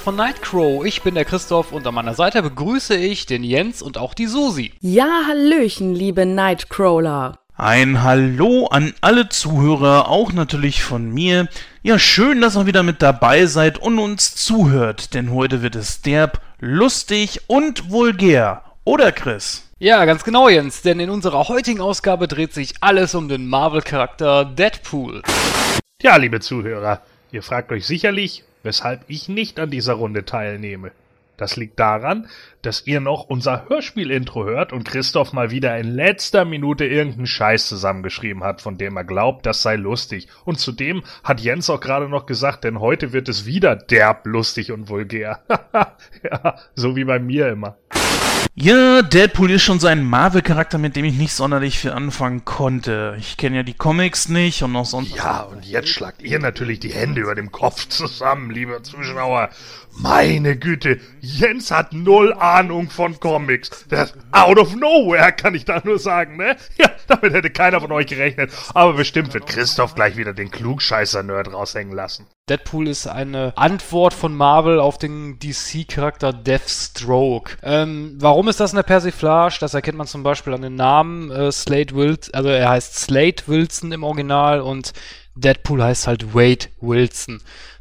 von Nightcrow. Ich bin der Christoph und an meiner Seite begrüße ich den Jens und auch die Susi. Ja, Hallöchen, liebe Nightcrawler. Ein Hallo an alle Zuhörer, auch natürlich von mir. Ja, schön, dass ihr wieder mit dabei seid und uns zuhört, denn heute wird es derb, lustig und vulgär. Oder Chris? Ja, ganz genau, Jens, denn in unserer heutigen Ausgabe dreht sich alles um den Marvel-Charakter Deadpool. Ja, liebe Zuhörer, ihr fragt euch sicherlich, weshalb ich nicht an dieser Runde teilnehme. Das liegt daran, dass ihr noch unser Hörspiel-Intro hört und Christoph mal wieder in letzter Minute irgendeinen Scheiß zusammengeschrieben hat, von dem er glaubt, das sei lustig. Und zudem hat Jens auch gerade noch gesagt, denn heute wird es wieder derb lustig und vulgär. ja, so wie bei mir immer. Ja, Deadpool ist schon so ein Marvel-Charakter, mit dem ich nicht sonderlich viel anfangen konnte. Ich kenne ja die Comics nicht und noch sonst. Ja, und jetzt schlagt ihr natürlich die Hände über dem Kopf zusammen, lieber Zuschauer. Meine Güte, Jens hat null Ahnung von Comics. Das out of nowhere, kann ich da nur sagen, ne? Ja, damit hätte keiner von euch gerechnet. Aber bestimmt wird Christoph gleich wieder den Klugscheißer-Nerd raushängen lassen. Deadpool ist eine Antwort von Marvel auf den DC-Charakter Deathstroke. Ähm, warum ist das eine Persiflage? Das erkennt man zum Beispiel an den Namen äh, Slade Wilson, also er heißt Slade Wilson im Original und Deadpool heißt halt Wade Wilson.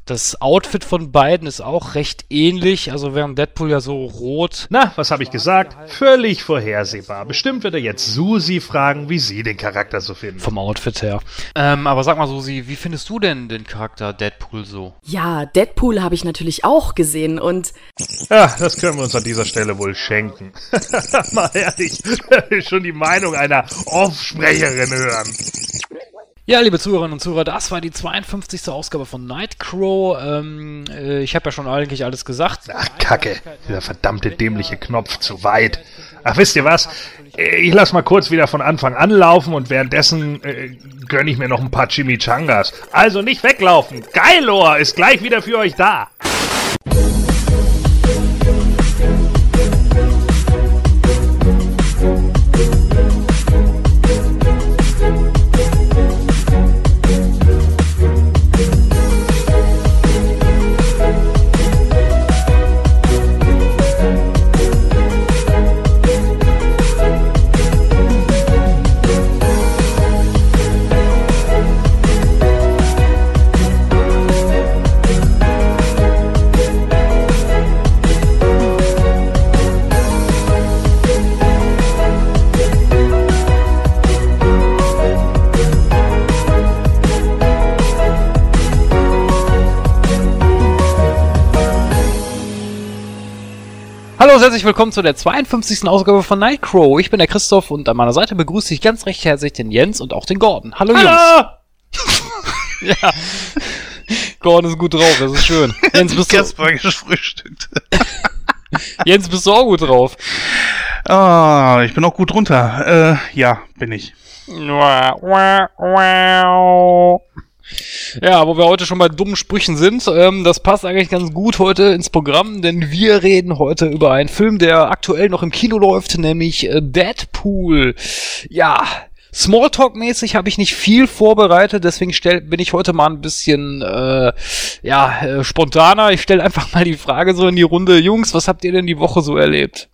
Das Outfit von beiden ist auch recht ähnlich, also während Deadpool ja so rot. Na, was habe ich gesagt? Völlig vorhersehbar. Bestimmt wird er jetzt Susi fragen, wie sie den Charakter so finden. Vom Outfit her. Ähm, aber sag mal, Susi, wie findest du denn den Charakter Deadpool so? Ja, Deadpool habe ich natürlich auch gesehen und. Ja, das können wir uns an dieser Stelle wohl schenken. Mal ehrlich, schon die Meinung einer Aufsprecherin hören. Ja, liebe Zuhörerinnen und Zuhörer, das war die 52. Ausgabe von Nightcrow. Ähm, äh, ich habe ja schon eigentlich alles gesagt. Ach, Kacke. Dieser verdammte dämliche Knopf zu weit. Ach, wisst ihr was? Ich lass mal kurz wieder von Anfang an laufen und währenddessen äh, gönne ich mir noch ein paar Chimichangas. Also nicht weglaufen. Geilor ist gleich wieder für euch da. Und herzlich willkommen zu der 52. Ausgabe von Nightcrow. Ich bin der Christoph und an meiner Seite begrüße ich ganz recht herzlich den Jens und auch den Gordon. Hallo, Hallo! Jungs. ja. Gordon ist gut drauf, das ist schön. Jens, bist du, Gestern gefrühstückt. Jens, bist du auch gut drauf? Ah, ich bin auch gut runter. Äh, ja, bin ich. Ja, wo wir heute schon bei dummen Sprüchen sind, ähm, das passt eigentlich ganz gut heute ins Programm, denn wir reden heute über einen Film, der aktuell noch im Kino läuft, nämlich äh, Deadpool. Ja, Smalltalk-mäßig habe ich nicht viel vorbereitet, deswegen stell, bin ich heute mal ein bisschen äh, ja äh, spontaner. Ich stelle einfach mal die Frage so in die Runde, Jungs, was habt ihr denn die Woche so erlebt?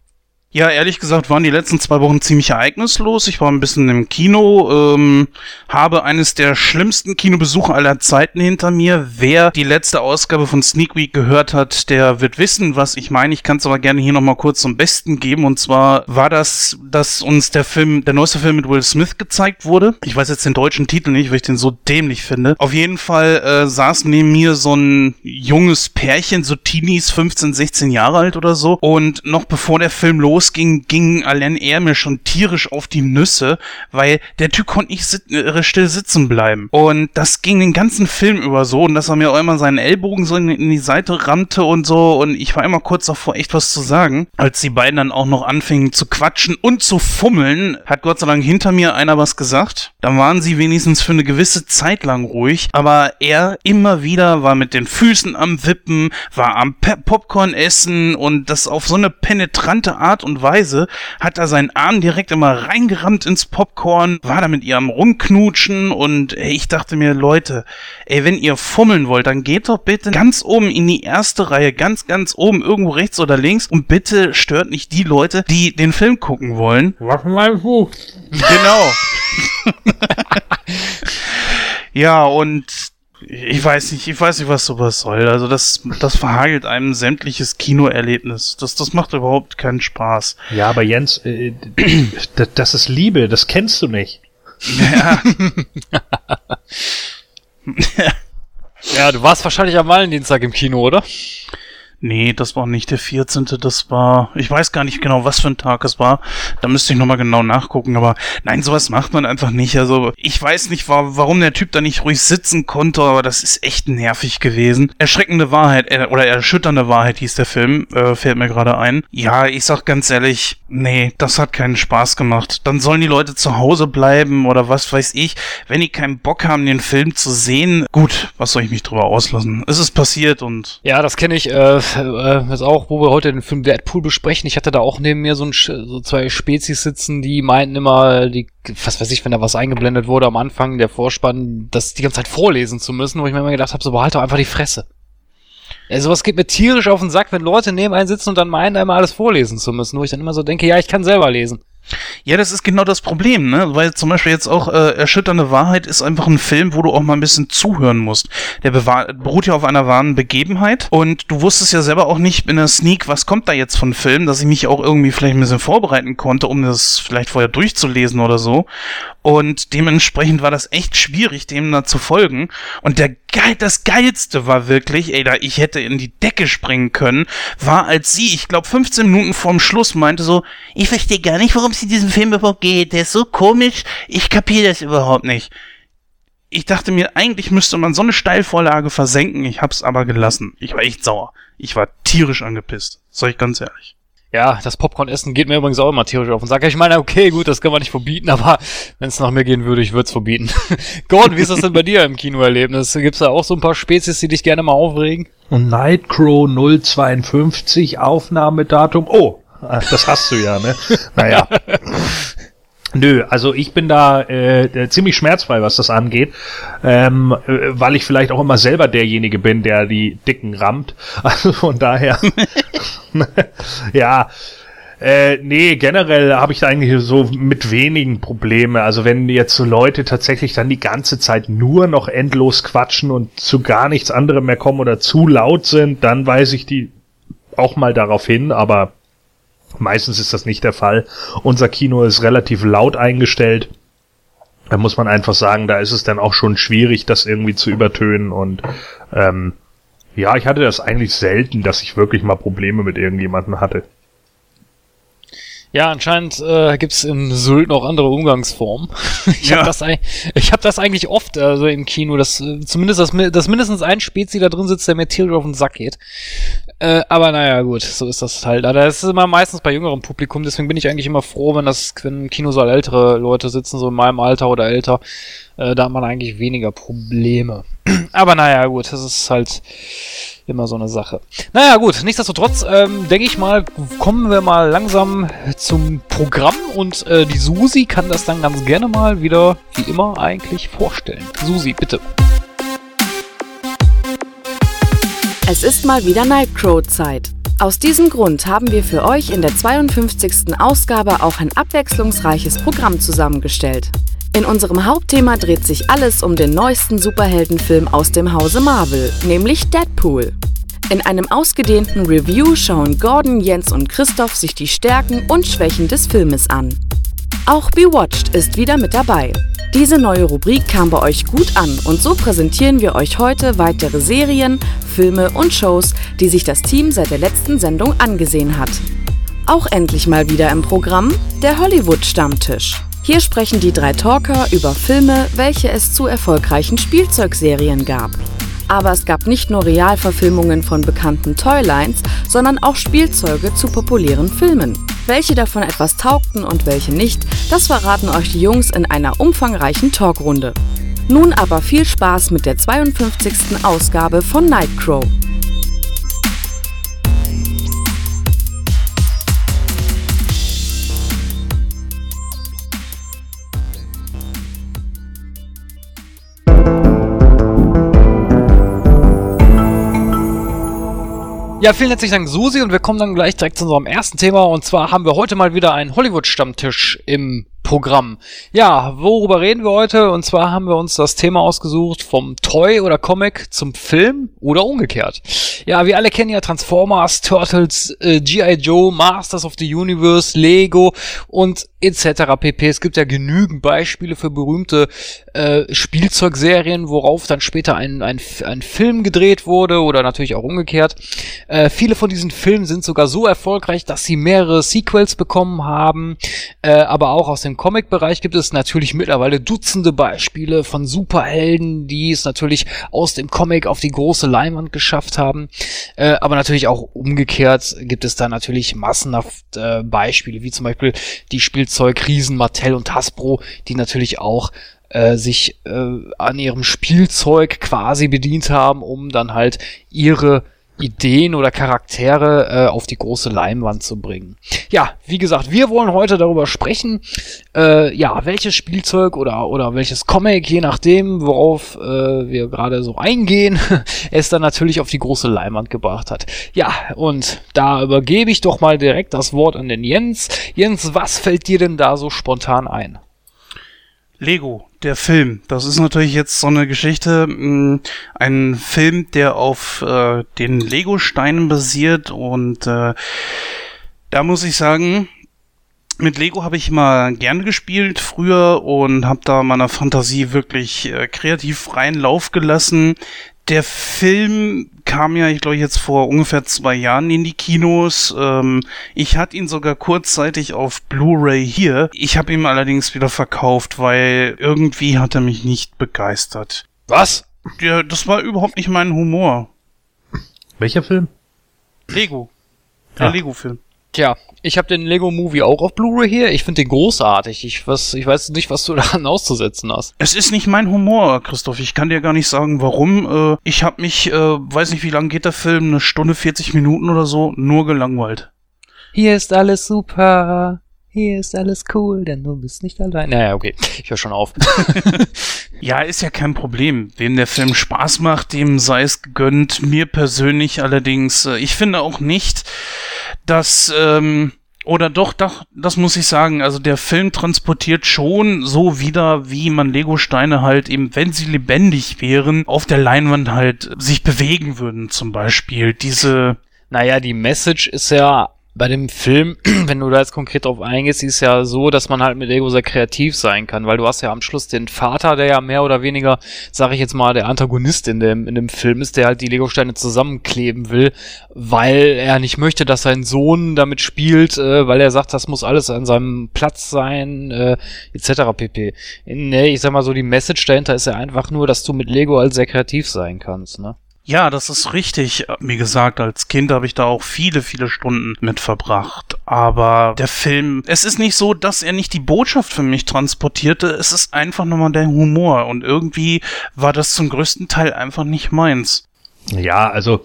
Ja, ehrlich gesagt waren die letzten zwei Wochen ziemlich ereignislos. Ich war ein bisschen im Kino, ähm, habe eines der schlimmsten Kinobesuche aller Zeiten hinter mir. Wer die letzte Ausgabe von Sneak Week gehört hat, der wird wissen, was ich meine. Ich kann es aber gerne hier nochmal kurz zum Besten geben. Und zwar war das, dass uns der Film, der neueste Film mit Will Smith gezeigt wurde. Ich weiß jetzt den deutschen Titel nicht, weil ich den so dämlich finde. Auf jeden Fall äh, saß neben mir so ein junges Pärchen, so Teenies, 15, 16 Jahre alt oder so. Und noch bevor der Film los losging, ging allein er mir schon tierisch auf die Nüsse, weil der Typ konnte nicht sit äh, still sitzen bleiben. Und das ging den ganzen Film über so und dass er mir auch immer seinen Ellbogen so in, in die Seite rammte und so und ich war immer kurz davor, echt was zu sagen. Als die beiden dann auch noch anfingen zu quatschen und zu fummeln, hat Gott sei Dank hinter mir einer was gesagt. Dann waren sie wenigstens für eine gewisse Zeit lang ruhig, aber er immer wieder war mit den Füßen am Wippen, war am Pe Popcorn essen und das auf so eine penetrante Art und Weise, hat da seinen Arm direkt immer reingerammt ins Popcorn, war da mit ihr am Rumknutschen und ey, ich dachte mir, Leute, ey, wenn ihr fummeln wollt, dann geht doch bitte ganz oben in die erste Reihe, ganz, ganz oben, irgendwo rechts oder links und bitte stört nicht die Leute, die den Film gucken wollen. Was meinst du? Genau. ja, und ich weiß nicht, ich weiß nicht, was sowas soll. Also das, das verhagelt einem sämtliches Kinoerlebnis. Das, das macht überhaupt keinen Spaß. Ja, aber Jens, äh, das, das ist Liebe, das kennst du nicht. Ja. Ja, du warst wahrscheinlich am Valentinstag im Kino, oder? Nee, das war nicht der 14. Das war, ich weiß gar nicht genau, was für ein Tag es war. Da müsste ich nochmal genau nachgucken. Aber nein, sowas macht man einfach nicht. Also ich weiß nicht, wa warum der Typ da nicht ruhig sitzen konnte, aber das ist echt nervig gewesen. Erschreckende Wahrheit, äh, oder erschütternde Wahrheit hieß der Film, äh, fällt mir gerade ein. Ja, ich sag ganz ehrlich, nee, das hat keinen Spaß gemacht. Dann sollen die Leute zu Hause bleiben oder was weiß ich. Wenn die keinen Bock haben, den Film zu sehen, gut, was soll ich mich drüber auslassen? Es ist passiert und Ja, das kenne ich. Äh, äh, jetzt auch, wo wir heute den Film Deadpool besprechen. Ich hatte da auch neben mir so, ein, so zwei Spezies sitzen, die meinten immer, die, was weiß ich, wenn da was eingeblendet wurde am Anfang, der Vorspann, das die ganze Zeit vorlesen zu müssen, wo ich mir immer gedacht habe, so behalt doch einfach die Fresse. Ja, sowas geht mir tierisch auf den Sack, wenn Leute neben einen sitzen und dann meinen, einmal alles vorlesen zu müssen, wo ich dann immer so denke, ja, ich kann selber lesen. Ja, das ist genau das Problem, ne? Weil zum Beispiel jetzt auch äh, Erschütternde Wahrheit ist einfach ein Film, wo du auch mal ein bisschen zuhören musst. Der beruht ja auf einer wahren Begebenheit und du wusstest ja selber auch nicht in der Sneak, was kommt da jetzt von Film, dass ich mich auch irgendwie vielleicht ein bisschen vorbereiten konnte, um das vielleicht vorher durchzulesen oder so. Und dementsprechend war das echt schwierig, dem da zu folgen. Und der geil, das geilste war wirklich, ey, da ich hätte in die Decke springen können, war als sie, ich glaube 15 Minuten vorm Schluss meinte so, ich verstehe gar nicht, worum es in diesem Film überhaupt geht. Der ist so komisch, ich kapiere das überhaupt nicht. Ich dachte mir, eigentlich müsste man so eine Steilvorlage versenken, ich hab's aber gelassen. Ich war echt sauer. Ich war tierisch angepisst. Sag ich ganz ehrlich. Ja, das Popcorn-Essen geht mir übrigens auch immer tierisch auf den Sack. Ich meine, okay, gut, das kann man nicht verbieten, aber wenn es nach mir gehen würde, ich würde es verbieten. Gordon, wie ist das denn bei dir im Kinoerlebnis? Gibt's da auch so ein paar Spezies, die dich gerne mal aufregen? Und Nightcrow 052 Aufnahmedatum. Oh, ah, das hast du ja, ne? Naja. Nö, also ich bin da äh, ziemlich schmerzfrei, was das angeht, ähm, äh, weil ich vielleicht auch immer selber derjenige bin, der die Dicken rammt. Also von daher, ja, äh, nee, generell habe ich da eigentlich so mit wenigen Probleme. Also wenn jetzt so Leute tatsächlich dann die ganze Zeit nur noch endlos quatschen und zu gar nichts anderem mehr kommen oder zu laut sind, dann weise ich die auch mal darauf hin, aber meistens ist das nicht der Fall. Unser Kino ist relativ laut eingestellt. Da muss man einfach sagen, da ist es dann auch schon schwierig, das irgendwie zu übertönen und ähm, ja, ich hatte das eigentlich selten, dass ich wirklich mal Probleme mit irgendjemandem hatte. Ja, anscheinend äh, gibt's in Sylt noch andere Umgangsformen. ich Ja. habe das, ich hab das eigentlich oft also im Kino, dass äh, zumindest das, mi- dass mindestens ein Spezi da drin sitzt, der mir tierisch auf den Sack geht. Äh, aber naja, gut, so ist das halt. Aber Das ist immer meistens bei jüngerem Publikum, deswegen bin ich eigentlich immer froh, wenn das, wenn im Kino so ältere Leute sitzen, so in meinem Alter oder älter, äh, da hat man eigentlich weniger Probleme. aber naja, gut, das ist halt immer so eine Sache. Naja, gut, nichtsdestotrotz, ähm, denke ich mal, kommen wir mal langsam zum Programm und äh, die Susi kann das dann ganz gerne mal wieder, wie immer, eigentlich vorstellen. Susi, bitte. Es ist mal wieder Nightcrow-Zeit. Aus diesem Grund haben wir für euch in der 52. Ausgabe auch ein abwechslungsreiches Programm zusammengestellt. In unserem Hauptthema dreht sich alles um den neuesten Superheldenfilm aus dem Hause Marvel, nämlich Deadpool. In einem ausgedehnten Review schauen Gordon, Jens und Christoph sich die Stärken und Schwächen des Filmes an. Auch Bewatched ist wieder mit dabei. Diese neue Rubrik kam bei euch gut an und so präsentieren wir euch heute weitere Serien, Filme und Shows, die sich das Team seit der letzten Sendung angesehen hat. Auch endlich mal wieder im Programm der Hollywood-Stammtisch. Hier sprechen die drei Talker über Filme, welche es zu erfolgreichen Spielzeugserien gab. Aber es gab nicht nur Realverfilmungen von bekannten Toylines, sondern auch Spielzeuge zu populären Filmen. Welche davon etwas taugten und welche nicht, das verraten euch die Jungs in einer umfangreichen Talkrunde. Nun aber viel Spaß mit der 52. Ausgabe von Nightcrow. Ja, vielen herzlichen Dank, Susi, und wir kommen dann gleich direkt zu unserem ersten Thema. Und zwar haben wir heute mal wieder einen Hollywood-Stammtisch im Programm. Ja, worüber reden wir heute? Und zwar haben wir uns das Thema ausgesucht vom Toy oder Comic zum Film oder umgekehrt. Ja, wir alle kennen ja Transformers, Turtles, äh, G.I. Joe, Masters of the Universe, Lego und etc. pp. Es gibt ja genügend Beispiele für berühmte äh, Spielzeugserien, worauf dann später ein, ein, ein Film gedreht wurde oder natürlich auch umgekehrt. Äh, viele von diesen Filmen sind sogar so erfolgreich, dass sie mehrere Sequels bekommen haben, äh, aber auch aus dem Comic-Bereich gibt es natürlich mittlerweile Dutzende Beispiele von Superhelden, die es natürlich aus dem Comic auf die große Leinwand geschafft haben. Äh, aber natürlich auch umgekehrt gibt es da natürlich massenhaft äh, Beispiele, wie zum Beispiel die Spielzeugriesen Mattel und Hasbro, die natürlich auch äh, sich äh, an ihrem Spielzeug quasi bedient haben, um dann halt ihre Ideen oder Charaktere äh, auf die große Leinwand zu bringen. Ja, wie gesagt, wir wollen heute darüber sprechen, äh, ja, welches Spielzeug oder, oder welches Comic, je nachdem, worauf äh, wir gerade so eingehen, es dann natürlich auf die große Leinwand gebracht hat. Ja, und da übergebe ich doch mal direkt das Wort an den Jens. Jens, was fällt dir denn da so spontan ein? Lego, der Film. Das ist natürlich jetzt so eine Geschichte. Mh, ein Film, der auf äh, den Lego-Steinen basiert und äh, da muss ich sagen, mit Lego habe ich mal gerne gespielt früher und habe da meiner Fantasie wirklich äh, kreativ freien Lauf gelassen. Der Film kam ja, ich glaube, jetzt vor ungefähr zwei Jahren in die Kinos. Ähm, ich hatte ihn sogar kurzzeitig auf Blu-ray hier. Ich habe ihn allerdings wieder verkauft, weil irgendwie hat er mich nicht begeistert. Was? Ja, das war überhaupt nicht mein Humor. Welcher Film? Lego. Der Ah. Lego-Film. Tja, ich habe den Lego Movie auch auf Blu-ray hier. Ich finde den großartig. Ich, was, ich weiß nicht, was du daran auszusetzen hast. Es ist nicht mein Humor, Christoph. Ich kann dir gar nicht sagen, warum. Äh, ich habe mich, äh, weiß nicht, wie lang geht der Film, eine Stunde 40 Minuten oder so, nur gelangweilt. Hier ist alles super. Hier ist alles cool, denn du bist nicht allein. Naja, okay. Ich höre schon auf. Ja, ist ja kein Problem. Wem der Film Spaß macht, dem sei es gegönnt. Mir persönlich allerdings, äh, ich finde auch nicht, dass, ähm, oder doch, doch, das muss ich sagen. Also der Film transportiert schon so wieder, wie man Lego-Steine halt eben, wenn sie lebendig wären, auf der Leinwand halt sich bewegen würden, zum Beispiel. Diese, Naja, die Message ist ja bei dem Film, wenn du da jetzt konkret drauf eingehst, ist ja so, dass man halt mit Lego sehr kreativ sein kann, weil du hast ja am Schluss den Vater, der ja mehr oder weniger, sag ich jetzt mal, der Antagonist in dem, in dem Film ist, der halt die Lego-Steine zusammenkleben will, weil er nicht möchte, dass sein Sohn damit spielt, äh, weil er sagt, das muss alles an seinem Platz sein, äh, etc. pp. Nee, ich sag mal so, die Message dahinter ist ja einfach nur, dass du mit Lego halt sehr kreativ sein kannst, ne? Ja, das ist richtig. Wie gesagt, als Kind habe ich da auch viele, viele Stunden mit verbracht. Aber der Film, es ist nicht so, dass er nicht die Botschaft für mich transportierte. Es ist einfach nochmal der Humor. Und irgendwie war das zum größten Teil einfach nicht meins. Ja, also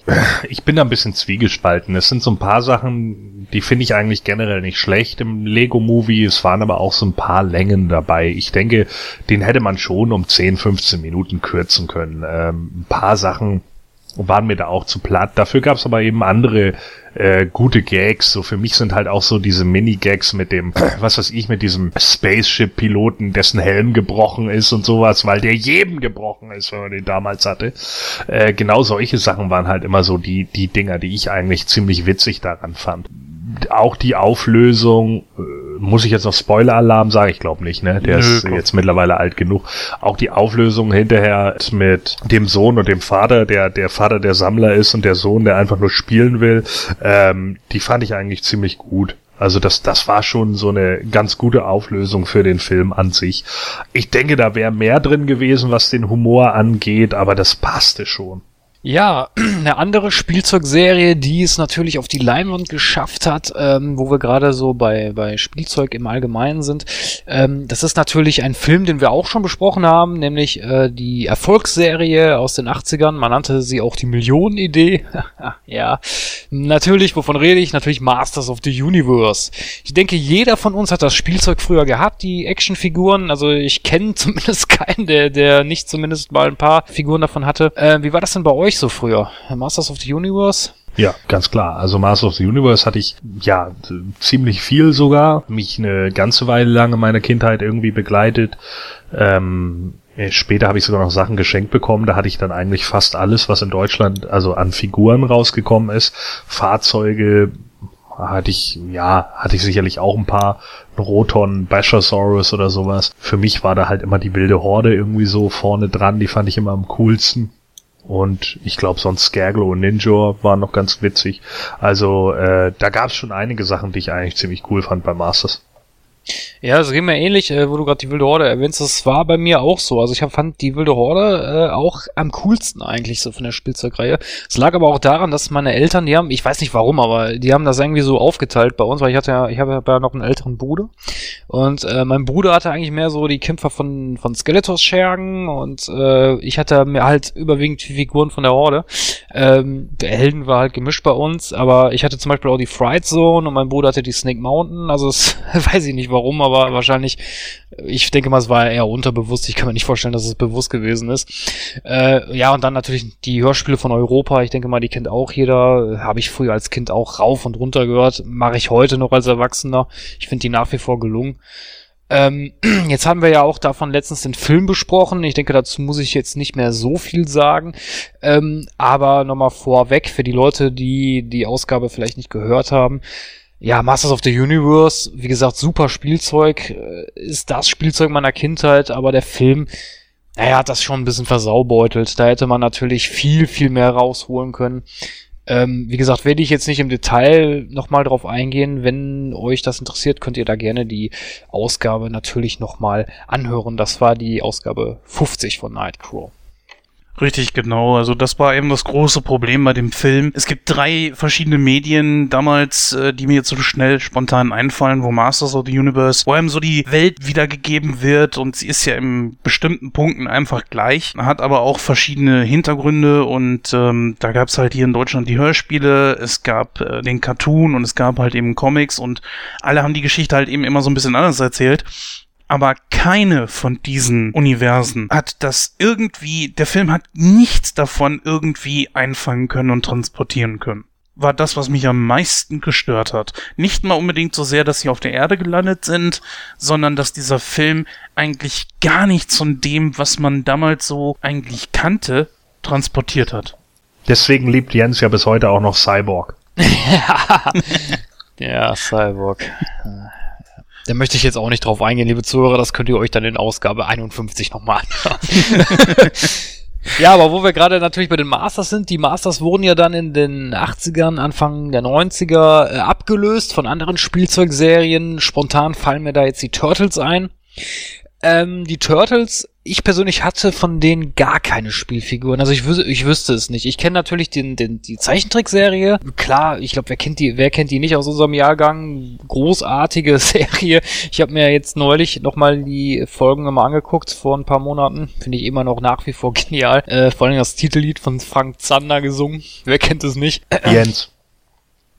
ich bin da ein bisschen zwiegespalten. Es sind so ein paar Sachen, die finde ich eigentlich generell nicht schlecht im Lego-Movie. Es waren aber auch so ein paar Längen dabei. Ich denke, den hätte man schon um 10, 15 Minuten kürzen können. Ähm, ein paar Sachen waren mir da auch zu platt. Dafür gab es aber eben andere äh, gute Gags. So für mich sind halt auch so diese Mini-Gags mit dem, was weiß ich, mit diesem Spaceship-Piloten, dessen Helm gebrochen ist und sowas, weil der jedem gebrochen ist, wenn man den damals hatte. Äh, genau solche Sachen waren halt immer so die, die Dinger, die ich eigentlich ziemlich witzig daran fand. Auch die Auflösung, äh, muss ich jetzt noch Spoiler-Alarm sagen? Ich glaube nicht, ne? Der Nö, ist komm. jetzt mittlerweile alt genug. Auch die Auflösung hinterher mit dem Sohn und dem Vater, der der Vater der Sammler ist und der Sohn, der einfach nur spielen will, ähm, die fand ich eigentlich ziemlich gut. Also das, das war schon so eine ganz gute Auflösung für den Film an sich. Ich denke, da wäre mehr drin gewesen, was den Humor angeht, aber das passte schon. Ja, eine andere Spielzeugserie, die es natürlich auf die Leinwand geschafft hat, ähm, wo wir gerade so bei, bei Spielzeug im Allgemeinen sind. Ähm, das ist natürlich ein Film, den wir auch schon besprochen haben, nämlich äh, die Erfolgsserie aus den 80ern. Man nannte sie auch die Millionenidee. ja, natürlich, wovon rede ich? Natürlich Masters of the Universe. Ich denke, jeder von uns hat das Spielzeug früher gehabt, die Actionfiguren. Also ich kenne zumindest keinen, der, der nicht zumindest mal ein paar Figuren davon hatte. Äh, wie war das denn bei euch so früher? Masters of the Universe? Ja, ganz klar. Also Master of the Universe hatte ich ja ziemlich viel sogar, mich eine ganze Weile lang in meiner Kindheit irgendwie begleitet. Ähm, später habe ich sogar noch Sachen geschenkt bekommen. Da hatte ich dann eigentlich fast alles, was in Deutschland also an Figuren rausgekommen ist. Fahrzeuge hatte ich, ja, hatte ich sicherlich auch ein paar. Roton, Bashosaurus oder sowas. Für mich war da halt immer die wilde Horde irgendwie so vorne dran. Die fand ich immer am coolsten. Und ich glaube, sonst Scareglow und Ninja waren noch ganz witzig. Also äh, da gab es schon einige Sachen, die ich eigentlich ziemlich cool fand bei Masters. Ja, es ging mir ähnlich, äh, wo du gerade die Wilde Horde erwähnst. Das war bei mir auch so. Also ich hab, fand die Wilde Horde äh, auch am coolsten eigentlich so von der Spielzeugreihe. Es lag aber auch daran, dass meine Eltern, die haben, ich weiß nicht warum, aber die haben das irgendwie so aufgeteilt bei uns, weil ich hatte ja, ich habe ja noch einen älteren Bruder und äh, mein Bruder hatte eigentlich mehr so die Kämpfer von von Skeletor Schergen und äh, ich hatte mir halt überwiegend Figuren von der Horde. Ähm, der Helden war halt gemischt bei uns, aber ich hatte zum Beispiel auch die Fright Zone und mein Bruder hatte die Snake Mountain. Also das weiß ich nicht warum, aber wahrscheinlich, ich denke mal, es war eher unterbewusst. Ich kann mir nicht vorstellen, dass es bewusst gewesen ist. Äh, ja, und dann natürlich die Hörspiele von Europa. Ich denke mal, die kennt auch jeder. Habe ich früher als Kind auch rauf und runter gehört. Mache ich heute noch als Erwachsener. Ich finde die nach wie vor gelungen. Ähm, jetzt haben wir ja auch davon letztens den Film besprochen. Ich denke, dazu muss ich jetzt nicht mehr so viel sagen. Ähm, aber nochmal vorweg für die Leute, die die Ausgabe vielleicht nicht gehört haben. Ja, Masters of the Universe, wie gesagt, super Spielzeug, äh, ist das Spielzeug meiner Kindheit, aber der Film, naja, hat das schon ein bisschen versaubeutelt. Da hätte man natürlich viel, viel mehr rausholen können. Ähm, wie gesagt, werde ich jetzt nicht im Detail nochmal drauf eingehen. Wenn euch das interessiert, könnt ihr da gerne die Ausgabe natürlich nochmal anhören. Das war die Ausgabe 50 von Nightcrow. Richtig, genau. Also das war eben das große Problem bei dem Film. Es gibt drei verschiedene Medien damals, äh, die mir jetzt so schnell spontan einfallen, wo Masters of the Universe, wo einem so die Welt wiedergegeben wird und sie ist ja in bestimmten Punkten einfach gleich, hat aber auch verschiedene Hintergründe und ähm, da gab es halt hier in Deutschland die Hörspiele, es gab äh, den Cartoon und es gab halt eben Comics und alle haben die Geschichte halt eben immer so ein bisschen anders erzählt aber keine von diesen Universen hat das irgendwie, der Film hat nichts davon irgendwie einfangen können und transportieren können. War das, was mich am meisten gestört hat. Nicht mal unbedingt so sehr, dass sie auf der Erde gelandet sind, sondern dass dieser Film eigentlich gar nichts von dem, was man damals so eigentlich kannte, transportiert hat. Deswegen liebt Jens ja bis heute auch noch Cyborg. ja, Cyborg. Da möchte ich jetzt auch nicht drauf eingehen, liebe Zuhörer, das könnt ihr euch dann in Ausgabe 51 nochmal anschauen. ja, aber wo wir gerade natürlich bei den Masters sind, die Masters wurden ja dann in den 80ern, Anfang der 90er äh, abgelöst von anderen Spielzeugserien. Spontan fallen mir da jetzt die Turtles ein. Ähm, die Turtles ich persönlich hatte von denen gar keine Spielfiguren. Also ich, wüs ich wüsste es nicht. Ich kenne natürlich den, den, die Zeichentrickserie. Klar, ich glaube, wer kennt die, wer kennt die nicht aus unserem Jahrgang? Großartige Serie. Ich habe mir jetzt neulich nochmal die Folgen nochmal angeguckt vor ein paar Monaten. Finde ich immer noch nach wie vor genial. Äh, vor allem das Titellied von Frank Zander gesungen. Wer kennt es nicht? Jens.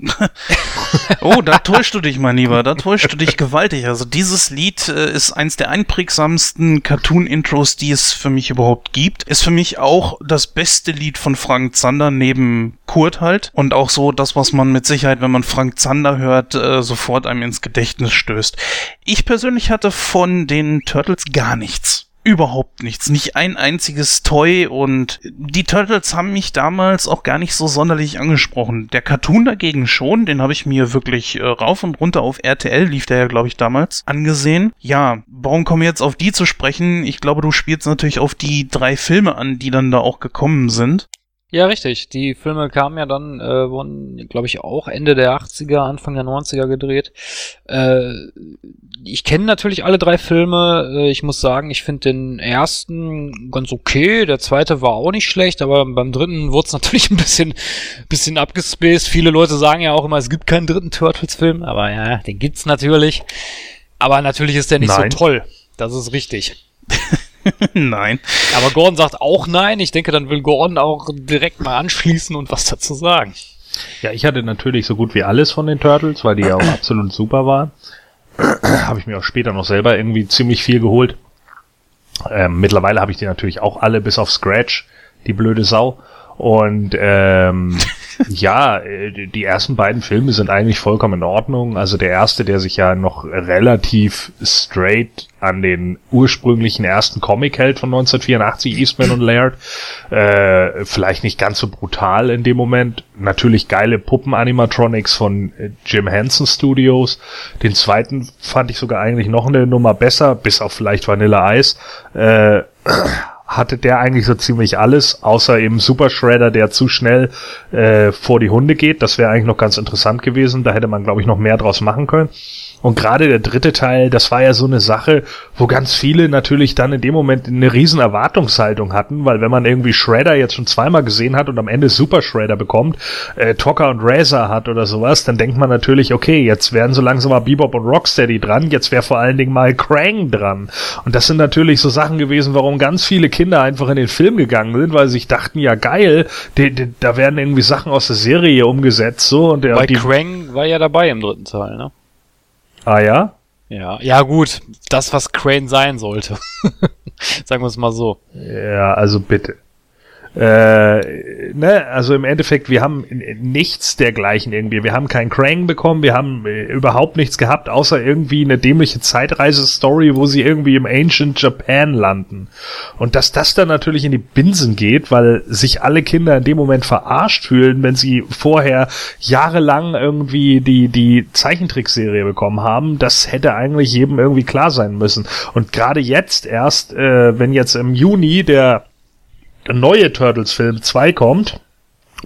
oh, da täuschst du dich, mein Lieber. Da täuschst du dich gewaltig. Also dieses Lied äh, ist eins der einprägsamsten Cartoon-Intros, die es für mich überhaupt gibt. Ist für mich auch das beste Lied von Frank Zander neben Kurt halt. Und auch so das, was man mit Sicherheit, wenn man Frank Zander hört, äh, sofort einem ins Gedächtnis stößt. Ich persönlich hatte von den Turtles gar nichts überhaupt nichts, nicht ein einziges Toy und die Turtles haben mich damals auch gar nicht so sonderlich angesprochen. Der Cartoon dagegen schon, den habe ich mir wirklich äh, rauf und runter auf RTL, lief der ja glaube ich damals, angesehen. Ja, warum kommen jetzt auf die zu sprechen? Ich glaube, du spielst natürlich auf die drei Filme an, die dann da auch gekommen sind. Ja, richtig. Die Filme kamen ja dann, äh, wurden, glaube ich, auch Ende der 80er, Anfang der 90er gedreht. Äh, ich kenne natürlich alle drei Filme. Äh, ich muss sagen, ich finde den ersten ganz okay. Der zweite war auch nicht schlecht, aber beim dritten wurde es natürlich ein bisschen, bisschen abgespaced. Viele Leute sagen ja auch immer, es gibt keinen dritten Turtles-Film, aber ja, den gibt's natürlich. Aber natürlich ist der nicht Nein. so toll. Das ist richtig. nein. Aber Gordon sagt auch nein. Ich denke, dann will Gordon auch direkt mal anschließen und was dazu sagen. Ja, ich hatte natürlich so gut wie alles von den Turtles, weil die ja auch absolut super waren. habe ich mir auch später noch selber irgendwie ziemlich viel geholt. Ähm, mittlerweile habe ich die natürlich auch alle bis auf Scratch, die blöde Sau. Und ähm, ja, äh, die ersten beiden Filme sind eigentlich vollkommen in Ordnung. Also der erste, der sich ja noch relativ straight an den ursprünglichen ersten Comic hält von 1984, Eastman und Laird. Äh, vielleicht nicht ganz so brutal in dem Moment. Natürlich geile Puppen-Animatronics von äh, Jim Henson Studios. Den zweiten fand ich sogar eigentlich noch eine Nummer besser, bis auf vielleicht Vanilla Ice. Äh, hatte der eigentlich so ziemlich alles, außer eben Super Shredder, der zu schnell äh, vor die Hunde geht. Das wäre eigentlich noch ganz interessant gewesen. Da hätte man, glaube ich, noch mehr draus machen können. Und gerade der dritte Teil, das war ja so eine Sache, wo ganz viele natürlich dann in dem Moment eine riesen Erwartungshaltung hatten, weil wenn man irgendwie Shredder jetzt schon zweimal gesehen hat und am Ende Super Shredder bekommt, äh, Tocker und Razor hat oder sowas, dann denkt man natürlich, okay, jetzt werden so langsam mal Bebop und Rocksteady dran, jetzt wäre vor allen Dingen mal Krang dran. Und das sind natürlich so Sachen gewesen, warum ganz viele Kinder einfach in den Film gegangen sind, weil sie sich dachten, ja geil, die, die, da werden irgendwie Sachen aus der Serie umgesetzt, so und der, Weil die, Krang war ja dabei im dritten Teil, ne? Ah ja? Ja, ja gut, das, was Crane sein sollte. Sagen wir es mal so. Ja, also bitte. Äh, ne, also im Endeffekt, wir haben nichts dergleichen irgendwie. Wir haben keinen Krang bekommen, wir haben äh, überhaupt nichts gehabt, außer irgendwie eine dämliche Zeitreise-Story, wo sie irgendwie im Ancient Japan landen. Und dass das dann natürlich in die Binsen geht, weil sich alle Kinder in dem Moment verarscht fühlen, wenn sie vorher jahrelang irgendwie die, die Zeichentrickserie bekommen haben, das hätte eigentlich jedem irgendwie klar sein müssen. Und gerade jetzt erst, äh, wenn jetzt im Juni der neue Turtles-Film 2 kommt,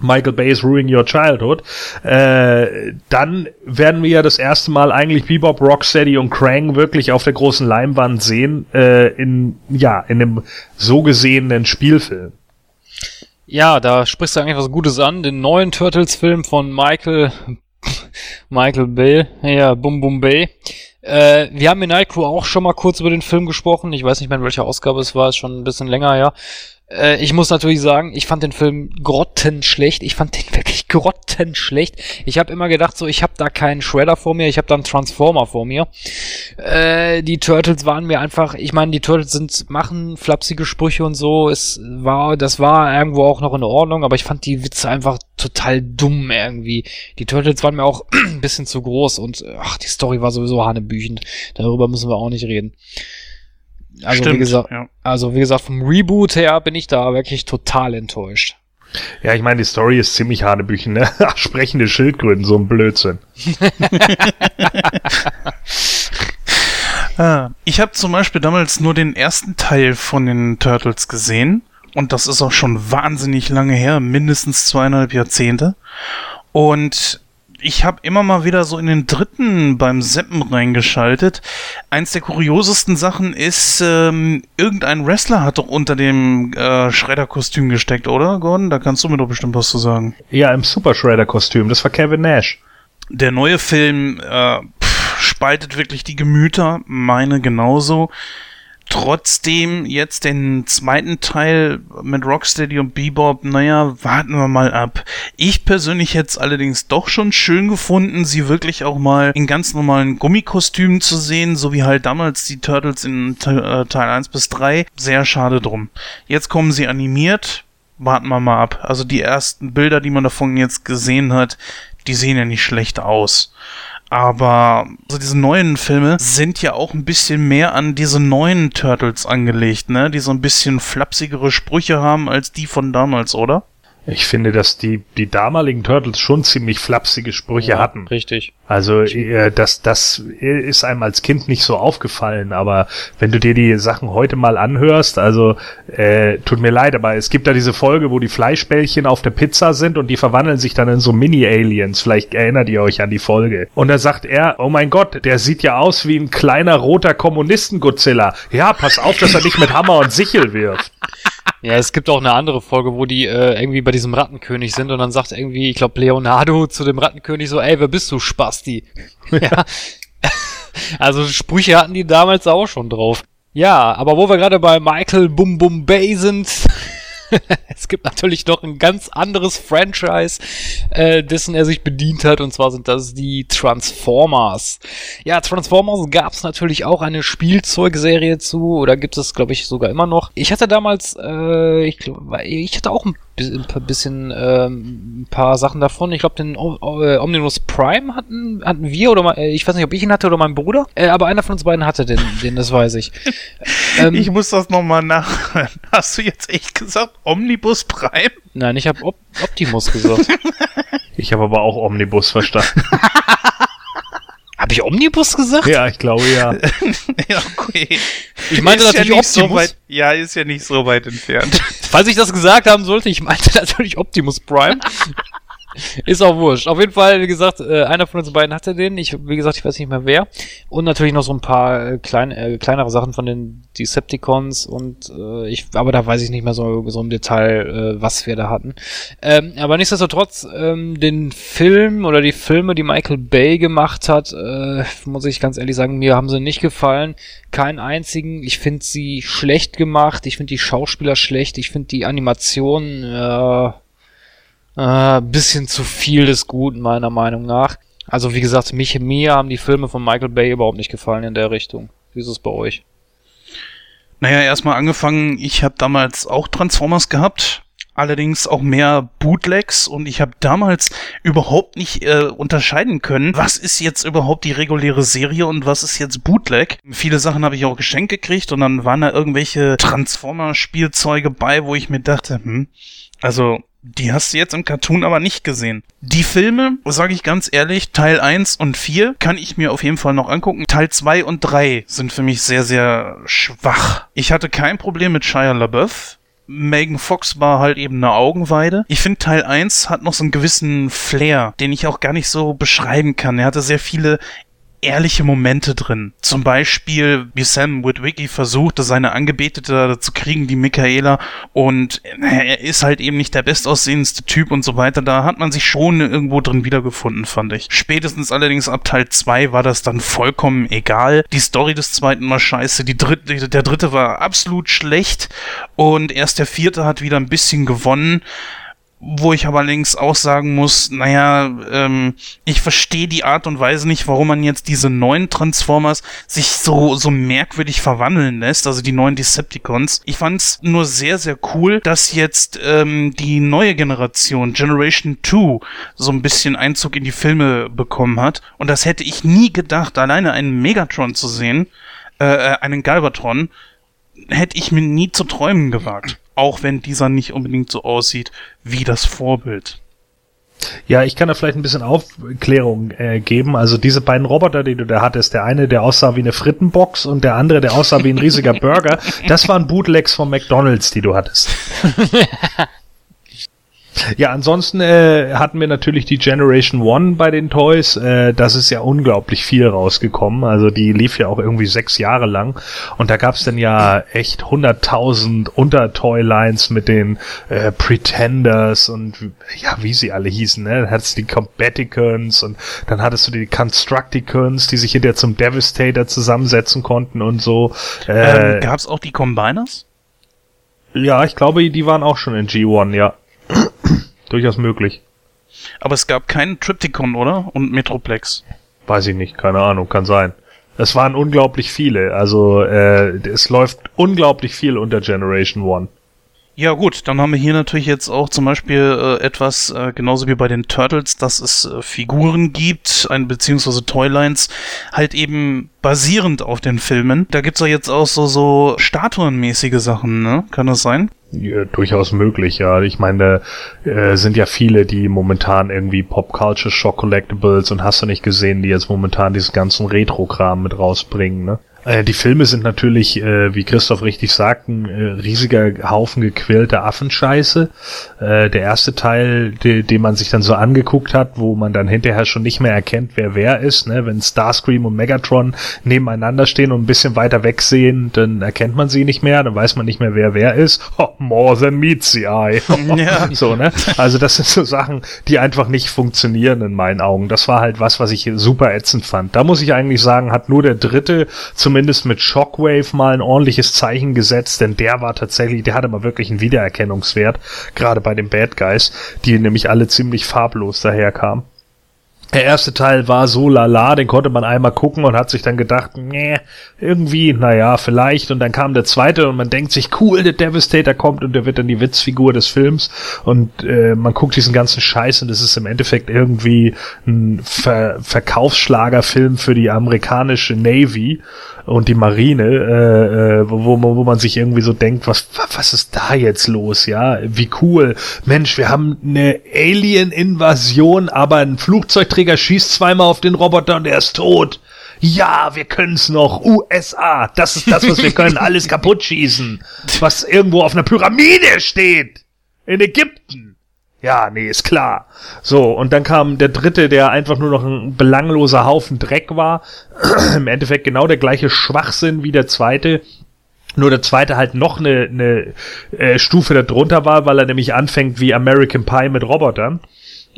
Michael Bay's Ruining Your Childhood, äh, dann werden wir ja das erste Mal eigentlich Bebop, Rocksteady und Krang wirklich auf der großen Leinwand sehen, äh, in, ja, in einem so gesehenen Spielfilm. Ja, da sprichst du eigentlich was Gutes an. Den neuen Turtles-Film von Michael, Michael Bay, ja, Bum Bum Bay. Äh, wir haben in Nightcrew auch schon mal kurz über den Film gesprochen. Ich weiß nicht mehr, in welcher Ausgabe es war, ist schon ein bisschen länger, ja. Äh, ich muss natürlich sagen, ich fand den Film grottenschlecht. Ich fand den wirklich grottenschlecht. Ich habe immer gedacht, so, ich habe da keinen Shredder vor mir, ich habe da einen Transformer vor mir. Äh, die Turtles waren mir einfach, ich meine, die Turtles sind machen flapsige Sprüche und so. Es war, das war irgendwo auch noch in Ordnung, aber ich fand die Witze einfach total dumm irgendwie. Die Turtles waren mir auch ein bisschen zu groß und ach, die Story war sowieso hanebüchend. Darüber müssen wir auch nicht reden. Also Stimmt, wie gesagt, ja. also wie gesagt, vom Reboot her bin ich da wirklich total enttäuscht. Ja, ich meine, die Story ist ziemlich hanebüchen, ne? Sprechende Schildkröten, so ein Blödsinn. Ah, ich habe zum Beispiel damals nur den ersten Teil von den Turtles gesehen. Und das ist auch schon wahnsinnig lange her, mindestens zweieinhalb Jahrzehnte. Und ich habe immer mal wieder so in den dritten beim Seppen reingeschaltet. Eins der kuriosesten Sachen ist, ähm, irgendein Wrestler hat doch unter dem äh, Schredder-Kostüm gesteckt, oder, Gordon? Da kannst du mir doch bestimmt was zu sagen. Ja, im Super Shredder-Kostüm, das war Kevin Nash. Der neue Film äh, pff, spaltet wirklich die Gemüter, meine genauso. Trotzdem jetzt den zweiten Teil mit Rocksteady und Bebop, naja, warten wir mal ab. Ich persönlich hätte es allerdings doch schon schön gefunden, sie wirklich auch mal in ganz normalen Gummikostümen zu sehen, so wie halt damals die Turtles in äh, Teil 1 bis 3. Sehr schade drum. Jetzt kommen sie animiert, warten wir mal ab. Also die ersten Bilder, die man davon jetzt gesehen hat, die sehen ja nicht schlecht aus. Aber so diese neuen Filme sind ja auch ein bisschen mehr an diese neuen Turtles angelegt, ne? Die so ein bisschen flapsigere Sprüche haben als die von damals, oder? Ich finde, dass die, die damaligen Turtles schon ziemlich flapsige Sprüche hatten. Richtig. Also äh, das, das ist einem als Kind nicht so aufgefallen, aber wenn du dir die Sachen heute mal anhörst, also äh, tut mir leid, aber es gibt da diese Folge, wo die Fleischbällchen auf der Pizza sind und die verwandeln sich dann in so Mini-Aliens. Vielleicht erinnert ihr euch an die Folge. Und da sagt er, oh mein Gott, der sieht ja aus wie ein kleiner roter Kommunisten-Godzilla. Ja, pass auf, dass er nicht mit Hammer und Sichel wirft. Ja, es gibt auch eine andere Folge, wo die äh, irgendwie bei diesem Rattenkönig sind und dann sagt irgendwie, ich glaube, Leonardo zu dem Rattenkönig so, ey, wer bist du, Spasti? ja. Also Sprüche hatten die damals auch schon drauf. Ja, aber wo wir gerade bei Michael Bum Bum Bay sind, es gibt natürlich noch ein ganz anderes Franchise, äh, dessen er sich bedient hat, und zwar sind das die Transformers. Ja, Transformers gab es natürlich auch eine Spielzeugserie zu, oder gibt es, glaube ich, sogar immer noch. Ich hatte damals, äh, ich glaube, ich hatte auch ein bisschen ähm, ein paar Sachen davon. Ich glaube, den äh, Omnibus Prime hatten, hatten wir oder mal, äh, ich weiß nicht, ob ich ihn hatte oder mein Bruder, äh, aber einer von uns beiden hatte den, den das weiß ich. ähm, ich muss das nochmal nachhören. Hast du jetzt echt gesagt Omnibus Prime? Nein, ich habe Op Optimus gesagt. ich habe aber auch Omnibus verstanden. Habe ich Omnibus gesagt? Ja, ich glaube ja. ja, okay. Ich meinte ist natürlich ja Optimus. So weit, ja, ist ja nicht so weit entfernt. Falls ich das gesagt haben sollte, ich meinte natürlich Optimus Prime. Ist auch wurscht. Auf jeden Fall, wie gesagt, äh, einer von uns beiden hatte den. Ich, wie gesagt, ich weiß nicht mehr wer. Und natürlich noch so ein paar äh, klein, äh, kleinere Sachen von den Decepticons und äh, ich, aber da weiß ich nicht mehr so, so im Detail, äh, was wir da hatten. Ähm, aber nichtsdestotrotz, ähm, den Film oder die Filme, die Michael Bay gemacht hat, äh, muss ich ganz ehrlich sagen, mir haben sie nicht gefallen. Keinen einzigen. Ich finde sie schlecht gemacht. Ich finde die Schauspieler schlecht. Ich finde die Animation, äh, äh, bisschen zu viel des Guten, meiner Meinung nach. Also wie gesagt, mich, mir haben die Filme von Michael Bay überhaupt nicht gefallen in der Richtung. Wie ist es bei euch? Naja, erstmal angefangen, ich habe damals auch Transformers gehabt, allerdings auch mehr Bootlegs und ich habe damals überhaupt nicht äh, unterscheiden können, was ist jetzt überhaupt die reguläre Serie und was ist jetzt Bootleg. Viele Sachen habe ich auch geschenkt gekriegt und dann waren da irgendwelche Transformer-Spielzeuge bei, wo ich mir dachte, hm, also die hast du jetzt im Cartoon aber nicht gesehen. Die Filme, sage ich ganz ehrlich, Teil 1 und 4 kann ich mir auf jeden Fall noch angucken. Teil 2 und 3 sind für mich sehr, sehr schwach. Ich hatte kein Problem mit Shia LaBeouf. Megan Fox war halt eben eine Augenweide. Ich finde Teil 1 hat noch so einen gewissen Flair, den ich auch gar nicht so beschreiben kann. Er hatte sehr viele ehrliche Momente drin. Zum Beispiel, wie Sam Witwicky versuchte, seine Angebetete zu kriegen, die Michaela, und er ist halt eben nicht der bestaussehendste Typ und so weiter. Da hat man sich schon irgendwo drin wiedergefunden, fand ich. Spätestens allerdings ab Teil 2 war das dann vollkommen egal. Die Story des zweiten war scheiße, die dritte, der dritte war absolut schlecht und erst der vierte hat wieder ein bisschen gewonnen wo ich aber allerdings auch sagen muss, naja, ähm, ich verstehe die Art und Weise nicht, warum man jetzt diese neuen Transformers sich so, so merkwürdig verwandeln lässt, also die neuen Decepticons. Ich fand's nur sehr, sehr cool, dass jetzt ähm, die neue Generation, Generation 2, so ein bisschen Einzug in die Filme bekommen hat. Und das hätte ich nie gedacht, alleine einen Megatron zu sehen, äh, äh einen Galvatron, hätte ich mir nie zu träumen gewagt auch wenn dieser nicht unbedingt so aussieht wie das Vorbild. Ja, ich kann da vielleicht ein bisschen Aufklärung äh, geben. Also diese beiden Roboter, die du da hattest, der eine, der aussah wie eine Frittenbox und der andere, der aussah wie ein riesiger Burger, das waren Bootlegs von McDonald's, die du hattest. Ja, ansonsten äh, hatten wir natürlich die Generation One bei den Toys. Äh, das ist ja unglaublich viel rausgekommen. Also die lief ja auch irgendwie sechs Jahre lang. Und da gab's dann ja echt hunderttausend Untertoy-Lines mit den äh, Pretenders und ja, wie sie alle hießen. Ne? Dann hattest du die Combaticons und dann hattest du die Constructicons, die sich hinterher zum Devastator zusammensetzen konnten und so. Äh, ähm, gab's auch die Combiners? Ja, ich glaube, die waren auch schon in G1, ja. Durchaus möglich. Aber es gab keinen Triptychon, oder? Und Metroplex. Weiß ich nicht, keine Ahnung, kann sein. Es waren unglaublich viele, also äh, es läuft unglaublich viel unter Generation One. Ja gut, dann haben wir hier natürlich jetzt auch zum Beispiel äh, etwas, äh, genauso wie bei den Turtles, dass es äh, Figuren gibt, ein, beziehungsweise Toylines, halt eben basierend auf den Filmen. Da gibt's ja jetzt auch so, so statuenmäßige Sachen, ne? Kann das sein? Durchaus möglich, ja. Ich meine, äh, sind ja viele, die momentan irgendwie Pop Culture Shock Collectibles und hast du nicht gesehen, die jetzt momentan diesen ganzen Retro-Kram mit rausbringen, ne? Äh, die Filme sind natürlich, äh, wie Christoph richtig sagt, ein äh, riesiger Haufen gequälter Affenscheiße. Der erste Teil, de, den man sich dann so angeguckt hat, wo man dann hinterher schon nicht mehr erkennt, wer wer ist. Ne? Wenn Starscream und Megatron nebeneinander stehen und ein bisschen weiter wegsehen, dann erkennt man sie nicht mehr, dann weiß man nicht mehr, wer wer ist. Oh, more than meets the eye. ja. So, ne? Also das sind so Sachen, die einfach nicht funktionieren in meinen Augen. Das war halt was, was ich super ätzend fand. Da muss ich eigentlich sagen, hat nur der dritte zum zumindest mit Shockwave mal ein ordentliches Zeichen gesetzt, denn der war tatsächlich, der hatte mal wirklich einen Wiedererkennungswert, gerade bei den Bad Guys, die nämlich alle ziemlich farblos daherkamen. Der erste Teil war so lala, den konnte man einmal gucken und hat sich dann gedacht, nee, irgendwie, naja, vielleicht. Und dann kam der zweite und man denkt sich, cool, der Devastator kommt und der wird dann die Witzfigur des Films. Und äh, man guckt diesen ganzen Scheiß und es ist im Endeffekt irgendwie ein Ver Verkaufsschlagerfilm für die amerikanische Navy und die Marine, äh, äh, wo, wo, wo man sich irgendwie so denkt, was, was ist da jetzt los, ja? Wie cool. Mensch, wir haben eine Alien-Invasion, aber ein Flugzeugträger schießt zweimal auf den Roboter und er ist tot. Ja, wir können's noch. USA, das ist das, was wir können. Alles kaputt schießen. Was irgendwo auf einer Pyramide steht. In Ägypten. Ja, nee, ist klar. So, und dann kam der dritte, der einfach nur noch ein belangloser Haufen Dreck war. Im Endeffekt genau der gleiche Schwachsinn wie der zweite. Nur der zweite halt noch eine, eine äh, Stufe darunter war, weil er nämlich anfängt wie American Pie mit Robotern.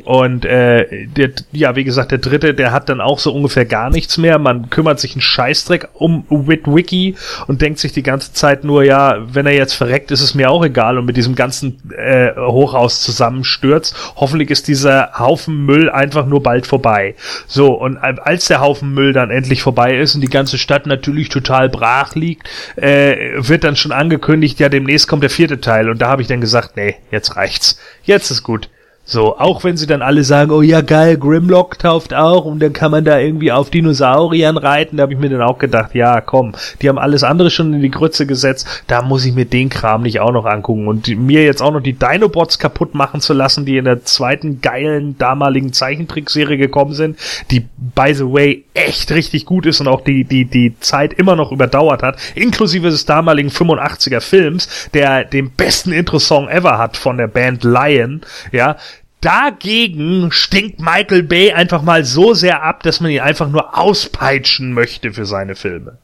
Und äh, der, ja, wie gesagt, der dritte, der hat dann auch so ungefähr gar nichts mehr. Man kümmert sich einen Scheißdreck um Witwiki und denkt sich die ganze Zeit nur, ja, wenn er jetzt verreckt, ist es mir auch egal und mit diesem ganzen äh, Hochhaus zusammenstürzt. Hoffentlich ist dieser Haufen Müll einfach nur bald vorbei. So, und als der Haufen Müll dann endlich vorbei ist und die ganze Stadt natürlich total brach liegt, äh, wird dann schon angekündigt, ja, demnächst kommt der vierte Teil. Und da habe ich dann gesagt, nee, jetzt reicht's. Jetzt ist gut. So, auch wenn sie dann alle sagen, oh ja geil, Grimlock tauft auch und dann kann man da irgendwie auf Dinosauriern reiten, da habe ich mir dann auch gedacht, ja komm, die haben alles andere schon in die Grütze gesetzt, da muss ich mir den Kram nicht auch noch angucken und mir jetzt auch noch die Dinobots kaputt machen zu lassen, die in der zweiten geilen damaligen Zeichentrickserie gekommen sind, die by the way echt richtig gut ist und auch die, die, die Zeit immer noch überdauert hat, inklusive des damaligen 85er Films, der den besten Intro-Song ever hat von der Band Lion, ja, Dagegen stinkt Michael Bay einfach mal so sehr ab, dass man ihn einfach nur auspeitschen möchte für seine Filme.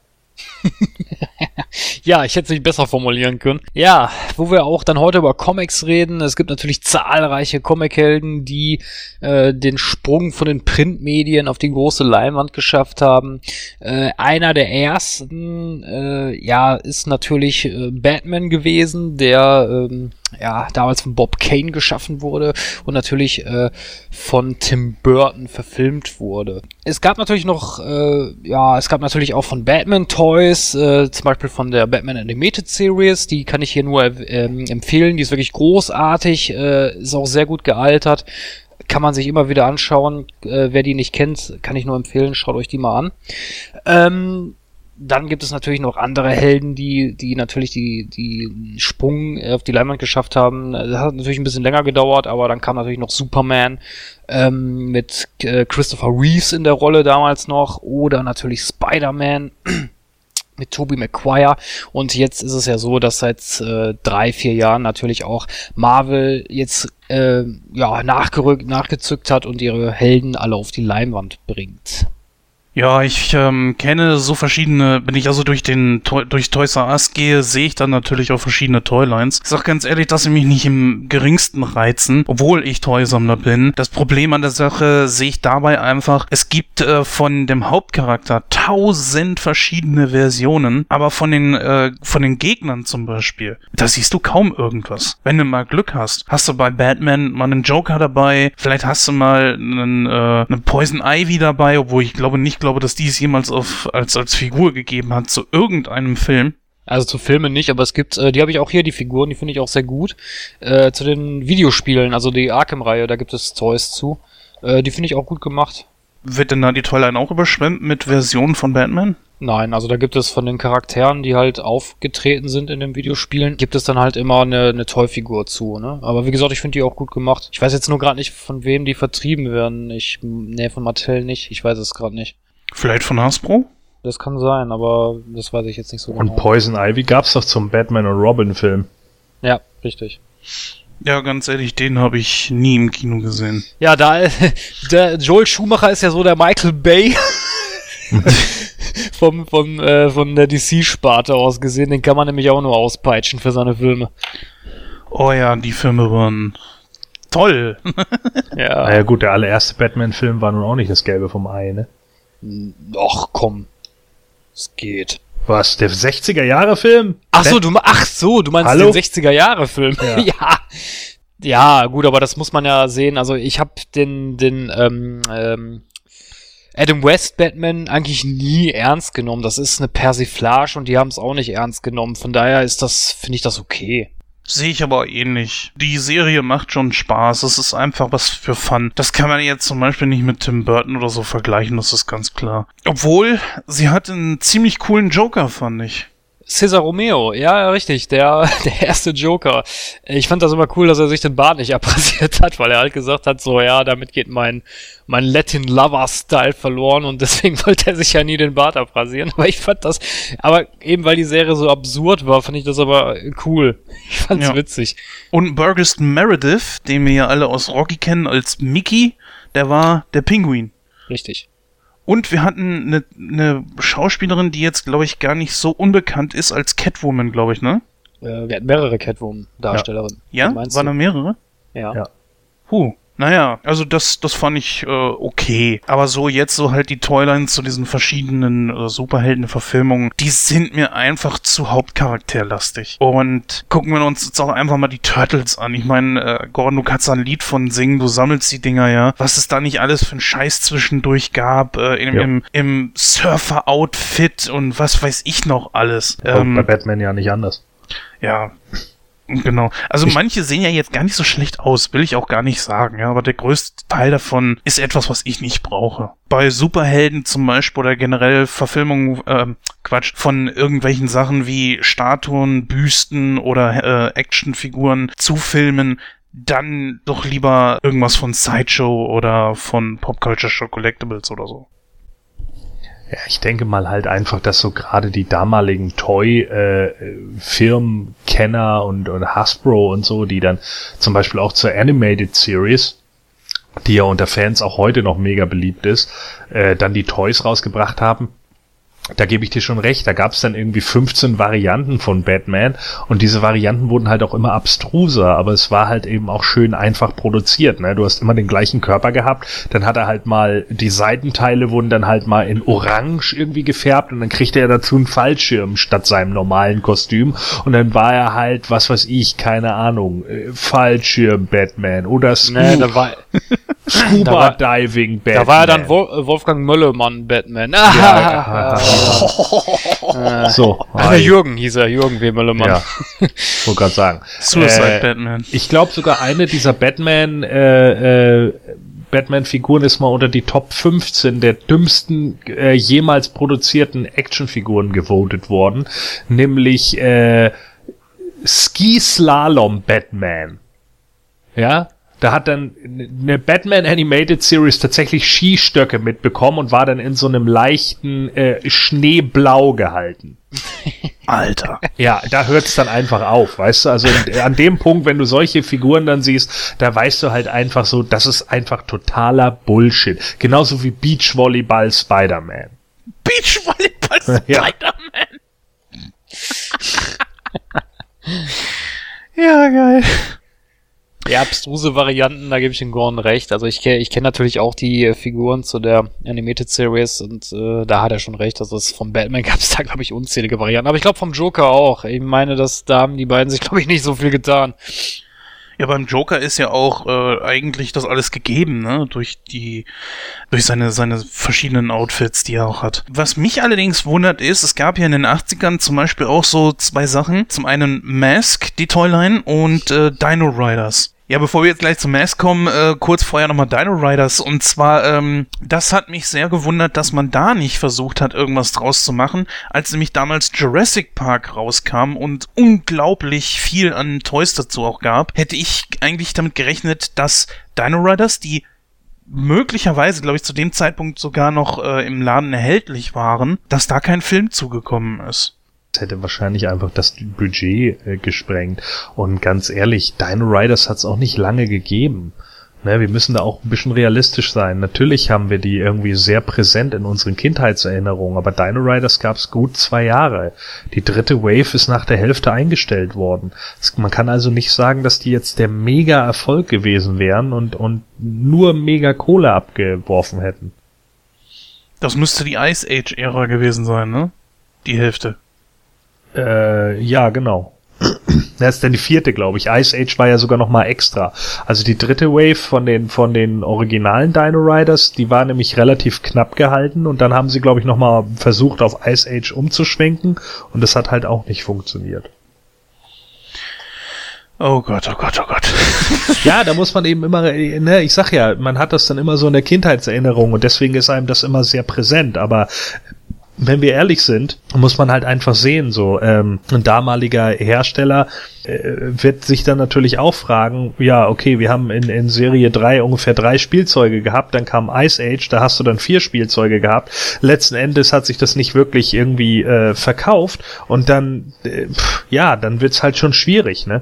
ja, ich hätte es nicht besser formulieren können. Ja, wo wir auch dann heute über Comics reden. Es gibt natürlich zahlreiche Comichelden, die äh, den Sprung von den Printmedien auf die große Leinwand geschafft haben. Äh, einer der ersten, äh, ja, ist natürlich äh, Batman gewesen, der ähm, ja, damals von Bob Kane geschaffen wurde und natürlich äh, von Tim Burton verfilmt wurde. Es gab natürlich noch, äh, ja, es gab natürlich auch von Batman Toys, äh, zum Beispiel von der Batman Animated Series, die kann ich hier nur ähm, empfehlen, die ist wirklich großartig, äh, ist auch sehr gut gealtert, kann man sich immer wieder anschauen, äh, wer die nicht kennt, kann ich nur empfehlen, schaut euch die mal an. Ähm, dann gibt es natürlich noch andere Helden, die, die natürlich die, die Sprung auf die Leinwand geschafft haben. Das hat natürlich ein bisschen länger gedauert, aber dann kam natürlich noch Superman ähm, mit äh, Christopher Reeves in der Rolle damals noch oder natürlich Spider-Man mit Tobey Maguire und jetzt ist es ja so, dass seit äh, drei, vier Jahren natürlich auch Marvel jetzt äh, ja nachgerückt, nachgezückt hat und ihre Helden alle auf die Leinwand bringt. Ja, ich ähm, kenne so verschiedene, wenn ich also durch den durch Toys R Us gehe, sehe ich dann natürlich auch verschiedene Toylines. Ich sag ganz ehrlich, dass sie mich nicht im geringsten reizen, obwohl ich Toysammler bin. Das Problem an der Sache sehe ich dabei einfach, es gibt äh, von dem Hauptcharakter tausend verschiedene Versionen, aber von den äh, von den Gegnern zum Beispiel, da siehst du kaum irgendwas. Wenn du mal Glück hast, hast du bei Batman mal einen Joker dabei, vielleicht hast du mal einen, äh, einen Poison Ivy dabei, obwohl ich glaube nicht glaube, dass die es jemals auf, als, als Figur gegeben hat zu irgendeinem Film. Also zu Filmen nicht, aber es gibt, äh, die habe ich auch hier, die Figuren, die finde ich auch sehr gut. Äh, zu den Videospielen, also die Arkham-Reihe, da gibt es Toys zu. Äh, die finde ich auch gut gemacht. Wird denn da die Toyline auch überschwemmt mit Versionen von Batman? Nein, also da gibt es von den Charakteren, die halt aufgetreten sind in den Videospielen, gibt es dann halt immer eine, eine Toy-Figur zu, ne? Aber wie gesagt, ich finde die auch gut gemacht. Ich weiß jetzt nur gerade nicht, von wem die vertrieben werden. Ich, nee, von Mattel nicht. Ich weiß es gerade nicht. Vielleicht von Hasbro? Das kann sein, aber das weiß ich jetzt nicht so genau. Und Poison Ivy gab's doch zum Batman und Robin Film. Ja, richtig. Ja, ganz ehrlich, den habe ich nie im Kino gesehen. Ja, da der Joel Schumacher ist ja so der Michael Bay vom, vom, äh, von der DC-Sparte aus gesehen. Den kann man nämlich auch nur auspeitschen für seine Filme. Oh ja, die Filme waren toll. ja. Naja gut, der allererste Batman-Film war nun auch nicht das Gelbe vom Ei, ne? Ach komm. Es geht. Was, der 60er Jahre Film? Ach so, du, ach so, du meinst Hallo? den 60er Jahre Film. Ja. ja. Ja, gut, aber das muss man ja sehen. Also ich habe den, den ähm, ähm, Adam West Batman eigentlich nie ernst genommen. Das ist eine Persiflage und die haben es auch nicht ernst genommen. Von daher ist das, finde ich das okay. Sehe ich aber ähnlich. Die Serie macht schon Spaß. Es ist einfach was für Fun. Das kann man jetzt zum Beispiel nicht mit Tim Burton oder so vergleichen, das ist ganz klar. Obwohl, sie hat einen ziemlich coolen Joker, fand ich. Cesar Romeo, ja, richtig, der, der erste Joker. Ich fand das immer cool, dass er sich den Bart nicht abrasiert hat, weil er halt gesagt hat, so, ja, damit geht mein, mein Latin Lover Style verloren und deswegen wollte er sich ja nie den Bart abrasieren. Aber ich fand das, aber eben weil die Serie so absurd war, fand ich das aber cool. Ich fand's ja. witzig. Und Burgess Meredith, den wir ja alle aus Rocky kennen als Mickey, der war der Pinguin. Richtig. Und wir hatten eine, eine Schauspielerin, die jetzt, glaube ich, gar nicht so unbekannt ist als Catwoman, glaube ich, ne? Äh, wir hatten mehrere Catwoman-Darstellerinnen. Ja? ja? Waren da mehrere? Ja. ja. Huh. Naja, also das, das fand ich äh, okay. Aber so jetzt so halt die Toylines zu diesen verschiedenen äh, Superhelden-Verfilmungen, die sind mir einfach zu hauptcharakterlastig. Und gucken wir uns jetzt auch einfach mal die Turtles an. Ich meine, äh, Gordon, du kannst da ein Lied von singen, du sammelst die Dinger ja. Was es da nicht alles für einen Scheiß zwischendurch gab, äh, in, ja. im, im Surfer-Outfit und was weiß ich noch alles. Ähm, bei Batman ja nicht anders. Ja, Genau. Also manche sehen ja jetzt gar nicht so schlecht aus, will ich auch gar nicht sagen, ja, aber der größte Teil davon ist etwas, was ich nicht brauche. Bei Superhelden zum Beispiel oder generell Verfilmungen, äh, Quatsch, von irgendwelchen Sachen wie Statuen, Büsten oder äh, Actionfiguren zu filmen, dann doch lieber irgendwas von Sideshow oder von Pop Culture Show Collectibles oder so. Ja, ich denke mal halt einfach, dass so gerade die damaligen Toy-Firmen, äh, Kenner und, und Hasbro und so, die dann zum Beispiel auch zur Animated Series, die ja unter Fans auch heute noch mega beliebt ist, äh, dann die Toys rausgebracht haben da gebe ich dir schon recht, da gab es dann irgendwie 15 Varianten von Batman und diese Varianten wurden halt auch immer abstruser, aber es war halt eben auch schön einfach produziert. Ne? Du hast immer den gleichen Körper gehabt, dann hat er halt mal, die Seitenteile wurden dann halt mal in Orange irgendwie gefärbt und dann kriegte er dazu einen Fallschirm statt seinem normalen Kostüm und dann war er halt, was weiß ich, keine Ahnung, äh, Fallschirm Batman oder Scoop, nee, da war, Scuba Diving Batman. Da war er dann Wolfgang Möllemann Batman. Ja, äh, so. Ach, der Jürgen hieß er, Jürgen W. Müllermann. Ja, wollte gerade sagen. Suicide äh, Batman. Ich glaube sogar eine dieser Batman, äh, äh, Batman-Figuren ist mal unter die Top 15 der dümmsten äh, jemals produzierten Actionfiguren gewotet worden, nämlich äh, Ski Slalom Batman. Ja, da hat dann eine Batman Animated Series tatsächlich Skistöcke mitbekommen und war dann in so einem leichten äh, Schneeblau gehalten. Alter. Ja, da hört es dann einfach auf, weißt du? Also an dem Punkt, wenn du solche Figuren dann siehst, da weißt du halt einfach so, das ist einfach totaler Bullshit. Genauso wie Beachvolleyball Spider-Man. Beachvolleyball Spider-Man. ja, geil. Ja, abstruse Varianten, da gebe ich den Gordon recht. Also ich, ich kenne natürlich auch die äh, Figuren zu der Animated Series und äh, da hat er schon recht. Also es vom Batman gab es da, glaube ich, unzählige Varianten. Aber ich glaube vom Joker auch. Ich meine, dass da haben die beiden sich, glaube ich, nicht so viel getan. Ja, beim Joker ist ja auch äh, eigentlich das alles gegeben, ne? Durch die, durch seine, seine verschiedenen Outfits, die er auch hat. Was mich allerdings wundert ist, es gab ja in den 80ern zum Beispiel auch so zwei Sachen. Zum einen Mask, die Toyline, und äh, Dino Riders. Ja, bevor wir jetzt gleich zum Mass kommen, äh, kurz vorher nochmal Dino Riders. Und zwar, ähm, das hat mich sehr gewundert, dass man da nicht versucht hat, irgendwas draus zu machen, als nämlich damals Jurassic Park rauskam und unglaublich viel an Toys dazu auch gab, hätte ich eigentlich damit gerechnet, dass Dino Riders, die möglicherweise, glaube ich, zu dem Zeitpunkt sogar noch äh, im Laden erhältlich waren, dass da kein Film zugekommen ist hätte wahrscheinlich einfach das Budget äh, gesprengt. Und ganz ehrlich, Dino Riders hat es auch nicht lange gegeben. Ne, wir müssen da auch ein bisschen realistisch sein. Natürlich haben wir die irgendwie sehr präsent in unseren Kindheitserinnerungen, aber Dino Riders gab es gut zwei Jahre. Die dritte Wave ist nach der Hälfte eingestellt worden. Man kann also nicht sagen, dass die jetzt der Mega-Erfolg gewesen wären und, und nur mega Kohle abgeworfen hätten. Das müsste die Ice Age-Ära gewesen sein, ne? Die Hälfte. Äh, ja, genau. Das ist dann die vierte, glaube ich. Ice Age war ja sogar noch mal extra. Also die dritte Wave von den von den originalen Dino Riders, die war nämlich relativ knapp gehalten und dann haben sie, glaube ich, noch mal versucht auf Ice Age umzuschwenken und das hat halt auch nicht funktioniert. Oh Gott, oh Gott, oh Gott. ja, da muss man eben immer, ne, ich sag ja, man hat das dann immer so in der Kindheitserinnerung und deswegen ist einem das immer sehr präsent, aber wenn wir ehrlich sind, muss man halt einfach sehen, so ähm, ein damaliger Hersteller äh, wird sich dann natürlich auch fragen, ja, okay, wir haben in, in Serie 3 ungefähr drei Spielzeuge gehabt, dann kam Ice Age, da hast du dann vier Spielzeuge gehabt. Letzten Endes hat sich das nicht wirklich irgendwie äh, verkauft und dann, äh, pff, ja, dann wird's halt schon schwierig, ne?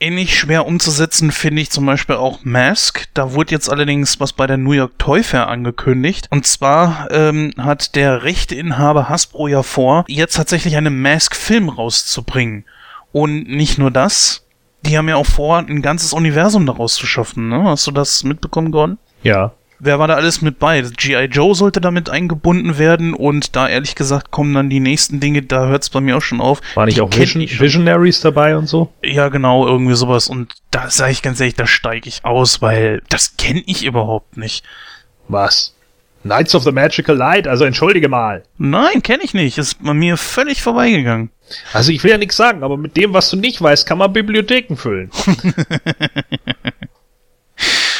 Ähnlich schwer umzusetzen finde ich zum Beispiel auch Mask. Da wurde jetzt allerdings was bei der New York Toy Fair angekündigt. Und zwar ähm, hat der Rechteinhaber Hasbro ja vor, jetzt tatsächlich einen Mask-Film rauszubringen. Und nicht nur das, die haben ja auch vor, ein ganzes Universum daraus zu schaffen. Ne? Hast du das mitbekommen, Gordon? Ja. Wer war da alles mit bei? G.I. Joe sollte damit eingebunden werden und da ehrlich gesagt kommen dann die nächsten Dinge, da hört es bei mir auch schon auf. War nicht Die auch Vision. Visionaries dabei und so? Ja, genau, irgendwie sowas. Und da sage ich ganz ehrlich, da steige ich aus, weil das kenne ich überhaupt nicht. Was? Knights of the Magical Light, also entschuldige mal. Nein, kenne ich nicht. Ist bei mir völlig vorbeigegangen. Also ich will ja nichts sagen, aber mit dem, was du nicht weißt, kann man Bibliotheken füllen.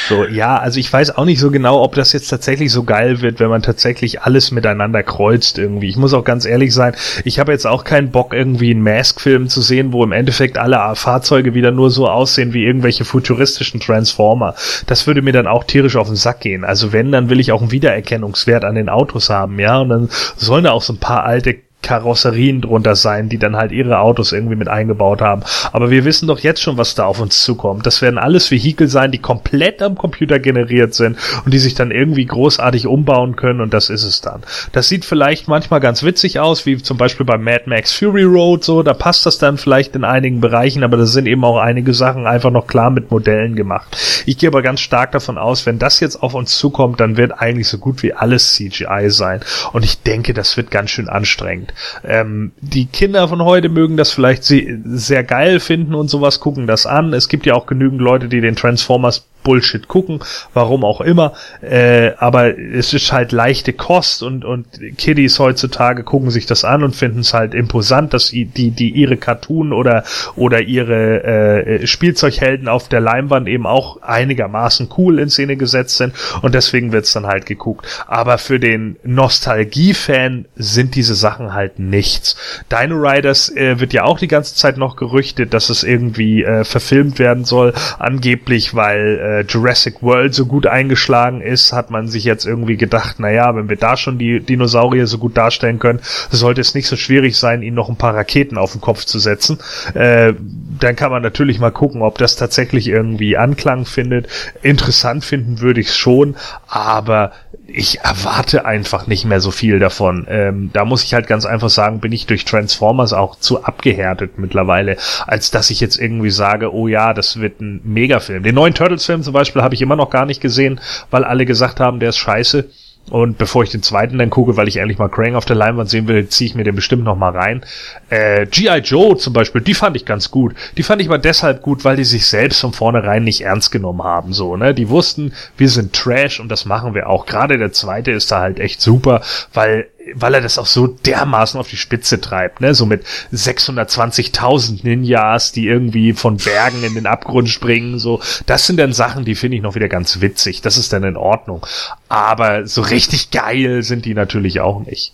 So, ja, also ich weiß auch nicht so genau, ob das jetzt tatsächlich so geil wird, wenn man tatsächlich alles miteinander kreuzt irgendwie. Ich muss auch ganz ehrlich sein, ich habe jetzt auch keinen Bock, irgendwie einen Mask-Film zu sehen, wo im Endeffekt alle Fahrzeuge wieder nur so aussehen wie irgendwelche futuristischen Transformer. Das würde mir dann auch tierisch auf den Sack gehen. Also wenn, dann will ich auch einen Wiedererkennungswert an den Autos haben, ja, und dann sollen da auch so ein paar alte Karosserien drunter sein, die dann halt ihre Autos irgendwie mit eingebaut haben. Aber wir wissen doch jetzt schon, was da auf uns zukommt. Das werden alles Vehikel sein, die komplett am Computer generiert sind und die sich dann irgendwie großartig umbauen können und das ist es dann. Das sieht vielleicht manchmal ganz witzig aus, wie zum Beispiel bei Mad Max Fury Road so, da passt das dann vielleicht in einigen Bereichen, aber da sind eben auch einige Sachen einfach noch klar mit Modellen gemacht. Ich gehe aber ganz stark davon aus, wenn das jetzt auf uns zukommt, dann wird eigentlich so gut wie alles CGI sein und ich denke, das wird ganz schön anstrengend. Ähm, die Kinder von heute mögen das vielleicht se sehr geil finden und sowas, gucken das an. Es gibt ja auch genügend Leute, die den Transformers Bullshit gucken, warum auch immer. Äh, aber es ist halt leichte Kost und, und Kiddies heutzutage gucken sich das an und finden es halt imposant, dass die, die, ihre Cartoon oder, oder ihre äh, Spielzeughelden auf der Leinwand eben auch einigermaßen cool in Szene gesetzt sind und deswegen wird's dann halt geguckt. Aber für den Nostalgie-Fan sind diese Sachen halt nichts. Dino Riders äh, wird ja auch die ganze Zeit noch gerüchtet, dass es irgendwie äh, verfilmt werden soll, angeblich, weil äh, Jurassic World so gut eingeschlagen ist, hat man sich jetzt irgendwie gedacht, naja, wenn wir da schon die Dinosaurier so gut darstellen können, sollte es nicht so schwierig sein, ihnen noch ein paar Raketen auf den Kopf zu setzen. Äh, dann kann man natürlich mal gucken, ob das tatsächlich irgendwie Anklang findet. Interessant finden würde ich es schon, aber ich erwarte einfach nicht mehr so viel davon. Ähm, da muss ich halt ganz einfach sagen, bin ich durch Transformers auch zu abgehärtet mittlerweile, als dass ich jetzt irgendwie sage, oh ja, das wird ein Megafilm. Den neuen Turtles-Film zum Beispiel habe ich immer noch gar nicht gesehen, weil alle gesagt haben, der ist scheiße. Und bevor ich den zweiten dann gucke, weil ich endlich mal Krang auf der Leinwand sehen will, ziehe ich mir den bestimmt noch mal rein. Äh, G.I. Joe zum Beispiel, die fand ich ganz gut. Die fand ich aber deshalb gut, weil die sich selbst von vornherein nicht ernst genommen haben. So, ne? Die wussten, wir sind Trash und das machen wir auch. Gerade der zweite ist da halt echt super, weil weil er das auch so dermaßen auf die Spitze treibt, ne? So mit 620.000 Ninjas, die irgendwie von Bergen in den Abgrund springen, so. Das sind dann Sachen, die finde ich noch wieder ganz witzig. Das ist dann in Ordnung. Aber so richtig geil sind die natürlich auch nicht.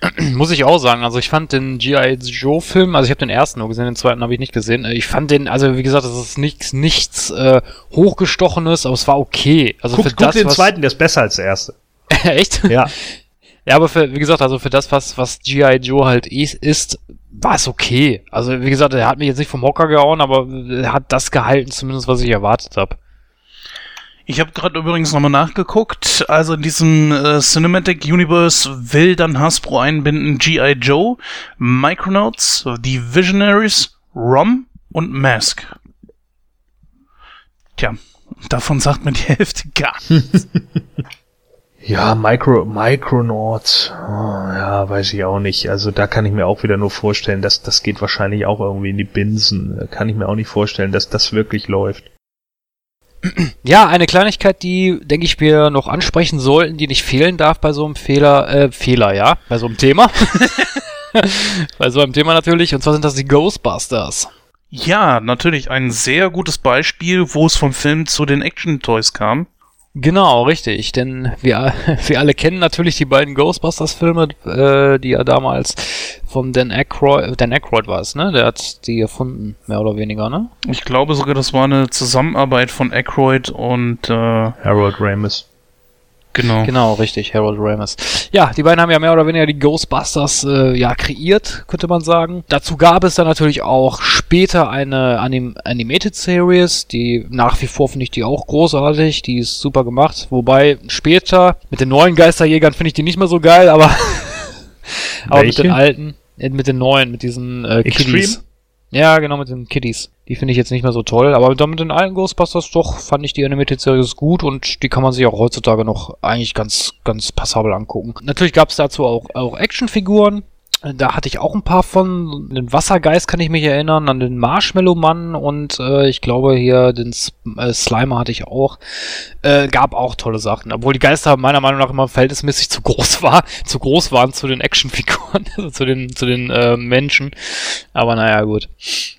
Muss ich auch sagen, also ich fand den G.I. Joe Film, also ich habe den ersten nur gesehen, den zweiten habe ich nicht gesehen. Ich fand den, also wie gesagt, das ist nichts, nichts äh, hochgestochenes, aber es war okay. Also guck, für guck das, den was, zweiten, der ist besser als der erste. echt? Ja. Ja, aber für, wie gesagt, also für das, was, was G.I. Joe halt is- ist, war es okay. Also, wie gesagt, er hat mich jetzt nicht vom Hocker gehauen, aber er hat das gehalten, zumindest was ich erwartet habe. Ich habe gerade übrigens nochmal nachgeguckt. Also in diesem äh, Cinematic Universe will dann Hasbro einbinden G.I. Joe, Micronauts, die Visionaries, ROM und Mask. Tja, davon sagt mir die Hälfte gar nichts. Ja, Micro, Micronauts, oh, ja, weiß ich auch nicht. Also da kann ich mir auch wieder nur vorstellen, dass das geht wahrscheinlich auch irgendwie in die Binsen. Kann ich mir auch nicht vorstellen, dass das wirklich läuft. Ja, eine Kleinigkeit, die, denke ich, wir noch ansprechen sollten, die nicht fehlen darf bei so einem Fehler, äh, Fehler, ja, bei so einem Thema. bei so einem Thema natürlich, und zwar sind das die Ghostbusters. Ja, natürlich ein sehr gutes Beispiel, wo es vom Film zu den Action-Toys kam. Genau, richtig, denn wir, wir alle kennen natürlich die beiden Ghostbusters-Filme, äh, die ja damals von Dan Aykroyd, Dan Aykroyd war es, ne? Der hat die erfunden, mehr oder weniger, ne? Ich glaube sogar, das war eine Zusammenarbeit von Aykroyd und äh, Harold Ramis. Genau. Genau, richtig, Harold Ramis. Ja, die beiden haben ja mehr oder weniger die Ghostbusters äh, ja kreiert, könnte man sagen. Dazu gab es dann natürlich auch später eine Anim Animated Series, die nach wie vor finde ich die auch großartig, die ist super gemacht. Wobei später mit den neuen Geisterjägern finde ich die nicht mehr so geil, aber, aber mit den alten, äh, mit den neuen, mit diesen äh, Extreme? Kiddies. Ja, genau, mit den Kiddies. Die finde ich jetzt nicht mehr so toll, aber dann mit den alten Ghostbusters doch fand ich die Animated Series gut und die kann man sich auch heutzutage noch eigentlich ganz, ganz passabel angucken. Natürlich gab es dazu auch, auch Actionfiguren. Da hatte ich auch ein paar von. Den Wassergeist kann ich mich erinnern, an den Marshmallow-Mann und äh, ich glaube hier den S äh, Slimer hatte ich auch. Äh, gab auch tolle Sachen, obwohl die Geister meiner Meinung nach immer verhältnismäßig zu groß war, zu groß waren zu den Actionfiguren, also zu den, zu den äh, Menschen. Aber naja, gut.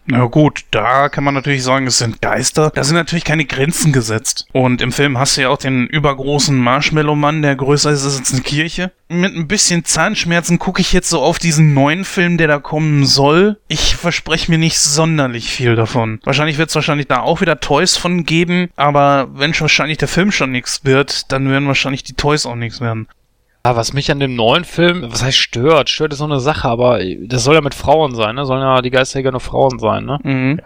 Na gut, da kann man natürlich sagen, es sind Geister. Da sind natürlich keine Grenzen gesetzt. Und im Film hast du ja auch den übergroßen Marshmallow-Mann, der größer ist als eine Kirche. Mit ein bisschen Zahnschmerzen gucke ich jetzt so auf diesen neuen Film, der da kommen soll. Ich verspreche mir nicht sonderlich viel davon. Wahrscheinlich wird es wahrscheinlich da auch wieder Toys von geben, aber wenn schon wahrscheinlich der Film schon nichts wird, dann werden wahrscheinlich die Toys auch nichts werden. Ja, was mich an dem neuen Film, was heißt stört? Stört ist so eine Sache, aber das soll ja mit Frauen sein, ne? Sollen ja die Geisterjäger nur Frauen sein, ne? Mhm.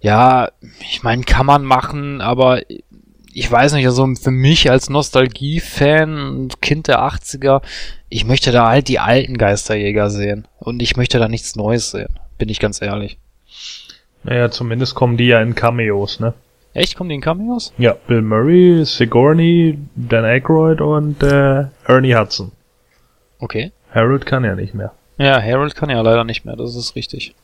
Ja, ich meine, kann man machen, aber ich weiß nicht, also für mich als Nostalgie-Fan und Kind der 80er, ich möchte da halt die alten Geisterjäger sehen. Und ich möchte da nichts Neues sehen. Bin ich ganz ehrlich. Naja, zumindest kommen die ja in Cameos, ne? Echt? Kommen die in Cameos? Ja, Bill Murray, Sigourney, Dan Aykroyd und äh, Ernie Hudson. Okay. Harold kann ja nicht mehr. Ja, Harold kann ja leider nicht mehr, das ist richtig.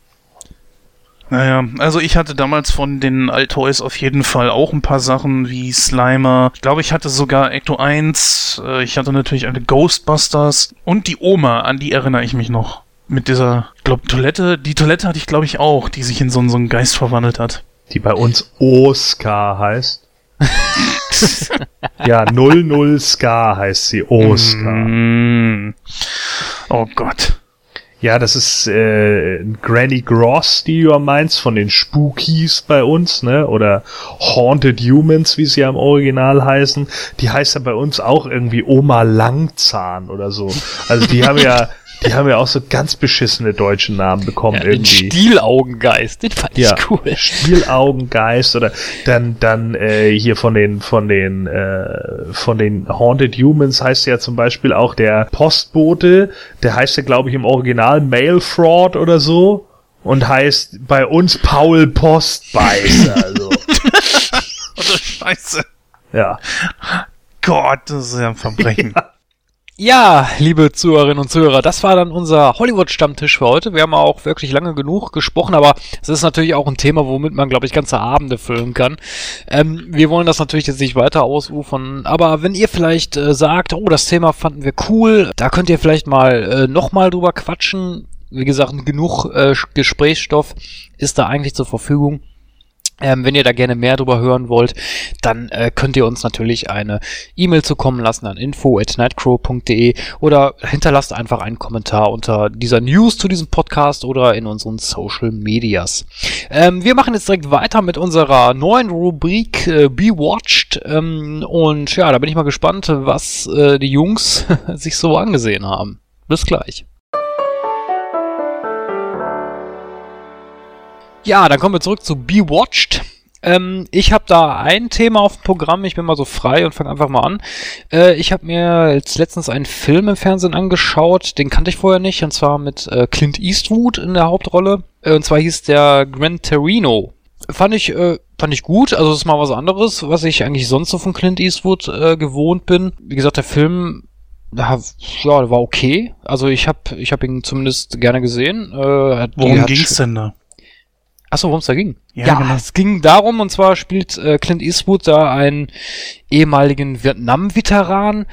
Naja, also ich hatte damals von den Altoys auf jeden Fall auch ein paar Sachen wie Slimer. Ich glaube, ich hatte sogar Ecto 1. Äh, ich hatte natürlich alle Ghostbusters. Und die Oma, an die erinnere ich mich noch. Mit dieser, ich glaube, Toilette. Die Toilette hatte ich, glaube ich, auch, die sich in so, so einen Geist verwandelt hat. Die bei uns Oscar heißt. ja, 00 Scar heißt sie. Oscar. Mm. Oh Gott. Ja, das ist äh, Granny Gross, die du meinst, von den Spookies bei uns, ne? Oder Haunted Humans, wie sie ja im Original heißen. Die heißt ja bei uns auch irgendwie Oma Langzahn oder so. Also die haben ja, die haben ja auch so ganz beschissene deutsche Namen bekommen Ja, den irgendwie. Stielaugengeist, den fand Ja, ich cool. Spielaugengeist oder dann dann äh, hier von den von den äh, von den Haunted Humans heißt ja zum Beispiel auch der Postbote, der heißt ja glaube ich im Original Mail Fraud oder so und heißt bei uns Paul Postbeißer. Also Oh, Scheiße. ja, Gott, das ist ja ein Verbrechen. Ja, liebe Zuhörerinnen und Zuhörer, das war dann unser Hollywood-Stammtisch für heute. Wir haben auch wirklich lange genug gesprochen, aber es ist natürlich auch ein Thema, womit man, glaube ich, ganze Abende füllen kann. Ähm, wir wollen das natürlich jetzt nicht weiter ausufern, aber wenn ihr vielleicht äh, sagt, oh, das Thema fanden wir cool, da könnt ihr vielleicht mal äh, nochmal drüber quatschen. Wie gesagt, genug äh, Gesprächsstoff ist da eigentlich zur Verfügung. Ähm, wenn ihr da gerne mehr drüber hören wollt, dann äh, könnt ihr uns natürlich eine E-Mail zukommen lassen an info@nightcrow.de oder hinterlasst einfach einen Kommentar unter dieser News zu diesem Podcast oder in unseren Social Medias. Ähm, wir machen jetzt direkt weiter mit unserer neuen Rubrik äh, Be Watched ähm, und ja, da bin ich mal gespannt, was äh, die Jungs sich so angesehen haben. Bis gleich. Ja, dann kommen wir zurück zu Be Watched. Ähm, ich habe da ein Thema auf dem Programm. Ich bin mal so frei und fange einfach mal an. Äh, ich habe mir jetzt letztens einen Film im Fernsehen angeschaut. Den kannte ich vorher nicht. Und zwar mit äh, Clint Eastwood in der Hauptrolle. Äh, und zwar hieß der Gran Torino. fand ich, äh, fand ich gut. Also, das ist mal was anderes, was ich eigentlich sonst so von Clint Eastwood äh, gewohnt bin. Wie gesagt, der Film, ja, war okay. Also, ich habe ich hab ihn zumindest gerne gesehen. Äh, Worum ging's denn da? Achso, worum es da ging? Ja, Ja, genau. es ging darum, und zwar spielt äh, Clint Eastwood da einen ehemaligen Vietnam-Veteran,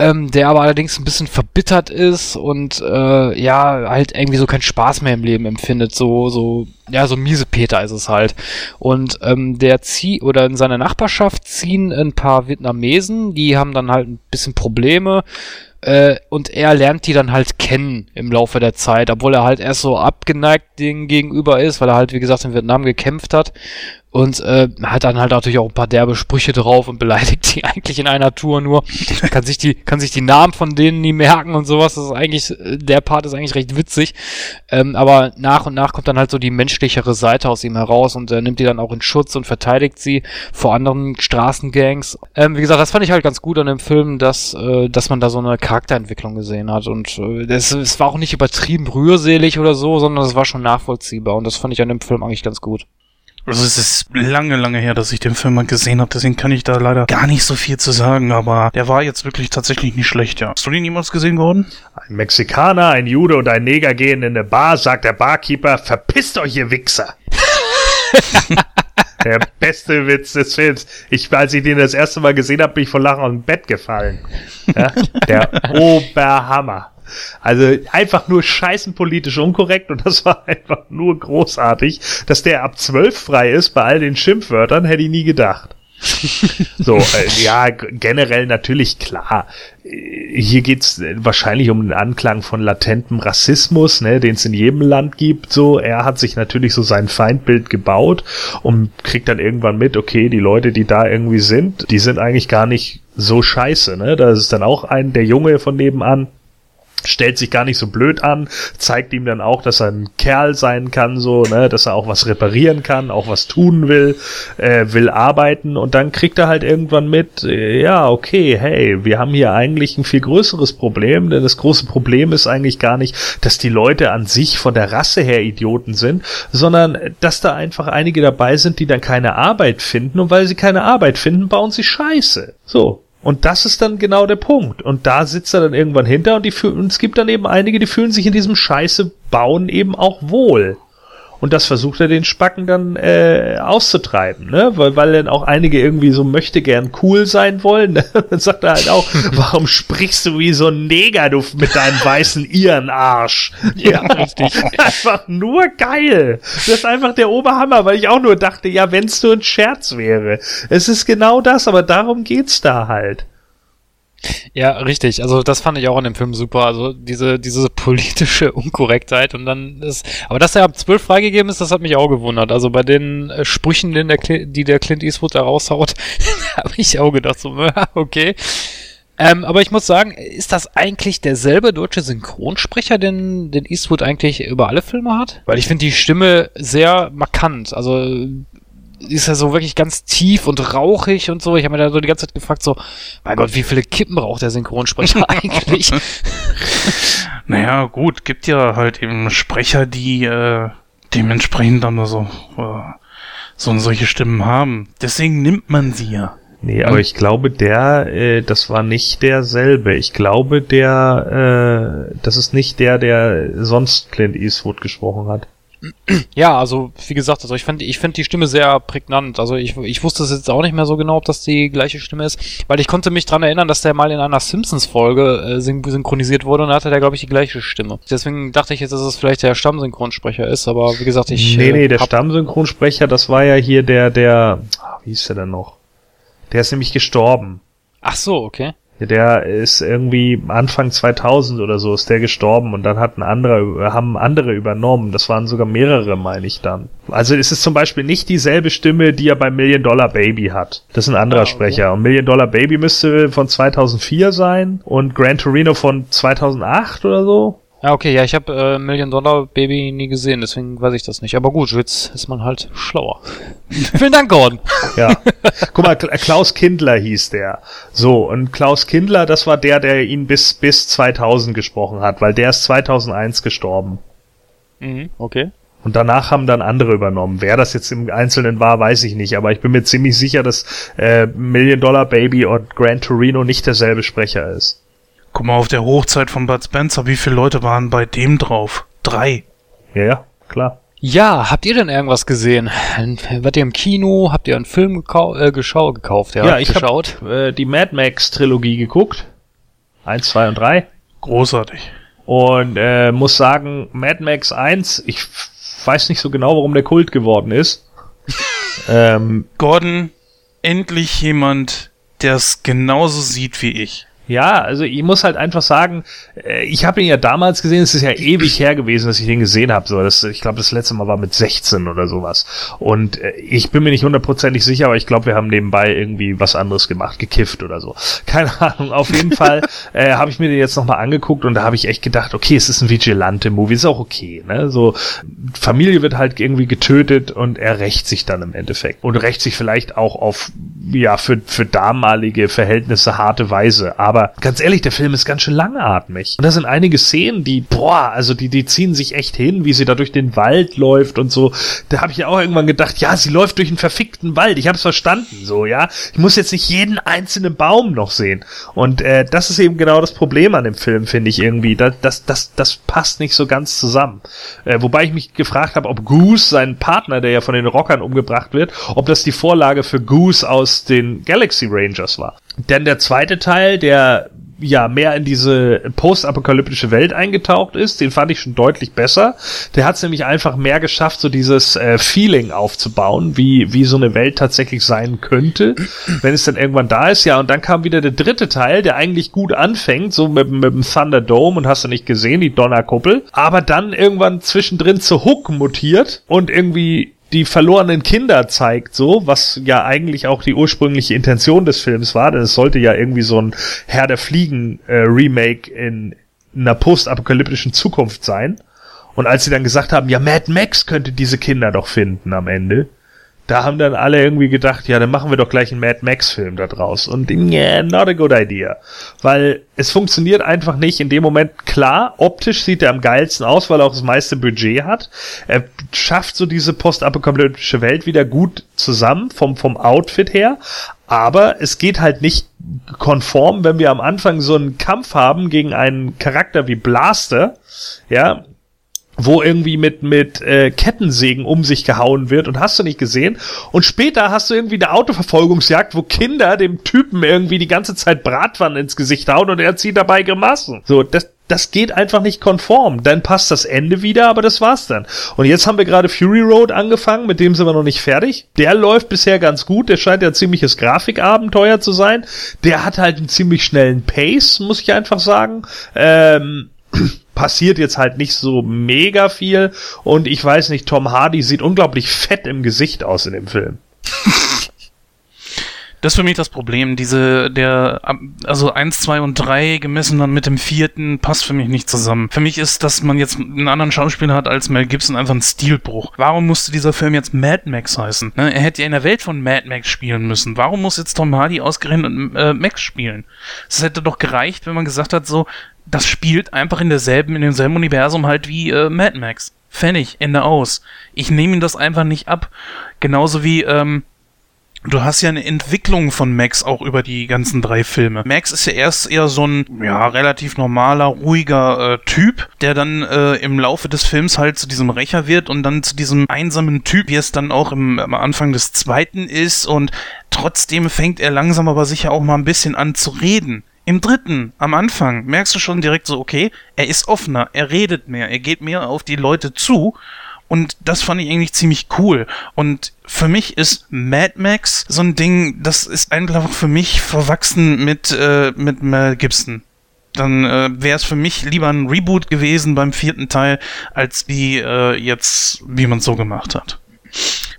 ähm, der aber allerdings ein bisschen verbittert ist und äh, ja, halt irgendwie so keinen Spaß mehr im Leben empfindet. So, so, ja, so miese Peter ist es halt. Und ähm, der zieht, oder in seiner Nachbarschaft ziehen ein paar Vietnamesen, die haben dann halt ein bisschen Probleme. Äh, und er lernt die dann halt kennen im Laufe der Zeit, obwohl er halt erst so abgeneigt denen gegenüber ist, weil er halt, wie gesagt, in Vietnam gekämpft hat. Und äh, hat dann halt natürlich auch ein paar derbe Sprüche drauf und beleidigt die eigentlich in einer Tour nur. kann sich die, kann sich die Namen von denen nie merken und sowas. Das ist eigentlich, äh, der Part ist eigentlich recht witzig. Ähm, aber nach und nach kommt dann halt so die menschlichere Seite aus ihm heraus und er nimmt die dann auch in Schutz und verteidigt sie vor anderen Straßengangs. Ähm, wie gesagt, das fand ich halt ganz gut an dem Film, dass, äh, dass man da so eine Charakterentwicklung gesehen hat. Und äh, das, es war auch nicht übertrieben rührselig oder so, sondern es war schon nachvollziehbar. Und das fand ich an dem Film eigentlich ganz gut. Also es ist lange, lange her, dass ich den Film mal gesehen habe, deswegen kann ich da leider gar nicht so viel zu sagen, aber der war jetzt wirklich tatsächlich nicht schlecht, ja. Hast du den jemals gesehen, Gordon? Ein Mexikaner, ein Jude und ein Neger gehen in eine Bar, sagt der Barkeeper, verpisst euch, ihr Wichser. der beste Witz des Films. Ich, als ich den das erste Mal gesehen habe, bin ich vor Lachen aus dem Bett gefallen. Ja? Der Oberhammer. Also einfach nur scheißen politisch unkorrekt und das war einfach nur großartig. Dass der ab 12 frei ist bei all den Schimpfwörtern, hätte ich nie gedacht. So, äh, ja, generell natürlich klar. Hier geht's äh, wahrscheinlich um den Anklang von latentem Rassismus, ne, den es in jedem Land gibt. So, er hat sich natürlich so sein Feindbild gebaut und kriegt dann irgendwann mit, okay, die Leute, die da irgendwie sind, die sind eigentlich gar nicht so scheiße, ne? Da ist dann auch ein, der Junge von nebenan, stellt sich gar nicht so blöd an, zeigt ihm dann auch, dass er ein Kerl sein kann, so, ne, dass er auch was reparieren kann, auch was tun will, äh, will arbeiten und dann kriegt er halt irgendwann mit, äh, ja, okay, hey, wir haben hier eigentlich ein viel größeres Problem, denn das große Problem ist eigentlich gar nicht, dass die Leute an sich von der Rasse her Idioten sind, sondern äh, dass da einfach einige dabei sind, die dann keine Arbeit finden und weil sie keine Arbeit finden, bauen sie Scheiße. So. Und das ist dann genau der Punkt. Und da sitzt er dann irgendwann hinter und, die und es gibt dann eben einige, die fühlen sich in diesem Scheiße bauen eben auch wohl. Und das versucht er den Spacken dann äh, auszutreiben, ne? Weil, weil dann auch einige irgendwie so möchte gern cool sein wollen. Ne? Dann sagt er halt auch, warum sprichst du wie so ein Neger, du mit deinem weißen Irrenarsch? Ja, richtig. einfach nur geil. Das ist einfach der Oberhammer, weil ich auch nur dachte, ja, wenn's nur ein Scherz wäre. Es ist genau das, aber darum geht's da halt. Ja, richtig. Also das fand ich auch in dem Film super. Also diese, diese politische Unkorrektheit und dann ist. Aber dass er ab 12 freigegeben ist, das hat mich auch gewundert. Also bei den äh, Sprüchen, den der, die der Clint Eastwood da raushaut, habe ich auch gedacht, so, okay. Ähm, aber ich muss sagen, ist das eigentlich derselbe deutsche Synchronsprecher, den, den Eastwood eigentlich über alle Filme hat? Weil ich finde die Stimme sehr markant. Also ist ja so wirklich ganz tief und rauchig und so. Ich habe mir da so die ganze Zeit gefragt, so, mein Gott, wie viele Kippen braucht der Synchronsprecher eigentlich? Naja, gut, gibt ja halt eben Sprecher, die äh, dementsprechend dann so, äh, so solche Stimmen haben. Deswegen nimmt man sie ja. Nee, aber ich glaube, der, äh, das war nicht derselbe. Ich glaube, der, äh, das ist nicht der, der sonst Clint Eastwood gesprochen hat. Ja, also wie gesagt, also ich finde ich find die Stimme sehr prägnant. Also ich, ich wusste es jetzt auch nicht mehr so genau, ob das die gleiche Stimme ist, weil ich konnte mich dran erinnern, dass der mal in einer Simpsons-Folge äh, syn synchronisiert wurde und da hatte der, glaube ich, die gleiche Stimme. Deswegen dachte ich jetzt, dass es vielleicht der Stammsynchronsprecher ist, aber wie gesagt, ich. nee, äh, nee, der hab- Stammsynchronsprecher, das war ja hier der, der, ah, wie hieß der denn noch? Der ist nämlich gestorben. Ach so, okay. Der ist irgendwie Anfang 2000 oder so ist der gestorben und dann hat ein anderer, haben andere übernommen. Das waren sogar mehrere, meine ich dann. Also es ist zum Beispiel nicht dieselbe Stimme, die er bei Million Dollar Baby hat. Das ist ein anderer Ah, okay. Sprecher. Und Million Dollar Baby müsste von 2004 sein und Gran Torino von 2008 oder so. Ja, okay, ja, ich habe äh, Million Dollar Baby nie gesehen, deswegen weiß ich das nicht. Aber gut, jetzt ist man halt schlauer. Vielen Dank, Gordon. Ja. Guck mal, Kla- Klaus Kindler hieß der. So, und Klaus Kindler, das war der, der ihn bis, bis 2000 gesprochen hat, weil der ist 2001 gestorben. Mhm, okay. Und danach haben dann andere übernommen. Wer das jetzt im Einzelnen war, weiß ich nicht. Aber ich bin mir ziemlich sicher, dass äh, Million Dollar Baby und Gran Torino nicht derselbe Sprecher ist. Guck mal, auf der Hochzeit von Bud Spencer, wie viele Leute waren bei dem drauf? Drei. Ja, ja, klar. Ja, habt ihr denn irgendwas gesehen? Wart ihr im Kino? Habt ihr einen Film gekau äh, geschau gekauft? Ja, ich geschaut. habe äh, die Mad Max Trilogie geguckt. Eins, zwei und drei. Großartig. Und äh, muss sagen, Mad Max 1, ich weiß nicht so genau, warum der Kult geworden ist. ähm, Gordon, endlich jemand, der es genauso sieht wie ich. Ja, also ich muss halt einfach sagen, äh, ich habe ihn ja damals gesehen, es ist ja ewig her gewesen, dass ich den gesehen habe. So, das, ich glaube, das letzte Mal war mit 16 oder sowas. Und äh, ich bin mir nicht hundertprozentig sicher, aber ich glaube, wir haben nebenbei irgendwie was anderes gemacht, gekifft oder so. Keine Ahnung. Auf jeden Fall äh, habe ich mir den jetzt nochmal angeguckt und da habe ich echt gedacht, okay, es ist ein Vigilante-Movie, ist auch okay. Ne? So, Familie wird halt irgendwie getötet und er rächt sich dann im Endeffekt. Und rächt sich vielleicht auch auf, ja, für, für damalige Verhältnisse harte Weise. Aber aber ganz ehrlich, der Film ist ganz schön langatmig. Und da sind einige Szenen, die, boah, also die, die ziehen sich echt hin, wie sie da durch den Wald läuft und so. Da habe ich ja auch irgendwann gedacht, ja, sie läuft durch einen verfickten Wald. Ich habe es verstanden, so, ja. Ich muss jetzt nicht jeden einzelnen Baum noch sehen. Und äh, das ist eben genau das Problem an dem Film, finde ich irgendwie. Das, das, das, das passt nicht so ganz zusammen. Äh, wobei ich mich gefragt habe, ob Goose, sein Partner, der ja von den Rockern umgebracht wird, ob das die Vorlage für Goose aus den Galaxy Rangers war. Denn der zweite Teil, der ja mehr in diese postapokalyptische Welt eingetaucht ist, den fand ich schon deutlich besser. Der hat es nämlich einfach mehr geschafft, so dieses äh, Feeling aufzubauen, wie wie so eine Welt tatsächlich sein könnte, wenn es dann irgendwann da ist. Ja, und dann kam wieder der dritte Teil, der eigentlich gut anfängt, so mit, mit dem Thunderdome und hast du nicht gesehen, die Donnerkuppel, aber dann irgendwann zwischendrin zu Hook mutiert und irgendwie die verlorenen Kinder zeigt, so, was ja eigentlich auch die ursprüngliche Intention des Films war, denn es sollte ja irgendwie so ein Herr der Fliegen äh, Remake in, in einer postapokalyptischen Zukunft sein. Und als sie dann gesagt haben, ja, Mad Max könnte diese Kinder doch finden am Ende, da haben dann alle irgendwie gedacht, ja, dann machen wir doch gleich einen Mad Max-Film da draus. Und yeah, not a good idea. Weil es funktioniert einfach nicht in dem Moment. Klar, optisch sieht er am geilsten aus, weil er auch das meiste Budget hat. Er schafft so diese postapokalyptische Welt wieder gut zusammen, vom, vom Outfit her. Aber es geht halt nicht konform, wenn wir am Anfang so einen Kampf haben gegen einen Charakter wie Blaster, ja, wo irgendwie mit mit äh, Kettensägen um sich gehauen wird und hast du nicht gesehen und später hast du irgendwie eine Autoverfolgungsjagd, wo Kinder dem Typen irgendwie die ganze Zeit Bratpfannen ins Gesicht hauen und er zieht dabei Grimassen. So, das das geht einfach nicht konform. Dann passt das Ende wieder, aber das war's dann. Und jetzt haben wir gerade Fury Road angefangen, mit dem sind wir noch nicht fertig. Der läuft bisher ganz gut. Der scheint ja ein ziemliches Grafikabenteuer zu sein. Der hat halt einen ziemlich schnellen Pace, muss ich einfach sagen. Ähm, passiert jetzt halt nicht so mega viel und ich weiß nicht, Tom Hardy sieht unglaublich fett im Gesicht aus in dem Film. Das ist für mich das Problem. Diese, der, also eins, zwei und drei gemessen dann mit dem vierten passt für mich nicht zusammen. Für mich ist, dass man jetzt einen anderen Schauspieler hat als Mel Gibson einfach ein Stilbruch. Warum musste dieser Film jetzt Mad Max heißen? Ne? Er hätte ja in der Welt von Mad Max spielen müssen. Warum muss jetzt Tom Hardy ausgerechnet äh, Max spielen? Es hätte doch gereicht, wenn man gesagt hat, so, das spielt einfach in derselben, in demselben Universum halt wie äh, Mad Max. Pfennig, Ende aus. Ich nehme ihm das einfach nicht ab. Genauso wie, ähm, Du hast ja eine Entwicklung von Max auch über die ganzen drei Filme. Max ist ja erst eher so ein ja relativ normaler, ruhiger äh, Typ, der dann äh, im Laufe des Films halt zu diesem Rächer wird und dann zu diesem einsamen Typ, wie es dann auch im, am Anfang des zweiten ist und trotzdem fängt er langsam aber sicher auch mal ein bisschen an zu reden. Im dritten, am Anfang, merkst du schon direkt so, okay, er ist offener, er redet mehr, er geht mehr auf die Leute zu. Und das fand ich eigentlich ziemlich cool. Und für mich ist Mad Max so ein Ding, das ist einfach für mich verwachsen mit, äh, mit Mel Gibson. Dann äh, wäre es für mich lieber ein Reboot gewesen beim vierten Teil, als wie äh, jetzt, wie man es so gemacht hat.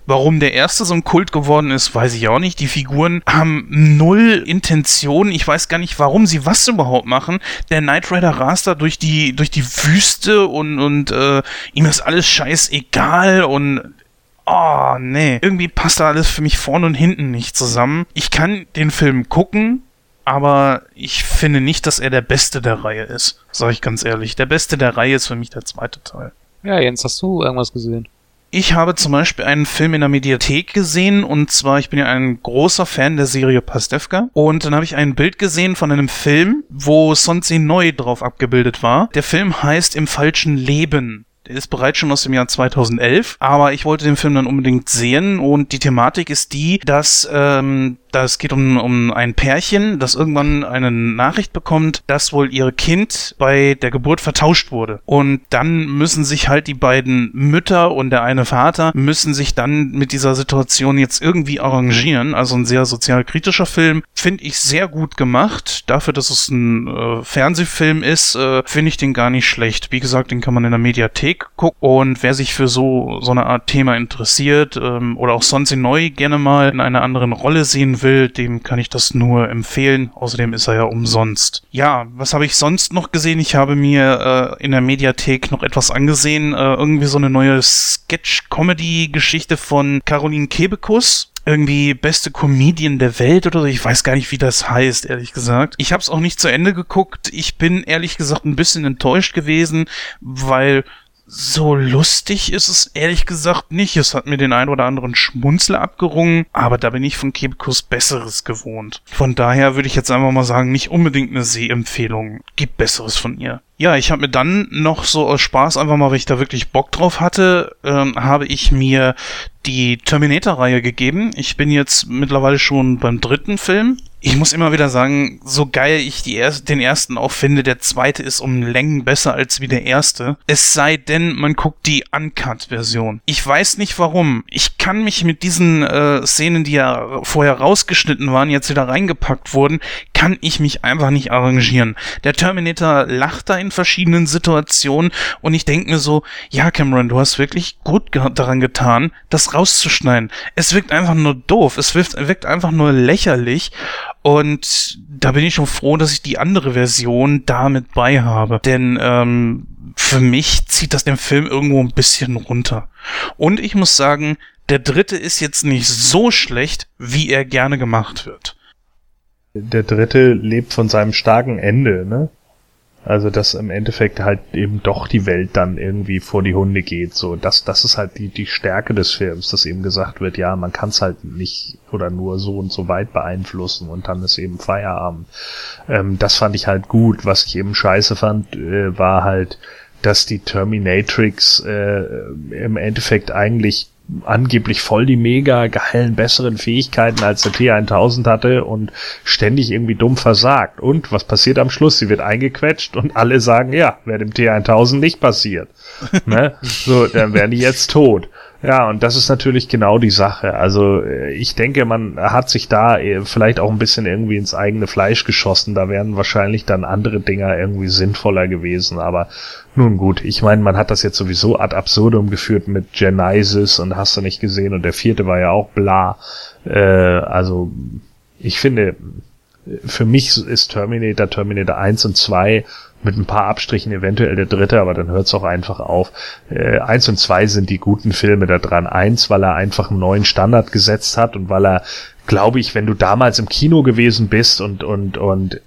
Warum der erste so ein Kult geworden ist, weiß ich auch nicht. Die Figuren haben null Intention. Ich weiß gar nicht, warum sie was überhaupt machen. Der Knight Rider rast da durch die, durch die Wüste und, und äh, ihm ist alles scheißegal und Oh, nee. Irgendwie passt da alles für mich vorne und hinten nicht zusammen. Ich kann den Film gucken, aber ich finde nicht, dass er der beste der Reihe ist. Sag ich ganz ehrlich. Der beste der Reihe ist für mich der zweite Teil. Ja, Jens, hast du irgendwas gesehen? Ich habe zum Beispiel einen Film in der Mediathek gesehen und zwar, ich bin ja ein großer Fan der Serie Pastewka und dann habe ich ein Bild gesehen von einem Film, wo Sonzi Neu drauf abgebildet war. Der Film heißt Im falschen Leben. Der ist bereits schon aus dem Jahr 2011, aber ich wollte den Film dann unbedingt sehen und die Thematik ist die, dass ähm, das geht um, um ein Pärchen, das irgendwann eine Nachricht bekommt, dass wohl ihr Kind bei der Geburt vertauscht wurde. Und dann müssen sich halt die beiden Mütter und der eine Vater müssen sich dann mit dieser Situation jetzt irgendwie arrangieren. Also ein sehr sozialkritischer Film. Finde ich sehr gut gemacht. Dafür, dass es ein äh, Fernsehfilm ist, äh, finde ich den gar nicht schlecht. Wie gesagt, den kann man in der Mediathek gucken. Und wer sich für so, so eine Art Thema interessiert ähm, oder auch sonst neu gerne mal in einer anderen Rolle sehen will, dem kann ich das nur empfehlen. Außerdem ist er ja umsonst. Ja, was habe ich sonst noch gesehen? Ich habe mir äh, in der Mediathek noch etwas angesehen. Äh, irgendwie so eine neue Sketch-Comedy-Geschichte von Caroline Kebekus irgendwie beste Comedian der Welt oder so. Ich weiß gar nicht, wie das heißt, ehrlich gesagt. Ich habe es auch nicht zu Ende geguckt. Ich bin ehrlich gesagt ein bisschen enttäuscht gewesen, weil so lustig ist es ehrlich gesagt nicht. Es hat mir den ein oder anderen Schmunzler abgerungen, aber da bin ich von Kebekus Besseres gewohnt. Von daher würde ich jetzt einfach mal sagen, nicht unbedingt eine Sehempfehlung. Gibt Besseres von ihr. Ja, ich habe mir dann noch so aus Spaß einfach mal, weil ich da wirklich Bock drauf hatte, ähm, habe ich mir die Terminator-Reihe gegeben. Ich bin jetzt mittlerweile schon beim dritten Film ich muss immer wieder sagen, so geil ich er den ersten auch finde, der zweite ist um Längen besser als wie der erste. Es sei denn, man guckt die Uncut-Version. Ich weiß nicht warum. Ich kann mich mit diesen äh, Szenen, die ja vorher rausgeschnitten waren, jetzt wieder reingepackt wurden, kann ich mich einfach nicht arrangieren. Der Terminator lacht da in verschiedenen Situationen und ich denke mir so, ja Cameron, du hast wirklich gut ge daran getan, das rauszuschneiden. Es wirkt einfach nur doof. Es wirkt einfach nur lächerlich und da bin ich schon froh, dass ich die andere Version damit bei habe. Denn ähm, für mich zieht das den Film irgendwo ein bisschen runter. Und ich muss sagen, der dritte ist jetzt nicht so schlecht, wie er gerne gemacht wird. Der dritte lebt von seinem starken Ende, ne? Also, dass im Endeffekt halt eben doch die Welt dann irgendwie vor die Hunde geht. So, das, das ist halt die, die Stärke des Films, dass eben gesagt wird, ja, man kann es halt nicht oder nur so und so weit beeinflussen und dann ist eben Feierabend. Ähm, das fand ich halt gut. Was ich eben scheiße fand, äh, war halt, dass die Terminatrix äh, im Endeffekt eigentlich angeblich voll die mega geilen, besseren Fähigkeiten als der T1000 hatte und ständig irgendwie dumm versagt. Und was passiert am Schluss? Sie wird eingequetscht und alle sagen, ja, wäre dem T1000 nicht passiert. ne? So, dann wären die jetzt tot. Ja, und das ist natürlich genau die Sache. Also äh, ich denke, man hat sich da äh, vielleicht auch ein bisschen irgendwie ins eigene Fleisch geschossen. Da wären wahrscheinlich dann andere Dinger irgendwie sinnvoller gewesen. Aber nun gut, ich meine, man hat das jetzt sowieso ad absurdum geführt mit Genesis und hast du nicht gesehen. Und der vierte war ja auch bla. Äh, also ich finde, für mich ist Terminator, Terminator 1 und 2 mit ein paar Abstrichen eventuell der dritte, aber dann hört es auch einfach auf. Äh, eins und zwei sind die guten Filme da dran. Eins, weil er einfach einen neuen Standard gesetzt hat und weil er, glaube ich, wenn du damals im Kino gewesen bist und, und, und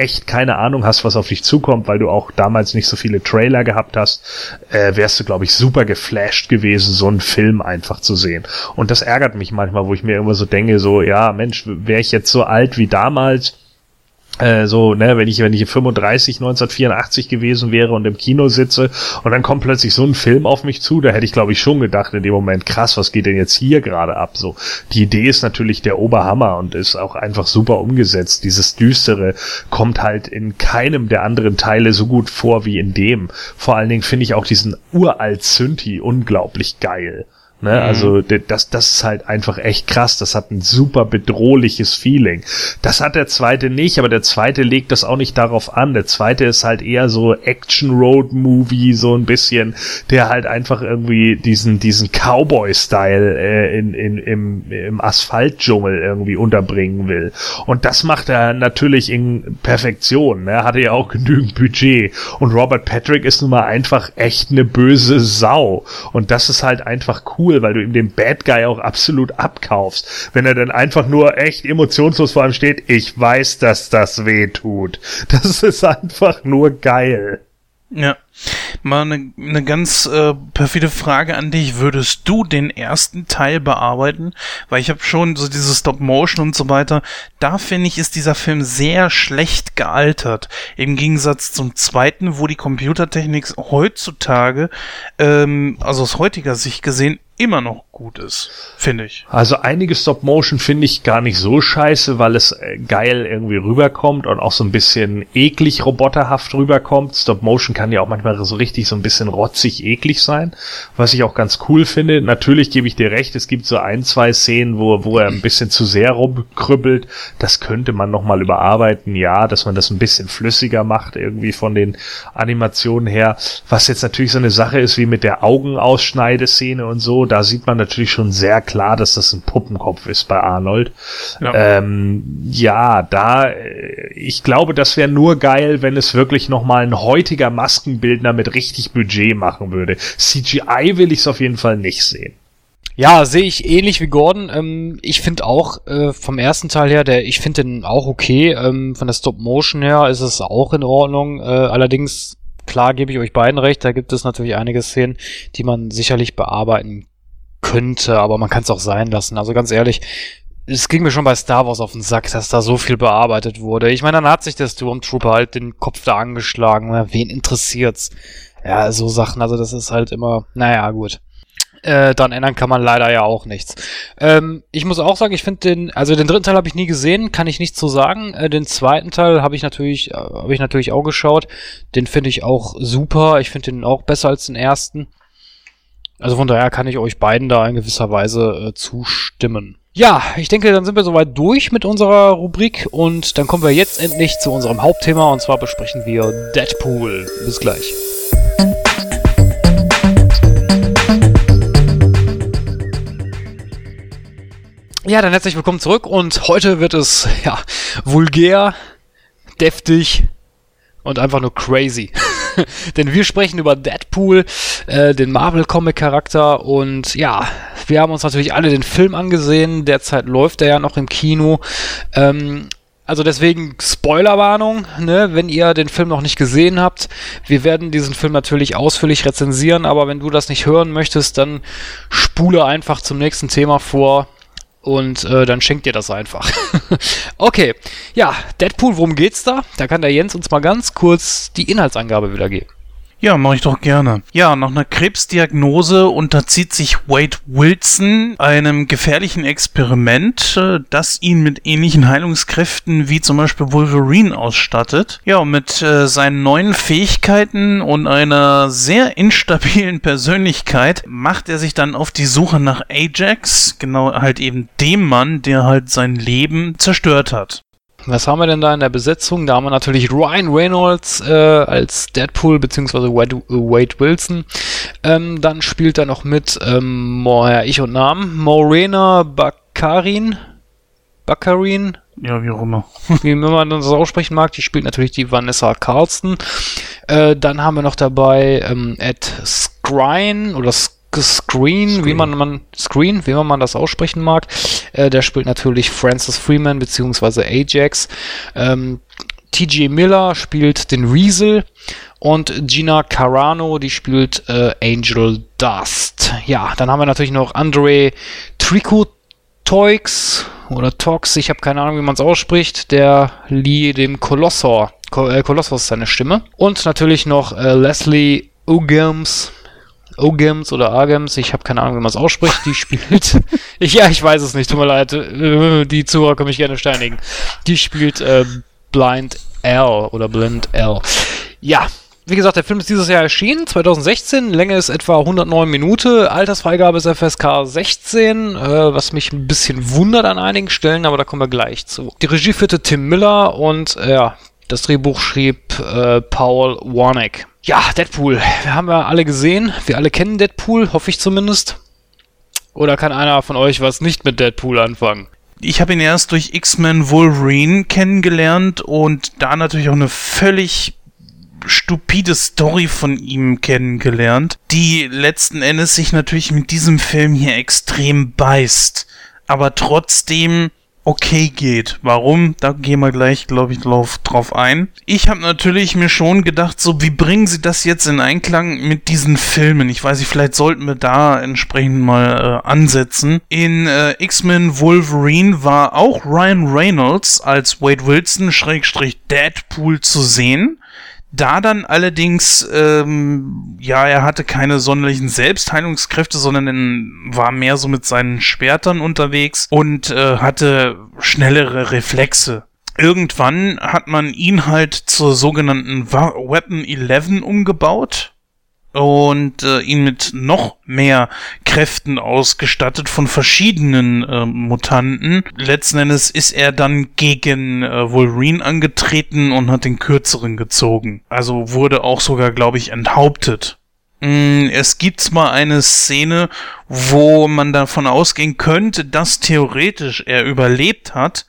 echt keine Ahnung hast, was auf dich zukommt, weil du auch damals nicht so viele Trailer gehabt hast, äh, wärst du, glaube ich, super geflasht gewesen, so einen Film einfach zu sehen. Und das ärgert mich manchmal, wo ich mir immer so denke, so, ja, Mensch, wäre ich jetzt so alt wie damals, äh, so, ne, wenn ich, wenn ich 35, 1984 gewesen wäre und im Kino sitze und dann kommt plötzlich so ein Film auf mich zu, da hätte ich, glaube ich, schon gedacht in dem Moment, krass, was geht denn jetzt hier gerade ab? So, die Idee ist natürlich der Oberhammer und ist auch einfach super umgesetzt. Dieses Düstere kommt halt in keinem der anderen Teile so gut vor wie in dem. Vor allen Dingen finde ich auch diesen uralt Synthi unglaublich geil. Ne? Mhm. Also das, das ist halt einfach echt krass. Das hat ein super bedrohliches Feeling. Das hat der zweite nicht, aber der zweite legt das auch nicht darauf an. Der zweite ist halt eher so Action Road Movie, so ein bisschen, der halt einfach irgendwie diesen, diesen Cowboy-Style äh, in, in, im, im Asphaltdschungel irgendwie unterbringen will. Und das macht er natürlich in Perfektion. Ne? Er hatte ja auch genügend Budget. Und Robert Patrick ist nun mal einfach echt eine böse Sau. Und das ist halt einfach cool cool, weil du ihm den Bad Guy auch absolut abkaufst. Wenn er dann einfach nur echt emotionslos vor ihm steht, ich weiß, dass das weh tut. Das ist einfach nur geil. Ja. Mal eine, eine ganz äh, perfide Frage an dich. Würdest du den ersten Teil bearbeiten? Weil ich habe schon so diese Stop-Motion und so weiter. Da finde ich, ist dieser Film sehr schlecht gealtert. Im Gegensatz zum zweiten, wo die Computertechnik heutzutage, ähm, also aus heutiger Sicht gesehen, immer noch gut ist, finde ich. Also einige Stop-Motion finde ich gar nicht so scheiße, weil es äh, geil irgendwie rüberkommt und auch so ein bisschen eklig roboterhaft rüberkommt. Stop-Motion kann ja auch manchmal so richtig so ein bisschen rotzig eklig sein, was ich auch ganz cool finde. Natürlich gebe ich dir recht, es gibt so ein, zwei Szenen, wo, wo er ein bisschen zu sehr rumkrübbelt. Das könnte man nochmal überarbeiten, ja, dass man das ein bisschen flüssiger macht, irgendwie von den Animationen her. Was jetzt natürlich so eine Sache ist wie mit der Augenausschneideszene und so, da sieht man natürlich schon sehr klar, dass das ein Puppenkopf ist bei Arnold. Ja, ähm, ja da, äh, ich glaube, das wäre nur geil, wenn es wirklich nochmal ein heutiger Maskenbildner mit richtig Budget machen würde. CGI will ich es auf jeden Fall nicht sehen. Ja, sehe ich ähnlich wie Gordon. Ähm, ich finde auch äh, vom ersten Teil her, der, ich finde den auch okay. Ähm, von der Stop Motion her ist es auch in Ordnung. Äh, allerdings klar gebe ich euch beiden recht, da gibt es natürlich einige Szenen, die man sicherlich bearbeiten könnte, aber man kann es auch sein lassen. Also ganz ehrlich, es ging mir schon bei Star Wars auf den Sack, dass da so viel bearbeitet wurde. Ich meine, dann hat sich der Stormtrooper halt den Kopf da angeschlagen. Wen interessiert's? Ja, so Sachen, also das ist halt immer, naja, gut. Äh, dann ändern kann man leider ja auch nichts. Ähm, ich muss auch sagen, ich finde den, also den dritten Teil habe ich nie gesehen, kann ich nicht so sagen. Äh, den zweiten Teil habe ich natürlich, äh, habe ich natürlich auch geschaut. Den finde ich auch super. Ich finde den auch besser als den ersten. Also von daher kann ich euch beiden da in gewisser Weise äh, zustimmen. Ja, ich denke, dann sind wir soweit durch mit unserer Rubrik und dann kommen wir jetzt endlich zu unserem Hauptthema und zwar besprechen wir Deadpool. Bis gleich. Ja, dann herzlich willkommen zurück und heute wird es ja vulgär, deftig und einfach nur crazy. Denn wir sprechen über Deadpool, äh, den Marvel-Comic-Charakter und ja, wir haben uns natürlich alle den Film angesehen. Derzeit läuft er ja noch im Kino. Ähm, also deswegen Spoilerwarnung, ne, wenn ihr den Film noch nicht gesehen habt. Wir werden diesen Film natürlich ausführlich rezensieren, aber wenn du das nicht hören möchtest, dann spule einfach zum nächsten Thema vor und äh, dann schenkt ihr das einfach. okay, ja, Deadpool, worum geht's da? Da kann der Jens uns mal ganz kurz die Inhaltsangabe wiedergeben. Ja, mache ich doch gerne. Ja, nach einer Krebsdiagnose unterzieht sich Wade Wilson einem gefährlichen Experiment, äh, das ihn mit ähnlichen Heilungskräften wie zum Beispiel Wolverine ausstattet. Ja, und mit äh, seinen neuen Fähigkeiten und einer sehr instabilen Persönlichkeit macht er sich dann auf die Suche nach Ajax, genau halt eben dem Mann, der halt sein Leben zerstört hat. Was haben wir denn da in der Besetzung? Da haben wir natürlich Ryan Reynolds äh, als Deadpool beziehungsweise Wade, Wade Wilson. Ähm, dann spielt er noch mit, ähm, ja, ich und Namen, Morena Bakarin. Bakarin? Ja, wie auch immer. wie man das aussprechen mag. Die spielt natürlich die Vanessa Carlston. Äh, dann haben wir noch dabei ähm, Ed Skrine oder Skrine Screen, wie man, man Screen, wie man das aussprechen mag. Äh, der spielt natürlich Francis Freeman beziehungsweise Ajax. Ähm, TJ Miller spielt den Weasel und Gina Carano, die spielt äh, Angel Dust. Ja, dann haben wir natürlich noch Andre Tricotoix oder Tox, ich habe keine Ahnung, wie man es ausspricht, der lieh dem Kolossor, äh, Kolossos seine Stimme. Und natürlich noch äh, Leslie Uggams, Ogems oder Agems, ich habe keine Ahnung, wie man es ausspricht, die spielt. ich, ja, ich weiß es nicht, tut mir leid. Äh, die Zuhörer können mich gerne steinigen. Die spielt äh, Blind L oder Blind L. Ja, wie gesagt, der Film ist dieses Jahr erschienen, 2016. Länge ist etwa 109 Minuten. Altersfreigabe ist FSK 16, äh, was mich ein bisschen wundert an einigen Stellen, aber da kommen wir gleich zu. Die Regie führte Tim Miller und äh, ja, das Drehbuch schrieb äh, Paul Warnick. Ja, Deadpool. Wir haben ja alle gesehen. Wir alle kennen Deadpool, hoffe ich zumindest. Oder kann einer von euch was nicht mit Deadpool anfangen? Ich habe ihn erst durch X-Men Wolverine kennengelernt und da natürlich auch eine völlig stupide Story von ihm kennengelernt, die letzten Endes sich natürlich mit diesem Film hier extrem beißt, aber trotzdem okay geht. Warum? Da gehen wir gleich, glaube ich, drauf, ein. Ich habe natürlich mir schon gedacht, so wie bringen sie das jetzt in Einklang mit diesen Filmen? Ich weiß nicht, vielleicht sollten wir da entsprechend mal äh, ansetzen. In äh, X-Men Wolverine war auch Ryan Reynolds als Wade Wilson Schrägstrich Deadpool zu sehen. Da dann allerdings, ähm, ja, er hatte keine sonderlichen Selbstheilungskräfte, sondern war mehr so mit seinen Schwertern unterwegs und äh, hatte schnellere Reflexe. Irgendwann hat man ihn halt zur sogenannten Weapon 11 umgebaut und äh, ihn mit noch mehr Kräften ausgestattet von verschiedenen äh, Mutanten. Letzten Endes ist er dann gegen äh, Wolverine angetreten und hat den kürzeren gezogen. Also wurde auch sogar, glaube ich, enthauptet. Mm, es gibt mal eine Szene, wo man davon ausgehen könnte, dass theoretisch er überlebt hat,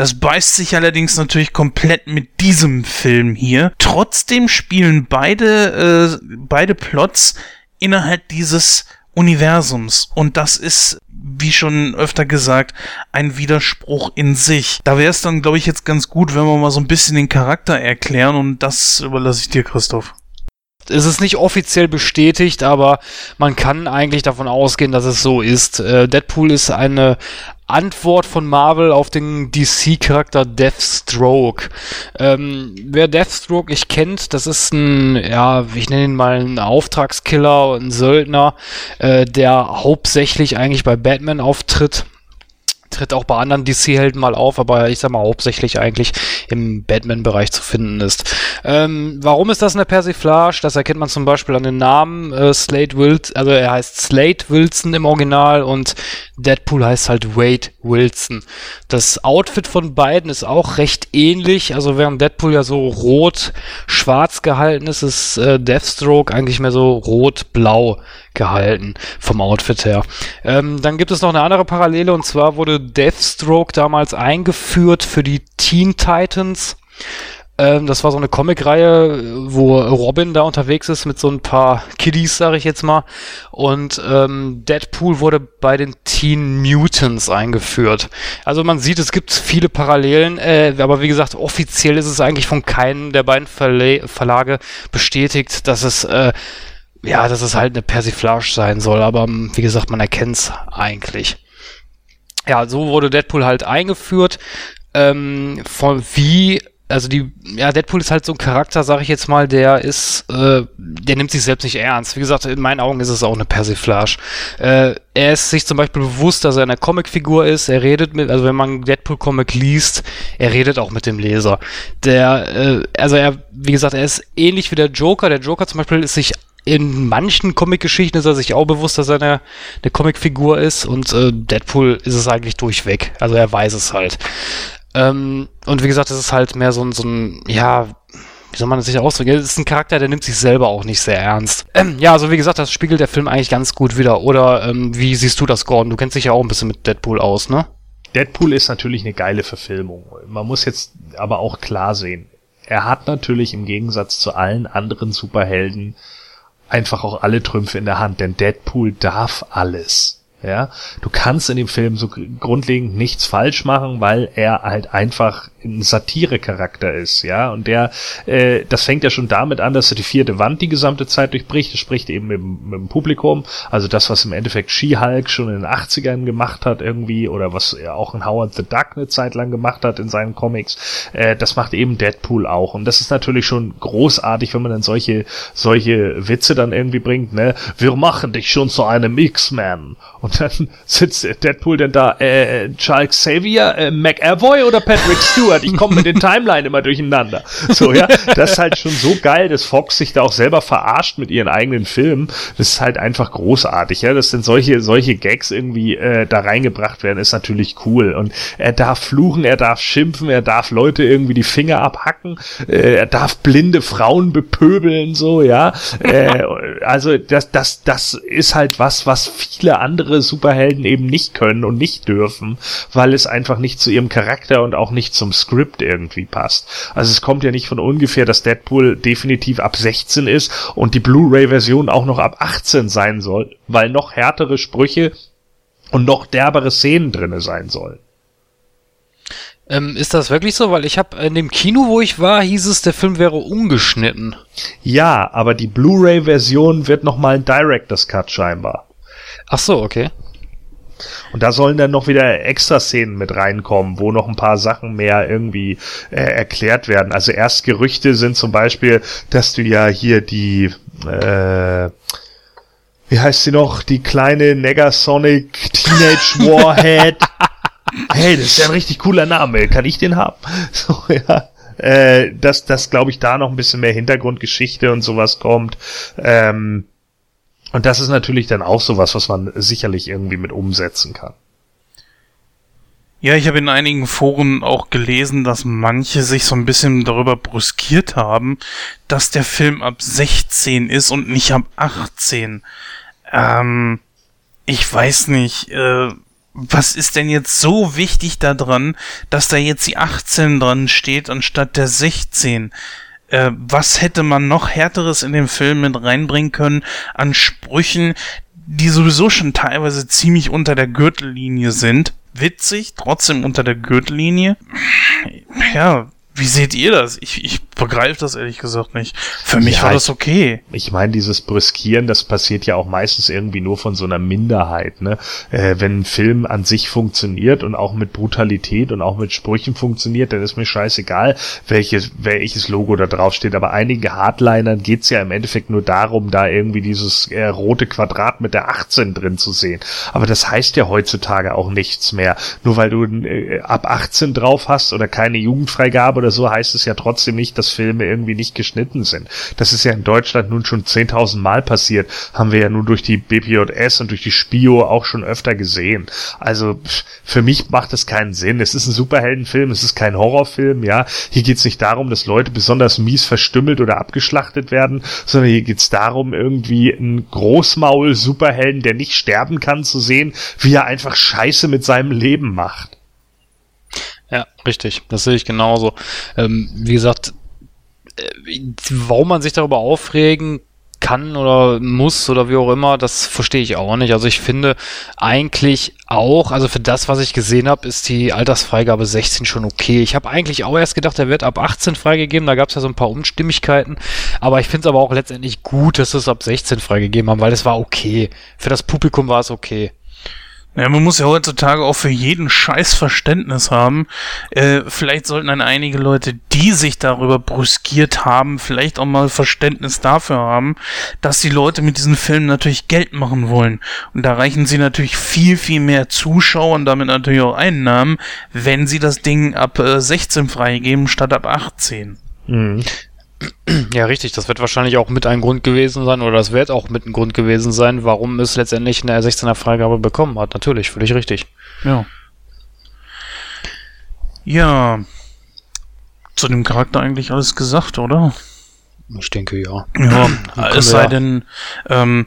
das beißt sich allerdings natürlich komplett mit diesem Film hier. Trotzdem spielen beide, äh, beide Plots innerhalb dieses Universums. Und das ist, wie schon öfter gesagt, ein Widerspruch in sich. Da wäre es dann, glaube ich, jetzt ganz gut, wenn wir mal so ein bisschen den Charakter erklären. Und das überlasse ich dir, Christoph. Es ist nicht offiziell bestätigt, aber man kann eigentlich davon ausgehen, dass es so ist. Äh, Deadpool ist eine Antwort von Marvel auf den DC-Charakter Deathstroke. Ähm, wer Deathstroke nicht kennt, das ist ein, ja, ich nenne ihn mal einen Auftragskiller, ein Söldner, äh, der hauptsächlich eigentlich bei Batman auftritt tritt auch bei anderen DC-Helden mal auf, aber ich sag mal hauptsächlich eigentlich im Batman-Bereich zu finden ist. Ähm, warum ist das eine Persiflage? Das erkennt man zum Beispiel an den Namen äh, Slade Wilson, also er heißt Slade Wilson im Original und Deadpool heißt halt Wade Wilson. Das Outfit von beiden ist auch recht ähnlich, also während Deadpool ja so rot-schwarz gehalten ist, ist äh, Deathstroke eigentlich mehr so rot-blau gehalten vom Outfit her. Ähm, dann gibt es noch eine andere Parallele und zwar wurde Deathstroke damals eingeführt für die Teen Titans. Ähm, das war so eine Comicreihe, wo Robin da unterwegs ist mit so ein paar Kiddies, sage ich jetzt mal. Und ähm, Deadpool wurde bei den Teen Mutants eingeführt. Also man sieht, es gibt viele Parallelen, äh, aber wie gesagt, offiziell ist es eigentlich von keinem der beiden Verle Verlage bestätigt, dass es äh, ja, dass es halt eine Persiflage sein soll, aber ähm, wie gesagt, man erkennt es eigentlich. Ja, so wurde Deadpool halt eingeführt. Ähm, von wie, also die, ja, Deadpool ist halt so ein Charakter, sag ich jetzt mal, der ist, äh, der nimmt sich selbst nicht ernst. Wie gesagt, in meinen Augen ist es auch eine Persiflage. Äh, er ist sich zum Beispiel bewusst, dass er eine Comicfigur ist. Er redet mit, also wenn man Deadpool-Comic liest, er redet auch mit dem Leser. Der, äh, also er, wie gesagt, er ist ähnlich wie der Joker. Der Joker zum Beispiel ist sich in manchen Comic-Geschichten ist er sich auch bewusst, dass er eine, eine Comicfigur ist und äh, Deadpool ist es eigentlich durchweg. Also er weiß es halt. Ähm, und wie gesagt, es ist halt mehr so ein, so ein, ja, wie soll man das sich ausdrücken? Es ist ein Charakter, der nimmt sich selber auch nicht sehr ernst. Ähm, ja, also wie gesagt, das spiegelt der Film eigentlich ganz gut wieder. Oder ähm, wie siehst du das, Gordon? Du kennst dich ja auch ein bisschen mit Deadpool aus, ne? Deadpool ist natürlich eine geile Verfilmung. Man muss jetzt aber auch klar sehen, er hat natürlich im Gegensatz zu allen anderen Superhelden einfach auch alle Trümpfe in der Hand, denn Deadpool darf alles. Ja, du kannst in dem Film so grundlegend nichts falsch machen, weil er halt einfach ein Satire-Charakter ist, ja, und der, äh, das fängt ja schon damit an, dass er die vierte Wand die gesamte Zeit durchbricht, das spricht eben mit, mit dem Publikum, also das, was im Endeffekt She-Hulk schon in den 80ern gemacht hat irgendwie, oder was er auch in Howard the Duck eine Zeit lang gemacht hat in seinen Comics, äh, das macht eben Deadpool auch, und das ist natürlich schon großartig, wenn man dann solche, solche Witze dann irgendwie bringt, ne, wir machen dich schon zu einem X-Man, und dann sitzt Deadpool denn da, äh, Charles Xavier, äh, McAvoy oder Patrick Stewart? Stewart, ich komme mit den Timeline immer durcheinander. So, ja, das ist halt schon so geil, dass Fox sich da auch selber verarscht mit ihren eigenen Filmen. Das ist halt einfach großartig, ja, dass denn solche, solche Gags irgendwie äh, da reingebracht werden, ist natürlich cool. Und er darf fluchen, er darf schimpfen, er darf Leute irgendwie die Finger abhacken, äh, er darf blinde Frauen bepöbeln, so, ja. Äh, also das, das, das ist halt was, was viele andere Superhelden eben nicht können und nicht dürfen, weil es einfach nicht zu ihrem Charakter und auch nicht zum Skript irgendwie passt. Also es kommt ja nicht von ungefähr, dass Deadpool definitiv ab 16 ist und die Blu-ray-Version auch noch ab 18 sein soll, weil noch härtere Sprüche und noch derbere Szenen drinne sein sollen. Ähm, ist das wirklich so? Weil ich habe in dem Kino, wo ich war, hieß es, der Film wäre ungeschnitten. Ja, aber die Blu-ray-Version wird nochmal ein Director's Cut scheinbar. Ach so, okay. Und da sollen dann noch wieder extra Szenen mit reinkommen, wo noch ein paar Sachen mehr irgendwie äh, erklärt werden. Also erst Gerüchte sind zum Beispiel, dass du ja hier die, äh, wie heißt sie noch, die kleine Negasonic Teenage Warhead. hey, das ist ja ein richtig cooler Name. Kann ich den haben? So, ja. Äh, dass, dass glaube ich, da noch ein bisschen mehr Hintergrundgeschichte und sowas kommt. Ähm, und das ist natürlich dann auch sowas, was man sicherlich irgendwie mit umsetzen kann. Ja, ich habe in einigen Foren auch gelesen, dass manche sich so ein bisschen darüber brüskiert haben, dass der Film ab 16 ist und nicht ab 18. Ähm, ich weiß nicht, äh, was ist denn jetzt so wichtig daran, dass da jetzt die 18 dran steht anstatt der 16? Äh, was hätte man noch härteres in den Film mit reinbringen können an Sprüchen, die sowieso schon teilweise ziemlich unter der Gürtellinie sind? Witzig, trotzdem unter der Gürtellinie. Ja, wie seht ihr das? Ich, ich begreife das ehrlich gesagt nicht. Für mich Ja, war das okay. Ich meine, dieses Brüskieren, das passiert ja auch meistens irgendwie nur von so einer Minderheit. Ne? Äh, wenn ein Film an sich funktioniert und auch mit Brutalität und auch mit Sprüchen funktioniert, dann ist mir scheißegal, welches, welches Logo da drauf steht. Aber einigen Hardlinern geht's ja im Endeffekt nur darum, da irgendwie dieses äh, rote Quadrat mit der 18 drin zu sehen. Aber das heißt ja heutzutage auch nichts mehr. Nur weil du äh, ab 18 drauf hast oder keine Jugendfreigabe oder so, heißt es ja trotzdem nicht, dass Filme irgendwie nicht geschnitten sind. Das ist ja in Deutschland nun schon 10.000 Mal passiert. Haben wir ja nun durch die BPJS und durch die Spio auch schon öfter gesehen. Also für mich macht es keinen Sinn. Es ist ein Superheldenfilm, es ist kein Horrorfilm, ja. Hier geht es nicht darum, dass Leute besonders mies verstümmelt oder abgeschlachtet werden, sondern hier geht es darum, irgendwie einen Großmaul-Superhelden, der nicht sterben kann, zu sehen, wie er einfach Scheiße mit seinem Leben macht. Ja, richtig. Das sehe ich genauso. Ähm, wie gesagt, warum man sich darüber aufregen kann oder muss oder wie auch immer, das verstehe ich auch nicht. Also ich finde eigentlich auch, also für das, was ich gesehen habe, ist die Altersfreigabe 16 schon okay. Ich habe eigentlich auch erst gedacht, er wird ab 18 freigegeben. Da gab es ja so ein paar Unstimmigkeiten. Aber ich finde es aber auch letztendlich gut, dass es ab 16 freigegeben haben, weil es war okay. Für das Publikum war es okay. Ja, man muss ja heutzutage auch für jeden Scheiß Verständnis haben. Äh, vielleicht sollten dann einige Leute, die sich darüber brüskiert haben, vielleicht auch mal Verständnis dafür haben, dass die Leute mit diesen Filmen natürlich Geld machen wollen. Und da reichen sie natürlich viel, viel mehr Zuschauer und damit natürlich auch Einnahmen, wenn sie das Ding ab äh, 16 freigeben statt ab 18. Mhm. Ja, richtig. Das wird wahrscheinlich auch mit ein Grund gewesen sein, oder das wird auch mit ein Grund gewesen sein, warum es letztendlich eine 16er Freigabe bekommen hat. Natürlich, völlig richtig. Ja. Ja. Zu dem Charakter eigentlich alles gesagt, oder? Ich denke, ja. Ja, es sei denn, ähm,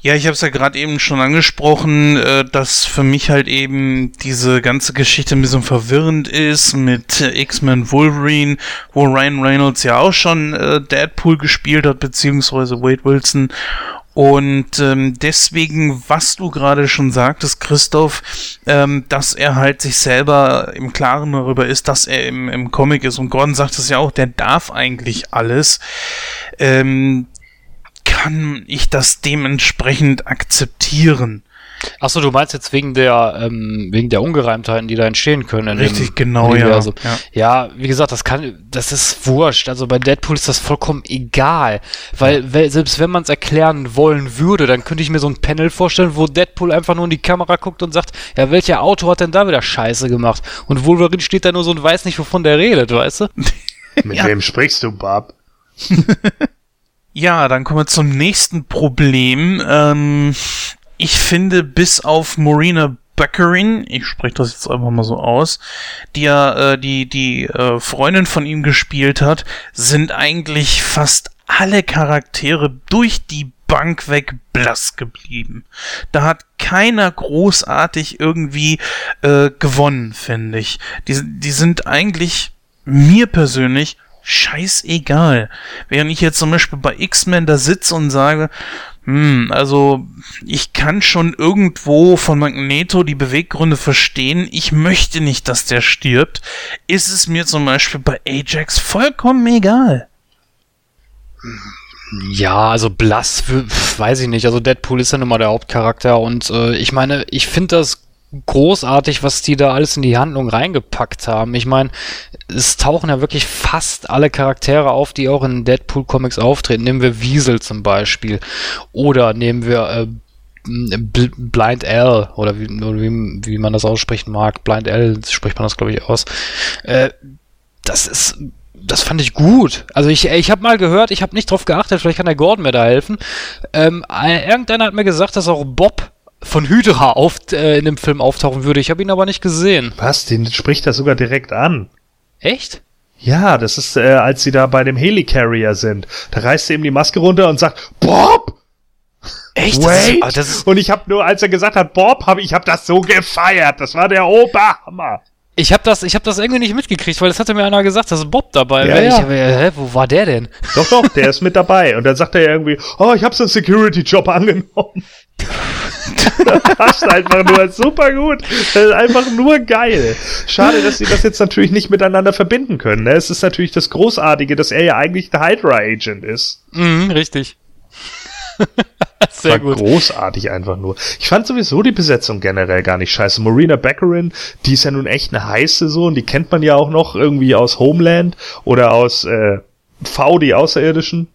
ja, ich habe es ja gerade eben schon angesprochen, äh, dass für mich halt eben diese ganze Geschichte ein bisschen verwirrend ist mit äh, X-Men Wolverine, wo Ryan Reynolds ja auch schon äh, Deadpool gespielt hat, beziehungsweise Wade Wilson. Und ähm, deswegen, was du gerade schon sagtest, Christoph, ähm, dass er halt sich selber im Klaren darüber ist, dass er im, im Comic ist. Und Gordon sagt es ja auch, der darf eigentlich alles. Ähm, kann ich das dementsprechend akzeptieren. Achso, du meinst jetzt wegen der, ähm, wegen der Ungereimtheiten, die da entstehen können. in Richtig, dem genau, ja. Ja. Ja, wie gesagt, das kann, das ist wurscht. Also bei Deadpool ist das vollkommen egal. Weil, weil selbst wenn man es erklären wollen würde, dann könnte ich mir so ein Panel vorstellen, wo Deadpool einfach nur in die Kamera guckt und sagt, ja, welcher Auto hat denn da wieder Scheiße gemacht? Und Wolverine steht da nur so und weiß nicht, wovon der redet, weißt du? Mit Ja. wem sprichst du, Bob? Ja, dann kommen wir zum nächsten Problem. Ähm, ich finde, bis auf Marina Baccarin, ich spreche das jetzt einfach mal so aus, die ja äh, die, die äh, Freundin von ihm gespielt hat, sind eigentlich fast alle Charaktere durch die Bank weg blass geblieben. Da hat keiner großartig irgendwie äh, gewonnen, finde ich. Die, die sind eigentlich mir persönlich scheißegal. Während ich jetzt zum Beispiel bei X-Men da sitze und sage, Hm, also ich kann schon irgendwo von Magneto die Beweggründe verstehen. Ich möchte nicht, dass der stirbt. Ist es mir zum Beispiel bei Ajax vollkommen egal. Ja, also blass, weiß ich nicht. Also Deadpool ist ja nun mal der Hauptcharakter und äh, ich meine, ich finde das großartig, was die da alles in die Handlung reingepackt haben. Ich meine, es tauchen ja wirklich fast alle Charaktere auf, die auch in Deadpool-Comics auftreten. Nehmen wir Wiesel zum Beispiel. Oder nehmen wir äh, Blind L oder wie, wie, wie man das aussprechen mag. Blind L spricht man das, glaube ich, aus. Äh, das ist das fand ich gut. Also ich, ich habe mal gehört, ich habe nicht drauf geachtet, vielleicht kann der Gordon mir da helfen. Ähm, irgendeiner hat mir gesagt, dass auch Bob von Hydra auf, äh, in dem Film auftauchen würde. Ich habe ihn aber nicht gesehen. Was? Den spricht er sogar direkt an. Echt? Ja, das ist, äh, als sie da bei dem Helicarrier sind. Da reißt er ihm die Maske runter und sagt, Bob! Echt? Wait! Das ist, das ist und ich habe nur, als er gesagt hat, Bob, habe ich hab das so gefeiert. Das war der Oberhammer. Ich habe das, ich hab das irgendwie nicht mitgekriegt, weil das hatte mir einer gesagt, dass Bob dabei ja, wäre. Ja. Ich, hä, wo war der denn? Doch, doch, der ist mit dabei. Und dann sagt er irgendwie, oh, ich habe so einen Security-Job angenommen. das ist einfach nur super gut. Das ist einfach nur geil. Schade, dass sie das jetzt natürlich nicht miteinander verbinden können. Ne? Es ist natürlich das Großartige, dass er ja eigentlich der Hydra-Agent ist. Mhm, richtig. Sehr war gut. großartig einfach nur. Ich fand sowieso die Besetzung generell gar nicht scheiße. Marina Baccarin, die ist ja nun echt eine heiße so und die kennt man ja auch noch irgendwie aus Homeland oder aus äh, V, die Außerirdischen.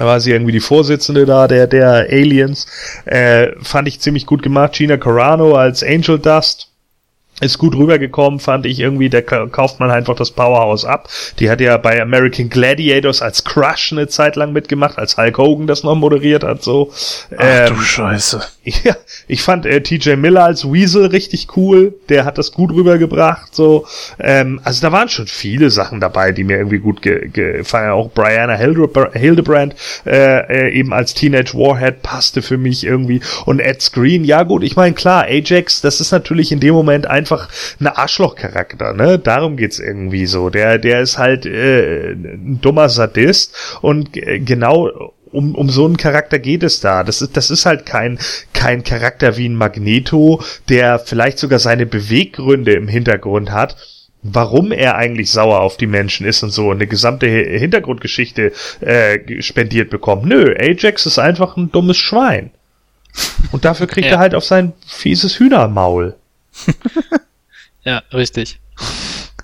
Da war sie irgendwie die Vorsitzende da, der, der Aliens. Äh, fand ich ziemlich gut gemacht. Gina Carano als Angel Dust ist gut rübergekommen, fand ich irgendwie, da kauft man einfach das Powerhouse ab. Die hat ja bei American Gladiators als Crush eine Zeit lang mitgemacht, als Hulk Hogan das noch moderiert hat, so. Ach ähm, du Scheiße. Ja, ich fand äh, TJ Miller als Weasel richtig cool, der hat das gut rübergebracht, so. Ähm, also da waren schon viele Sachen dabei, die mir irgendwie gut gefallen. Auch Brianna Hildebrand, äh, äh, eben als Teenage Warhead passte für mich irgendwie. Und Ed Screen, ja gut, ich meine, klar, Ajax, das ist natürlich in dem Moment einfach einfach ein Arschlochcharakter, ne? Darum geht's irgendwie so. Der, der ist halt äh, ein dummer Sadist und äh, genau um, um so einen Charakter geht es da. Das ist, das ist halt kein, kein Charakter wie ein Magneto, der vielleicht sogar seine Beweggründe im Hintergrund hat, warum er eigentlich sauer auf die Menschen ist und so eine gesamte Hintergrundgeschichte äh, spendiert bekommt. Nö, Ajax ist einfach ein dummes Schwein. Und dafür kriegt ja. er halt auf sein fieses Hühnermaul. ja, richtig.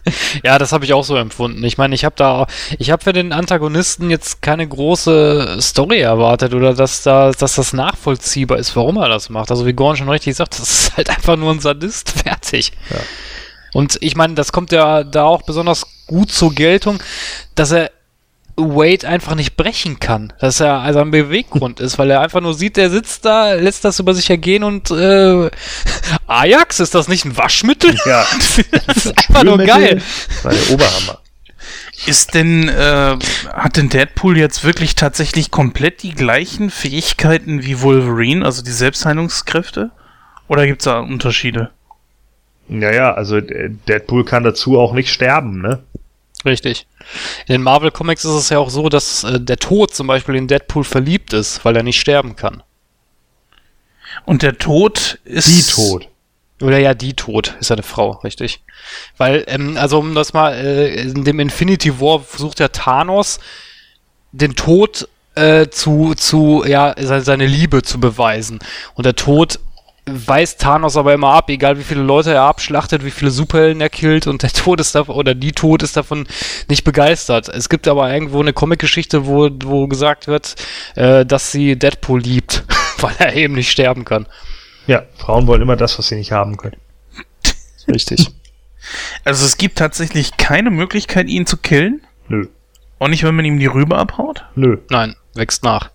Ja, das habe ich auch so empfunden. Ich meine, ich habe da, ich habe für den Antagonisten jetzt keine große Story erwartet oder dass da, dass das nachvollziehbar ist, warum er das macht. Also wie Gorn schon richtig sagt, das ist halt einfach nur ein Sadist, fertig. Ja. Und ich meine, das kommt ja da auch besonders gut zur Geltung, dass er Wade einfach nicht brechen kann. Dass er also ein Beweggrund ist, weil er einfach nur sieht, der sitzt da, lässt das über sich ergehen und äh, Ajax, ist das nicht ein Waschmittel? Ja. das ist einfach nur geil. Das war der Oberhammer. Ist denn, äh, hat denn Deadpool jetzt wirklich tatsächlich komplett die gleichen Fähigkeiten wie Wolverine, also die Selbstheilungskräfte? Oder gibt's da Unterschiede? Naja, also Deadpool kann dazu auch nicht sterben, ne? Richtig. In den Marvel Comics ist es ja auch so, dass äh, der Tod zum Beispiel in Deadpool verliebt ist, weil er nicht sterben kann. Und der Tod ist. Die Tod. Oder ja, die Tod ist eine Frau, richtig. Weil, ähm, also um das mal, äh, in dem Infinity War versucht ja Thanos den Tod äh, zu, zu, ja, seine Liebe zu beweisen. Und der Tod weist Thanos aber immer ab, egal wie viele Leute er abschlachtet, wie viele Superhelden er killt und der Tod ist davon, oder die Tod ist davon nicht begeistert. Es gibt aber irgendwo eine Comic-Geschichte, wo, wo gesagt wird, äh, dass sie Deadpool liebt, weil er eben nicht sterben kann. Ja, Frauen wollen immer das, was sie nicht haben können. Richtig. Also es gibt tatsächlich keine Möglichkeit, ihn zu killen? Nö. Und nicht, wenn man ihm die Rübe abhaut? Nö. Nein, wächst nach.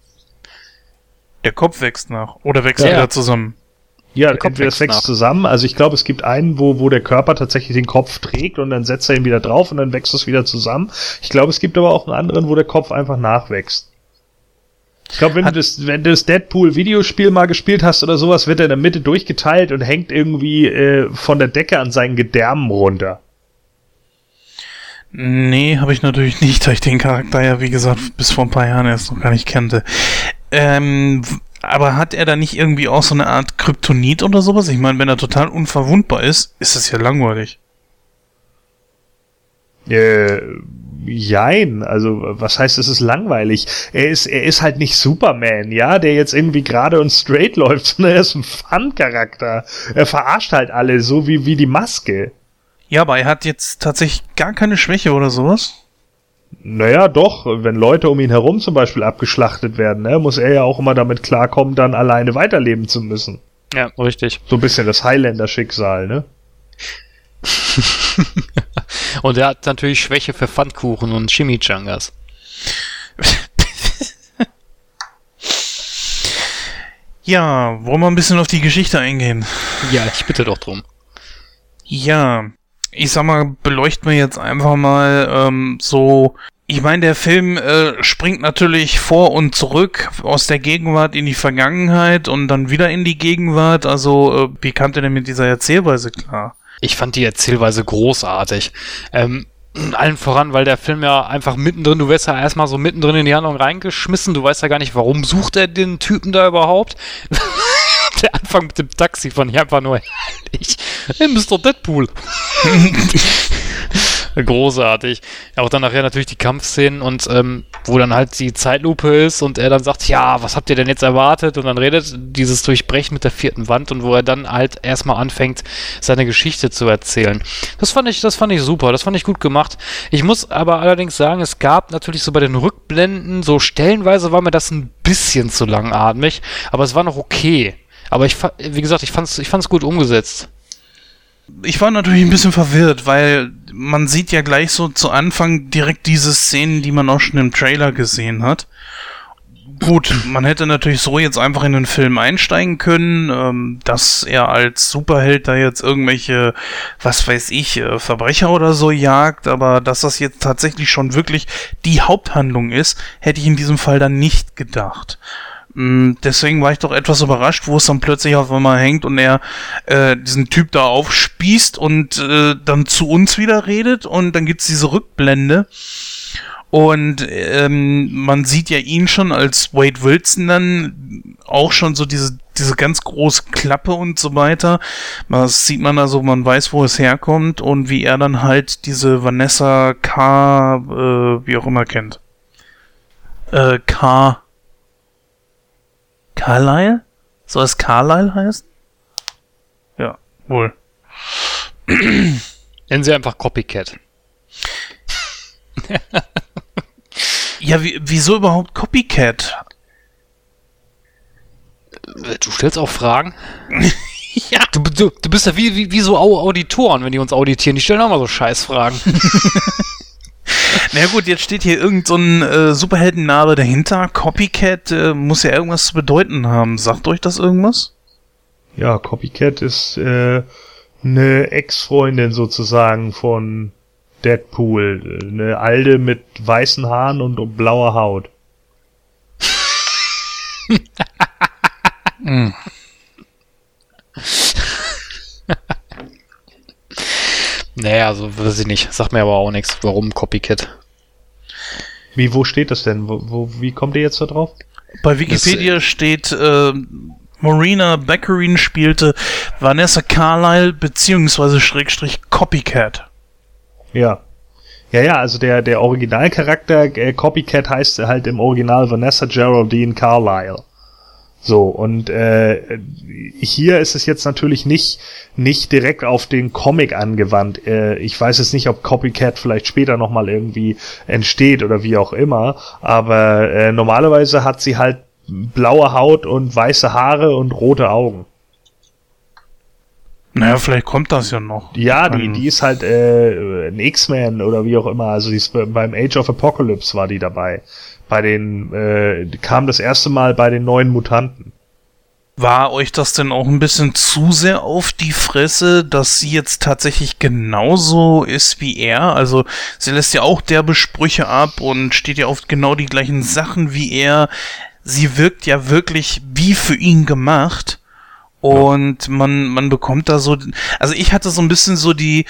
Der Kopf wächst nach. Oder wächst ja. wieder zusammen. Ja, entweder es wächst nach. zusammen. Also ich glaube, es gibt einen, wo, wo der Körper tatsächlich den Kopf trägt und dann setzt er ihn wieder drauf und dann wächst es wieder zusammen. Ich glaube, es gibt aber auch einen anderen, wo der Kopf einfach nachwächst. Ich glaube, wenn, du das, wenn du das Deadpool-Videospiel mal gespielt hast oder sowas, wird er in der Mitte durchgeteilt und hängt irgendwie äh, von der Decke an seinen Gedärmen runter. Nee, habe ich natürlich nicht, da ich den Charakter ja, wie gesagt, bis vor ein paar Jahren erst noch gar nicht kannte. Ähm, aber hat er da nicht irgendwie auch so eine Art Kryptonit oder sowas? Ich meine, wenn er total unverwundbar ist, ist das ja langweilig. Äh, jein, also was heißt, es ist langweilig? Er ist, er ist halt nicht Superman, ja, der jetzt irgendwie gerade und straight läuft, sondern er ist ein Fun-Charakter. Er verarscht halt alle, so wie, wie die Maske. Ja, aber er hat jetzt tatsächlich gar keine Schwäche oder sowas. Naja, doch, wenn Leute um ihn herum zum Beispiel abgeschlachtet werden, ne, muss er ja auch immer damit klarkommen, dann alleine weiterleben zu müssen. Ja, richtig. So ein bisschen das Highlander-Schicksal, ne? und er hat natürlich Schwäche für Pfannkuchen und Chimichangas. ja, wollen wir ein bisschen auf die Geschichte eingehen? Ja, ich bitte doch drum. Ja, ich sag mal, beleuchten wir jetzt einfach mal ähm, so. Ich meine, der Film äh, springt natürlich vor und zurück aus der Gegenwart in die Vergangenheit und dann wieder in die Gegenwart. Also, äh, wie kam der denn mit dieser Erzählweise klar? Ich fand die Erzählweise großartig. Ähm, allen voran, weil der Film ja einfach mittendrin, du wirst ja erstmal so mittendrin in die Handlung reingeschmissen, du weißt ja gar nicht, warum sucht er den Typen da überhaupt. der Anfang mit dem Taxi fand ich einfach nur herrlich. Hey, Mr. Deadpool. Großartig. Auch dann nachher natürlich die Kampfszenen und ähm, wo dann halt die Zeitlupe ist und er dann sagt, ja, was habt ihr denn jetzt erwartet? Und dann redet dieses Durchbrechen mit der vierten Wand und wo er dann halt erstmal anfängt, seine Geschichte zu erzählen. Das fand ich, das fand ich super, das fand ich gut gemacht. Ich muss aber allerdings sagen, es gab natürlich so bei den Rückblenden, so stellenweise war mir das ein bisschen zu langatmig, aber es war noch okay. Aber ich, wie gesagt, ich fand's, ich fand's gut umgesetzt. Ich war natürlich ein bisschen verwirrt, weil man sieht ja gleich so zu Anfang direkt diese Szenen, die man auch schon im Trailer gesehen hat. Gut, man hätte natürlich so jetzt einfach in den Film einsteigen können, ähm, dass er als Superheld da jetzt irgendwelche, was weiß ich, äh, Verbrecher oder so jagt, aber dass das jetzt tatsächlich schon wirklich die Haupthandlung ist, hätte ich in diesem Fall dann nicht gedacht. Mm, deswegen war ich doch etwas überrascht, wo es dann plötzlich auf einmal hängt und er äh, diesen Typ da aufspießt und äh, dann zu uns wieder redet und dann gibt's diese Rückblende. Und ähm, man sieht ja ihn schon als Wade Wilson dann auch schon so diese, diese ganz große Klappe und so weiter. Das sieht man also, man weiß, wo es herkommt und wie er dann halt diese Vanessa K, äh, wie auch immer kennt. Äh, K Carlyle? Soll es Carlyle heißen? Ja, wohl. Nennen Sie einfach Copycat. ja, wie, wieso überhaupt Copycat? Du stellst auch Fragen? ja. Du, du, du bist ja wie, wie, wie so Auditoren, wenn die uns auditieren. Die stellen auch mal so Scheißfragen. Na gut, jetzt steht hier irgend so ein äh, Superheldenname dahinter. Copycat äh, muss ja irgendwas zu bedeuten haben. Sagt euch das irgendwas? Ja, Copycat ist äh, eine Ex-Freundin sozusagen von Deadpool. Eine Alde mit weißen Haaren und blauer Haut. hm. Naja, also weiß ich nicht. Sagt mir aber auch nichts. Warum Copycat? Wie, wo steht das denn? Wo, wo, wie kommt ihr jetzt da drauf? Bei Wikipedia das, steht, äh, Marina Beckerin spielte Vanessa Carlyle beziehungsweise Schrägstrich Copycat. Ja. Ja, ja, also der, der Originalcharakter äh, Copycat heißt halt im Original Vanessa Geraldine Carlyle. So, und äh, hier ist es jetzt natürlich nicht, nicht direkt auf den Comic angewandt. Äh, ich weiß jetzt nicht, ob Copycat vielleicht später nochmal irgendwie entsteht oder wie auch immer, aber äh, normalerweise hat sie halt blaue Haut und weiße Haare und rote Augen. Naja, vielleicht kommt das ja noch. Ja, die, die ist halt äh, ein X-Men oder wie auch immer. Also die ist beim Age of Apocalypse war die dabei bei den, äh, kam das erste Mal bei den neuen Mutanten. War euch das denn auch ein bisschen zu sehr auf die Fresse, dass sie jetzt tatsächlich genauso ist wie er? Also sie lässt ja auch derbe Sprüche ab und steht ja auf genau die gleichen Sachen wie er. Sie wirkt ja wirklich wie für ihn gemacht. Und man, man bekommt da so, also ich hatte so ein bisschen so die,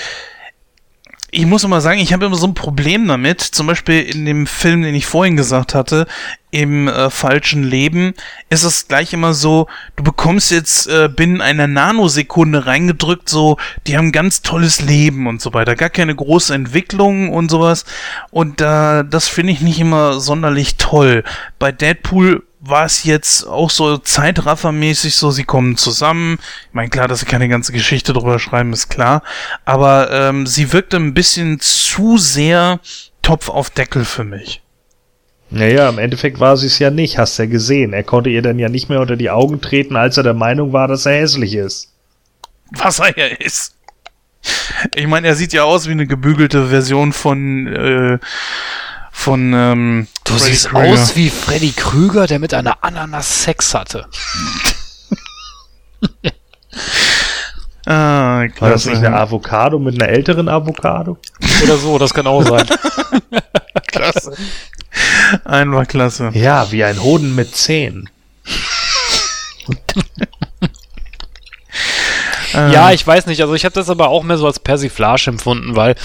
Ich muss immer sagen, ich habe immer so ein Problem damit. Zum Beispiel in dem Film, den ich vorhin gesagt hatte, im äh, falschen Leben, ist es gleich immer so, du bekommst jetzt äh, binnen einer Nanosekunde reingedrückt, so, die haben ganz tolles Leben und so weiter. Gar keine große Entwicklung und sowas. Und äh, das finde ich nicht immer sonderlich toll. Bei Deadpool war es jetzt auch so zeitraffermäßig so, sie kommen zusammen. Ich meine, klar, dass sie keine ganze Geschichte drüber schreiben, ist klar. Aber ähm, sie wirkte ein bisschen zu sehr Topf auf Deckel für mich. Naja, im Endeffekt war sie es ja nicht, hast ja gesehen. Er konnte ihr dann ja nicht mehr unter die Augen treten, als er der Meinung war, dass er hässlich ist. Was er ja ist. Ich meine, er sieht ja aus wie eine gebügelte Version von äh, von ähm, Du Freddy siehst Krüger. aus wie Freddy Krüger, der mit einer Ananas Sex hatte. ah, klasse. War das nicht eine Avocado mit einer älteren Avocado? Oder so, das kann auch sein. klasse. Einfach klasse. Ja, wie ein Hoden mit Zehen. Ja, ähm. ich weiß nicht. Also ich habe das aber auch mehr so als Persiflage empfunden, weil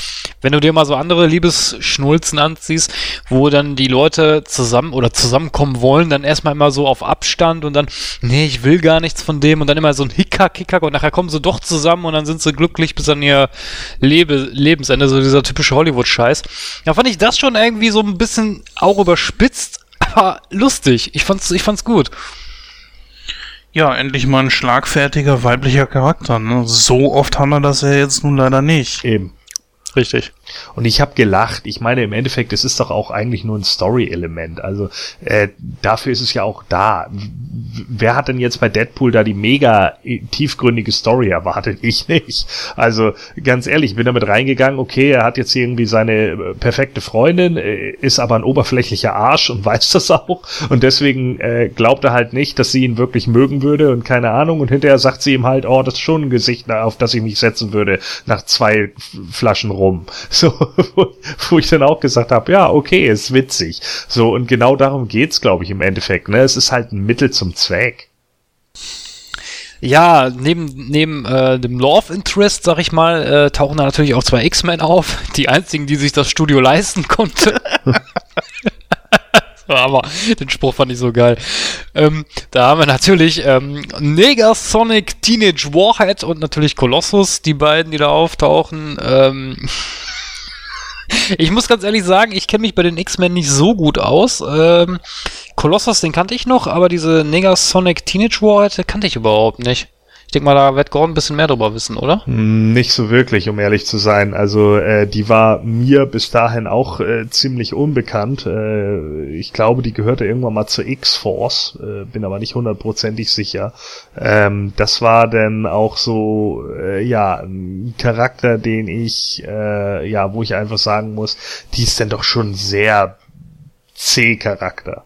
wenn du dir mal so andere Liebesschnulzen anziehst, wo dann die Leute zusammen oder zusammenkommen wollen, dann erstmal immer so auf Abstand und dann, nee, ich will gar nichts von dem und dann immer so ein Hickhack, Hickhack und nachher kommen sie doch zusammen und dann sind sie glücklich bis an ihr Lebe Lebensende, so dieser typische Hollywood-Scheiß. Ja, fand ich das schon irgendwie so ein bisschen auch überspitzt, aber lustig. Ich fand's, ich fand's gut. Ja, endlich mal ein schlagfertiger weiblicher Charakter. Ne? So oft haben wir das ja jetzt nun leider nicht. Eben. Richtig. Und ich habe gelacht. Ich meine, im Endeffekt, es ist doch auch eigentlich nur ein Story-Element. Also äh, dafür ist es ja auch da. Wer hat denn jetzt bei Deadpool da die mega tiefgründige Story erwartet? Ich nicht. Also ganz ehrlich, ich bin damit reingegangen, okay, er hat jetzt irgendwie seine äh, perfekte Freundin, äh, ist aber ein oberflächlicher Arsch und weiß das auch. Und deswegen äh, glaubt er halt nicht, dass sie ihn wirklich mögen würde und keine Ahnung. Und hinterher sagt sie ihm halt, oh, das ist schon ein Gesicht, auf das ich mich setzen würde, nach zwei Flaschen rum. So, wo ich dann auch gesagt habe, ja, okay, ist witzig. So, und genau darum geht's, glaube ich, im Endeffekt. Ne? Es ist halt ein Mittel zum Zweck. Ja, neben, neben äh, dem Love Interest, sag ich mal, äh, tauchen da natürlich auch zwei X-Men auf. Die einzigen, die sich das Studio leisten konnte. Aber den Spruch fand ich so geil. Ähm, da haben wir natürlich ähm, Negasonic Teenage Warhead und natürlich Colossus, die beiden, die da auftauchen. Ähm, ich muss ganz ehrlich sagen, ich kenne mich bei den X-Men nicht so gut aus. Ähm, Colossus, den kannte ich noch, aber diese Negasonic Teenage Warhead kannte ich überhaupt nicht. Ich denke mal, da wird Gordon ein bisschen mehr drüber wissen, oder? Hm, nicht so wirklich, um ehrlich zu sein. Also äh, die war mir bis dahin auch äh, ziemlich unbekannt. Äh, ich glaube, die gehörte irgendwann mal zur X-Force, äh, bin aber nicht hundertprozentig sicher. Ähm, das war dann auch so, äh, ja, ein Charakter, den ich, äh, ja, wo ich einfach sagen muss, die ist dann doch schon sehr C-Charakter.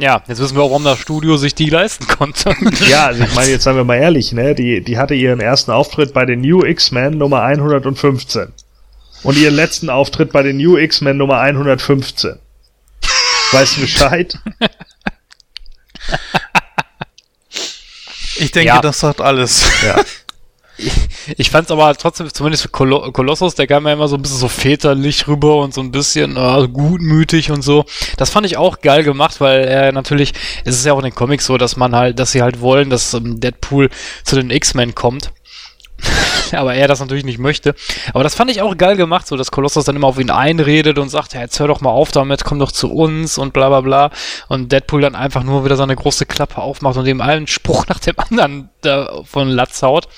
Ja, jetzt wissen wir auch, warum das Studio sich die leisten konnte. ja, also ich meine, jetzt sagen wir mal ehrlich, ne, die, die hatte ihren ersten Auftritt bei den New X-Men Nummer 115. Und ihren letzten Auftritt bei den New X-Men Nummer 115. Weißt du Bescheid? Ich denke, ja. das sagt alles. Ja. ich fand es aber trotzdem, zumindest für Kol Kolossus, der kam ja immer so ein bisschen so väterlich rüber und so ein bisschen äh, gutmütig und so. Das fand ich auch geil gemacht, weil er natürlich, es ist ja auch in den Comics so, dass man halt, dass sie halt wollen, dass ähm, Deadpool zu den X-Men kommt. aber er das natürlich nicht möchte. Aber das fand ich auch geil gemacht, so dass Kolossus dann immer auf ihn einredet und sagt, ja, jetzt hör doch mal auf damit, komm doch zu uns und bla bla bla. Und Deadpool dann einfach nur wieder seine große Klappe aufmacht und dem einen Spruch nach dem anderen von Latz haut.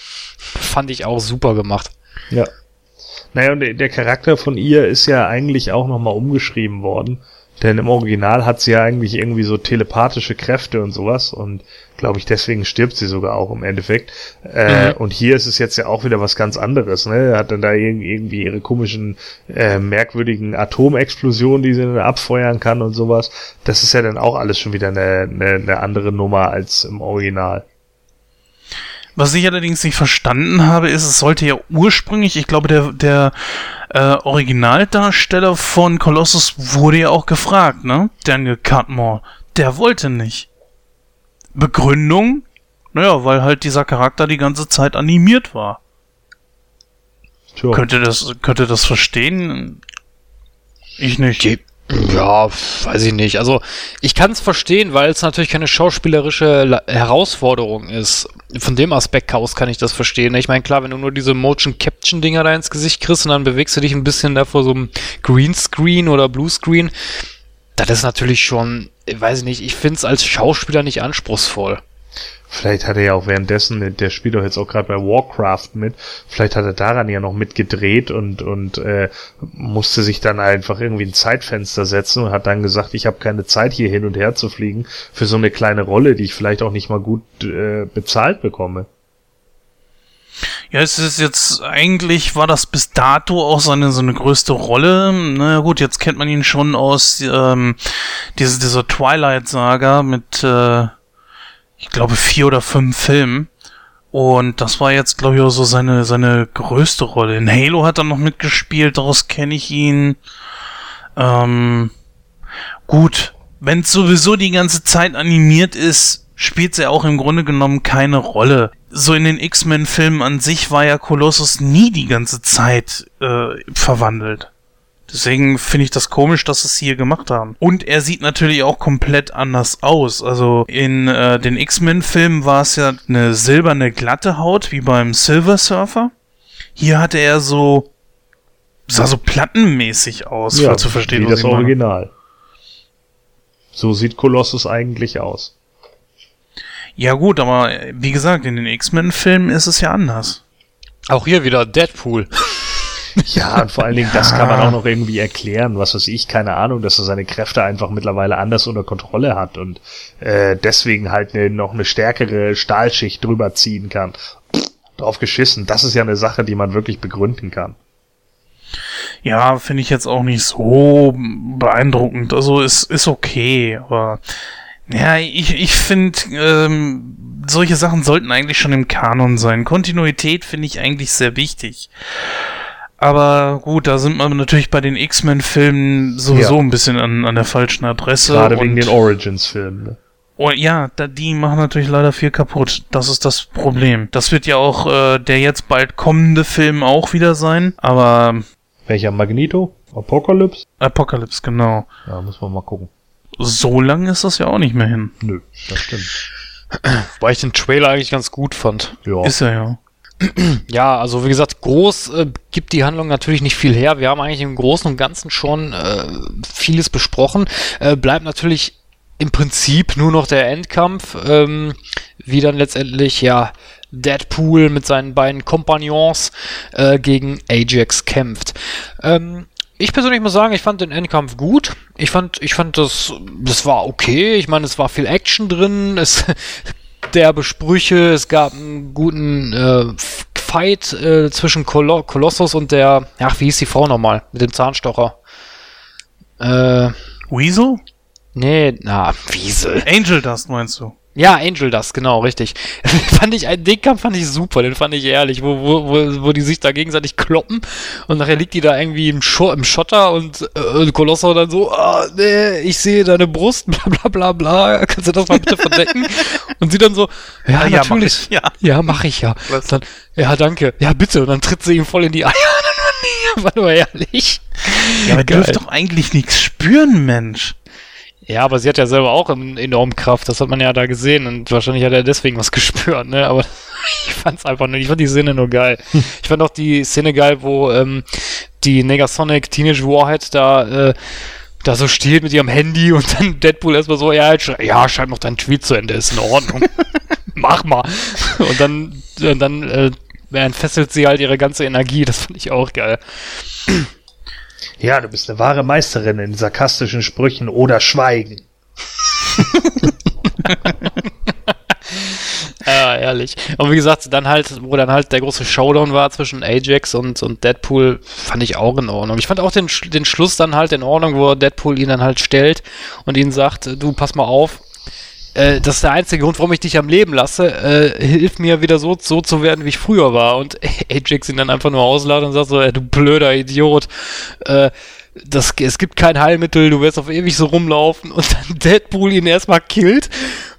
Fand ich auch super gemacht. Ja. Naja, und der Charakter von ihr ist ja eigentlich auch nochmal umgeschrieben worden. Denn im Original hat sie ja eigentlich irgendwie so telepathische Kräfte und sowas und glaube ich, deswegen stirbt sie sogar auch im Endeffekt. Äh, mhm. Und hier ist es jetzt ja auch wieder was ganz anderes. Ne? Er hat dann da irgendwie ihre komischen, äh, merkwürdigen Atomexplosionen, die sie dann abfeuern kann und sowas. Das ist ja dann auch alles schon wieder eine, eine, eine andere Nummer als im Original. Was ich allerdings nicht verstanden habe, ist, es sollte ja ursprünglich, ich glaube, der, der äh, Originaldarsteller von Colossus wurde ja auch gefragt, ne? Daniel Cutmore. Der wollte nicht. Begründung? Naja, weil halt dieser Charakter die ganze Zeit animiert war. Tja. Könnte das, könnte das verstehen? Ich nicht. Die, ja, weiß ich nicht. Also ich kann es verstehen, weil es natürlich keine schauspielerische Herausforderung ist. Von dem Aspekt aus kann ich das verstehen. Ich meine, klar, wenn du nur diese Motion Caption Dinger da ins Gesicht kriegst und dann bewegst du dich ein bisschen da vor so einem Greenscreen oder Bluescreen, das ist natürlich schon, weiß ich nicht, ich finde es als Schauspieler nicht anspruchsvoll. Vielleicht hat er ja auch währenddessen, der spielt doch jetzt auch gerade bei Warcraft mit, vielleicht hat er daran ja noch mitgedreht und, und äh, musste sich dann einfach irgendwie ein Zeitfenster setzen und hat dann gesagt, ich habe keine Zeit hier hin und her zu fliegen für so eine kleine Rolle, die ich vielleicht auch nicht mal gut äh, bezahlt bekomme. Ja, es ist jetzt eigentlich war das bis dato auch seine so eine größte Rolle. Na gut, jetzt kennt man ihn schon aus ähm, diese, dieser Twilight-Saga mit äh, ich glaube, vier oder fünf Filmen. Und das war jetzt, glaube ich, auch so seine, seine größte Rolle. In Halo hat er noch mitgespielt, daraus kenne ich ihn. Ähm, gut, wenn es sowieso die ganze Zeit animiert ist, spielt er auch im Grunde genommen keine Rolle. So in den X-Men-Filmen an sich war ja Colossus nie die ganze Zeit äh, verwandelt. Deswegen finde ich das komisch, dass sie es hier gemacht haben. Und er sieht natürlich auch komplett anders aus. Also in äh, den X-Men-Filmen war es ja eine silberne glatte Haut, wie beim Silver Surfer. Hier hatte er so sah so plattenmäßig aus, ja, falls du verstehst, wie das Original. So sieht Colossus eigentlich aus. Ja gut, aber wie gesagt, in den X-Men-Filmen ist es ja anders. Auch hier wieder Deadpool. Ja, und vor allen Dingen, ja. das kann man auch noch irgendwie erklären, was weiß ich, keine Ahnung, dass er seine Kräfte einfach mittlerweile anders unter Kontrolle hat und äh, deswegen halt ne, noch eine stärkere Stahlschicht drüber ziehen kann. drauf geschissen. Das ist ja eine Sache, die man wirklich begründen kann. Ja, finde ich jetzt auch nicht so beeindruckend. Also ist, ist okay, aber ja, ich, ich finde, ähm, solche Sachen sollten eigentlich schon im Kanon sein. Kontinuität finde ich eigentlich sehr wichtig. Aber gut, da sind wir natürlich bei den X-Men-Filmen sowieso ja. ein bisschen an, an der falschen Adresse. Gerade wegen den Origins-Filmen. Ne? Oh, ja, da, die machen natürlich leider viel kaputt. Das ist das Problem. Das wird ja auch äh, der jetzt bald kommende Film auch wieder sein. Aber. Welcher Magneto? Apocalypse? Apocalypse, genau. Ja, muss man mal gucken. So lang ist das ja auch nicht mehr hin. Nö, das stimmt. Weil ich den Trailer eigentlich ganz gut fand. Ja. Ist er ja. Ja, also wie gesagt, groß äh, gibt die Handlung natürlich nicht viel her. Wir haben eigentlich im Großen und Ganzen schon äh, vieles besprochen. Äh, bleibt natürlich im Prinzip nur noch der Endkampf, ähm, wie dann letztendlich ja Deadpool mit seinen beiden Kompagnons äh, gegen Ajax kämpft. Ähm, ich persönlich muss sagen, ich fand den Endkampf gut. Ich fand, ich fand das, das war okay. Ich meine, es war viel Action drin. Es derbe Sprüche, es gab einen guten äh, Fight äh, zwischen Kol Kolossus und der, ach, wie hieß die Frau nochmal? Mit dem Zahnstocher. Äh, Weasel? Nee, na, Wiesel. Angel Dust meinst du? Ja, Angel das, genau, richtig. fand ich, den Kampf fand ich super, den fand ich ehrlich, wo, wo, wo, wo die sich da gegenseitig kloppen und nachher liegt die da irgendwie im, Scho im Schotter und äh, Kolosso dann so, oh, nee, ich sehe deine Brust, bla bla bla bla, kannst du das mal bitte verdecken? und sie dann so, ja, ja natürlich, mach ich, ja. ja, mach ich ja. Dann, ja, danke, ja bitte, und dann tritt sie ihm voll in die Eier. War nur ehrlich. Ja, aber dürft doch eigentlich nichts spüren, Mensch. Ja, aber sie hat ja selber auch enorm Kraft, das hat man ja da gesehen und wahrscheinlich hat er deswegen was gespürt, ne? Aber ich fand's einfach nur, ich fand die Szene nur geil. ich fand auch die Szene geil, wo ähm, die Negasonic Teenage Warhead da äh, da so steht mit ihrem Handy und dann Deadpool erstmal so, ja, ja, schreib noch dein Tweet zu Ende, ist in Ordnung. Mach mal. Und dann, und dann äh, entfesselt sie halt ihre ganze Energie, das fand ich auch geil. Ja, du bist eine wahre Meisterin in sarkastischen Sprüchen oder Schweigen. ja, ehrlich. Und wie gesagt, dann halt, wo dann halt der große Showdown war zwischen Ajax und, und Deadpool, fand ich auch in Ordnung. Ich fand auch den, den Schluss dann halt in Ordnung, wo Deadpool ihn dann halt stellt und ihn sagt, du pass mal auf, äh, das ist der einzige Grund, warum ich dich am Leben lasse. Äh, hilf mir wieder so, so zu werden, wie ich früher war. Und Ajax ihn dann einfach nur ausladen und sagt so, äh, du blöder Idiot. Äh, das, es gibt kein Heilmittel, du wirst auf ewig so rumlaufen und dann Deadpool ihn erstmal killt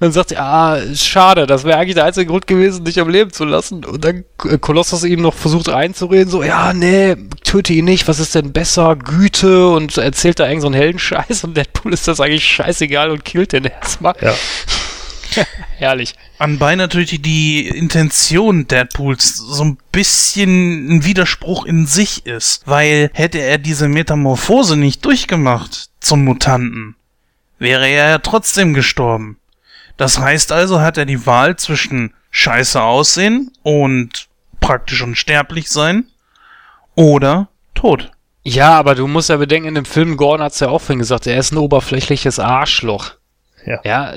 dann sagt sie, ah, schade, das wäre eigentlich der einzige Grund gewesen, dich am Leben zu lassen. Und dann äh, Kolossus ihm noch versucht einzureden, so, ja, nee, töte ihn nicht, was ist denn besser, Güte und erzählt da irgend so einen Heldenscheiß und Deadpool ist das eigentlich scheißegal und killt den erstmal. Ja. Herrlich. Anbei natürlich die Intention Deadpools so ein bisschen ein Widerspruch in sich ist, weil hätte er diese Metamorphose nicht durchgemacht zum Mutanten, wäre er ja trotzdem gestorben. Das heißt also, hat er die Wahl zwischen scheiße aussehen und praktisch unsterblich sein oder tot. Ja, aber du musst ja bedenken, in dem Film, Gordon hat's ja auch vorhin gesagt, er ist ein oberflächliches Arschloch. Ja. Ja,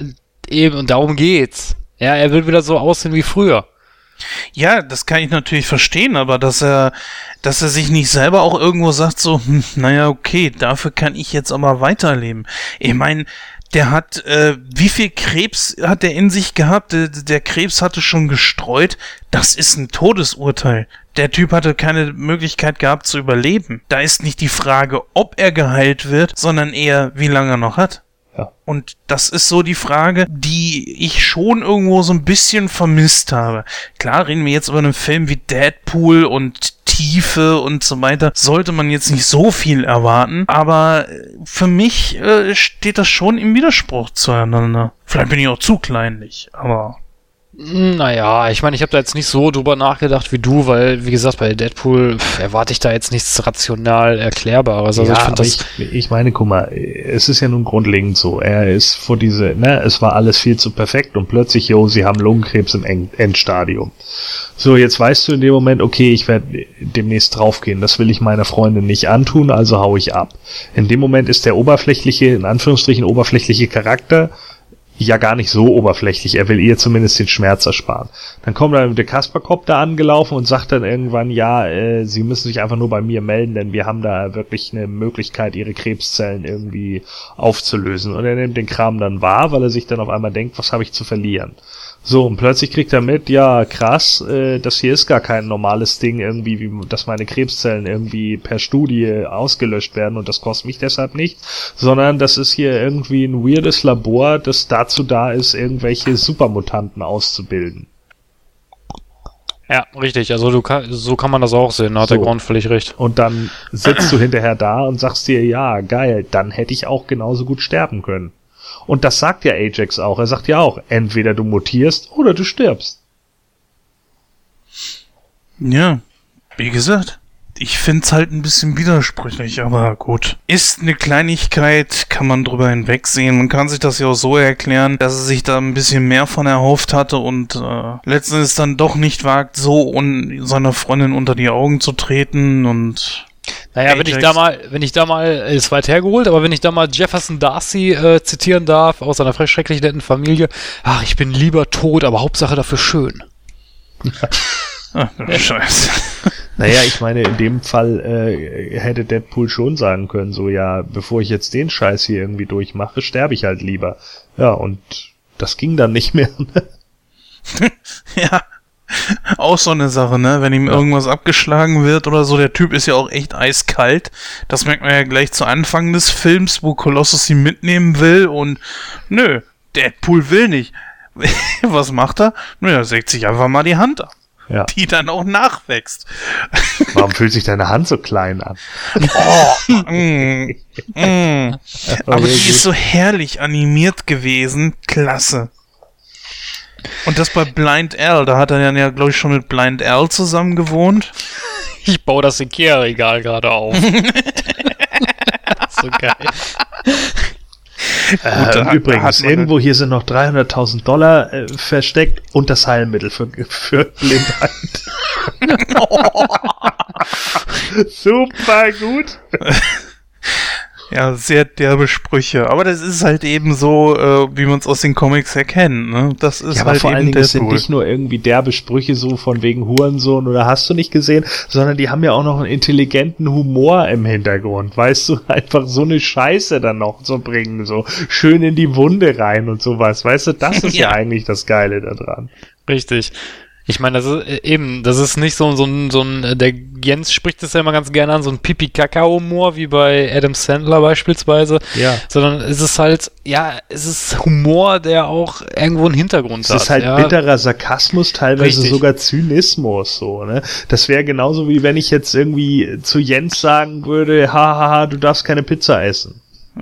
eben, und darum geht's. Ja, er will wieder so aussehen wie früher. Ja, das kann ich natürlich verstehen, aber dass er, dass er sich nicht selber auch irgendwo sagt, so, hm, naja, okay, dafür kann ich jetzt aber weiterleben. Ich meine, der hat, äh, wie viel Krebs hat der in sich gehabt? Der, der Krebs hatte schon gestreut. Das ist ein Todesurteil. Der Typ hatte keine Möglichkeit gehabt zu überleben. Da ist nicht die Frage, ob er geheilt wird, sondern eher, wie lange er noch hat. Ja. Und das ist so die Frage, die ich schon irgendwo so ein bisschen vermisst habe. Klar, reden wir jetzt über einen Film wie Deadpool und Tiefe und so weiter. Sollte man jetzt nicht so viel erwarten, aber äh, für mich äh, steht das schon im Widerspruch zueinander. Vielleicht bin ich auch zu kleinlich, aber Naja, ich meine, ich habe da jetzt nicht so drüber nachgedacht wie du, weil, wie gesagt, bei Deadpool pff, erwarte ich da jetzt nichts rational Erklärbares. Also ja, ich aber das. ich, ich meine, guck mal, es ist ja nun grundlegend so. Er ist vor diese, ne, es war alles viel zu perfekt und plötzlich, jo, sie haben Lungenkrebs im Endstadium. So, jetzt weißt du in dem Moment, okay, ich werde demnächst draufgehen. Das will ich meiner Freundin nicht antun, also hau ich ab. In dem Moment ist der oberflächliche, in Anführungsstrichen oberflächliche Charakter ja gar nicht so oberflächlich. Er will ihr zumindest den Schmerz ersparen. Dann kommt dann der Kasperkopf da angelaufen und sagt dann irgendwann, ja, äh, sie müssen sich einfach nur bei mir melden, denn wir haben da wirklich eine Möglichkeit, ihre Krebszellen irgendwie aufzulösen. Und er nimmt den Kram dann wahr, weil er sich dann auf einmal denkt, was habe ich zu verlieren? So, und plötzlich kriegt er mit, ja, krass, äh, das hier ist gar kein normales Ding irgendwie, wie, dass meine Krebszellen irgendwie per Studie ausgelöscht werden und das kostet mich deshalb nicht, sondern das ist hier irgendwie ein weirdes Labor, das dazu da ist, irgendwelche Supermutanten auszubilden. Ja, richtig. Also du kann, so kann man das auch sehen. Da hat der So. Grund völlig recht. Und dann sitzt du hinterher da und sagst dir, ja, geil, dann hätte ich auch genauso gut sterben können. Und das sagt ja Ajax auch. Er sagt ja auch, entweder du mutierst oder du stirbst. Ja, wie gesagt, ich find's halt ein bisschen widersprüchlich, aber gut. Ist eine Kleinigkeit, kann man drüber hinwegsehen. Man kann sich das ja auch so erklären, dass er sich da ein bisschen mehr von erhofft hatte und äh, letztendlich dann doch nicht wagt, so un seiner Freundin unter die Augen zu treten und Naja, wenn ich da mal, wenn ich da mal, äh, ist weit hergeholt, aber wenn ich da mal Jefferson Darcy äh, zitieren darf, aus seiner frech- schrecklich netten Familie, ach, ich bin lieber tot, aber Hauptsache dafür schön. ah, Scheiße. Naja, ich meine, in dem Fall äh, hätte Deadpool schon sagen können, so ja, bevor ich jetzt den Scheiß hier irgendwie durchmache, sterbe ich halt lieber. Ja, und das ging dann nicht mehr. Ja. Auch so eine Sache, ne? Wenn ihm irgendwas abgeschlagen wird oder so, der Typ ist ja auch echt eiskalt. Das merkt man ja gleich zu Anfang des Films, wo Colossus ihn mitnehmen will und nö, Deadpool will nicht. Was macht er? Nö, er sägt sich einfach mal die Hand ab, ja. die dann auch nachwächst. Warum fühlt sich deine Hand so klein an? Mm, mm. Aber die ist so herrlich animiert gewesen. Klasse. Und das bei Blind Al, da hat er dann ja, glaube ich, schon mit Blind Al zusammen gewohnt. Ich baue das Ikea-Regal gerade auf. so geil. da Äh, übrigens, irgendwo hier sind noch 300.000 Dollar äh, versteckt und das Heilmittel für, für Blindheit. Super gut. Ja, sehr derbe Sprüche. Aber das ist halt eben so, äh, wie man es aus den Comics erkennt. Ne? Das ist Ja, aber halt vor allen eben Dingen, es sind nicht nur irgendwie derbe Sprüche so von wegen Hurensohn oder hast du nicht gesehen, sondern die haben ja auch noch einen intelligenten Humor im Hintergrund. Weißt du, einfach so eine Scheiße dann noch zu bringen, so schön in die Wunde rein und sowas. Weißt du, das ist ja, Ja. eigentlich das Geile daran. Richtig. Ich meine, das ist äh, eben, das ist nicht so, so ein, so ein, äh, der Jens spricht es ja immer ganz gerne an, so ein Pipi-Kaka-Humor, wie bei Adam Sandler beispielsweise. Ja. Sondern es ist halt, ja, es ist Humor, der auch irgendwo einen Hintergrund Es hat. ist halt ja. bitterer Sarkasmus, teilweise Richtig. sogar Zynismus, so, ne? Das wäre genauso wie wenn ich jetzt irgendwie zu Jens sagen würde, hahaha, du darfst keine Pizza essen.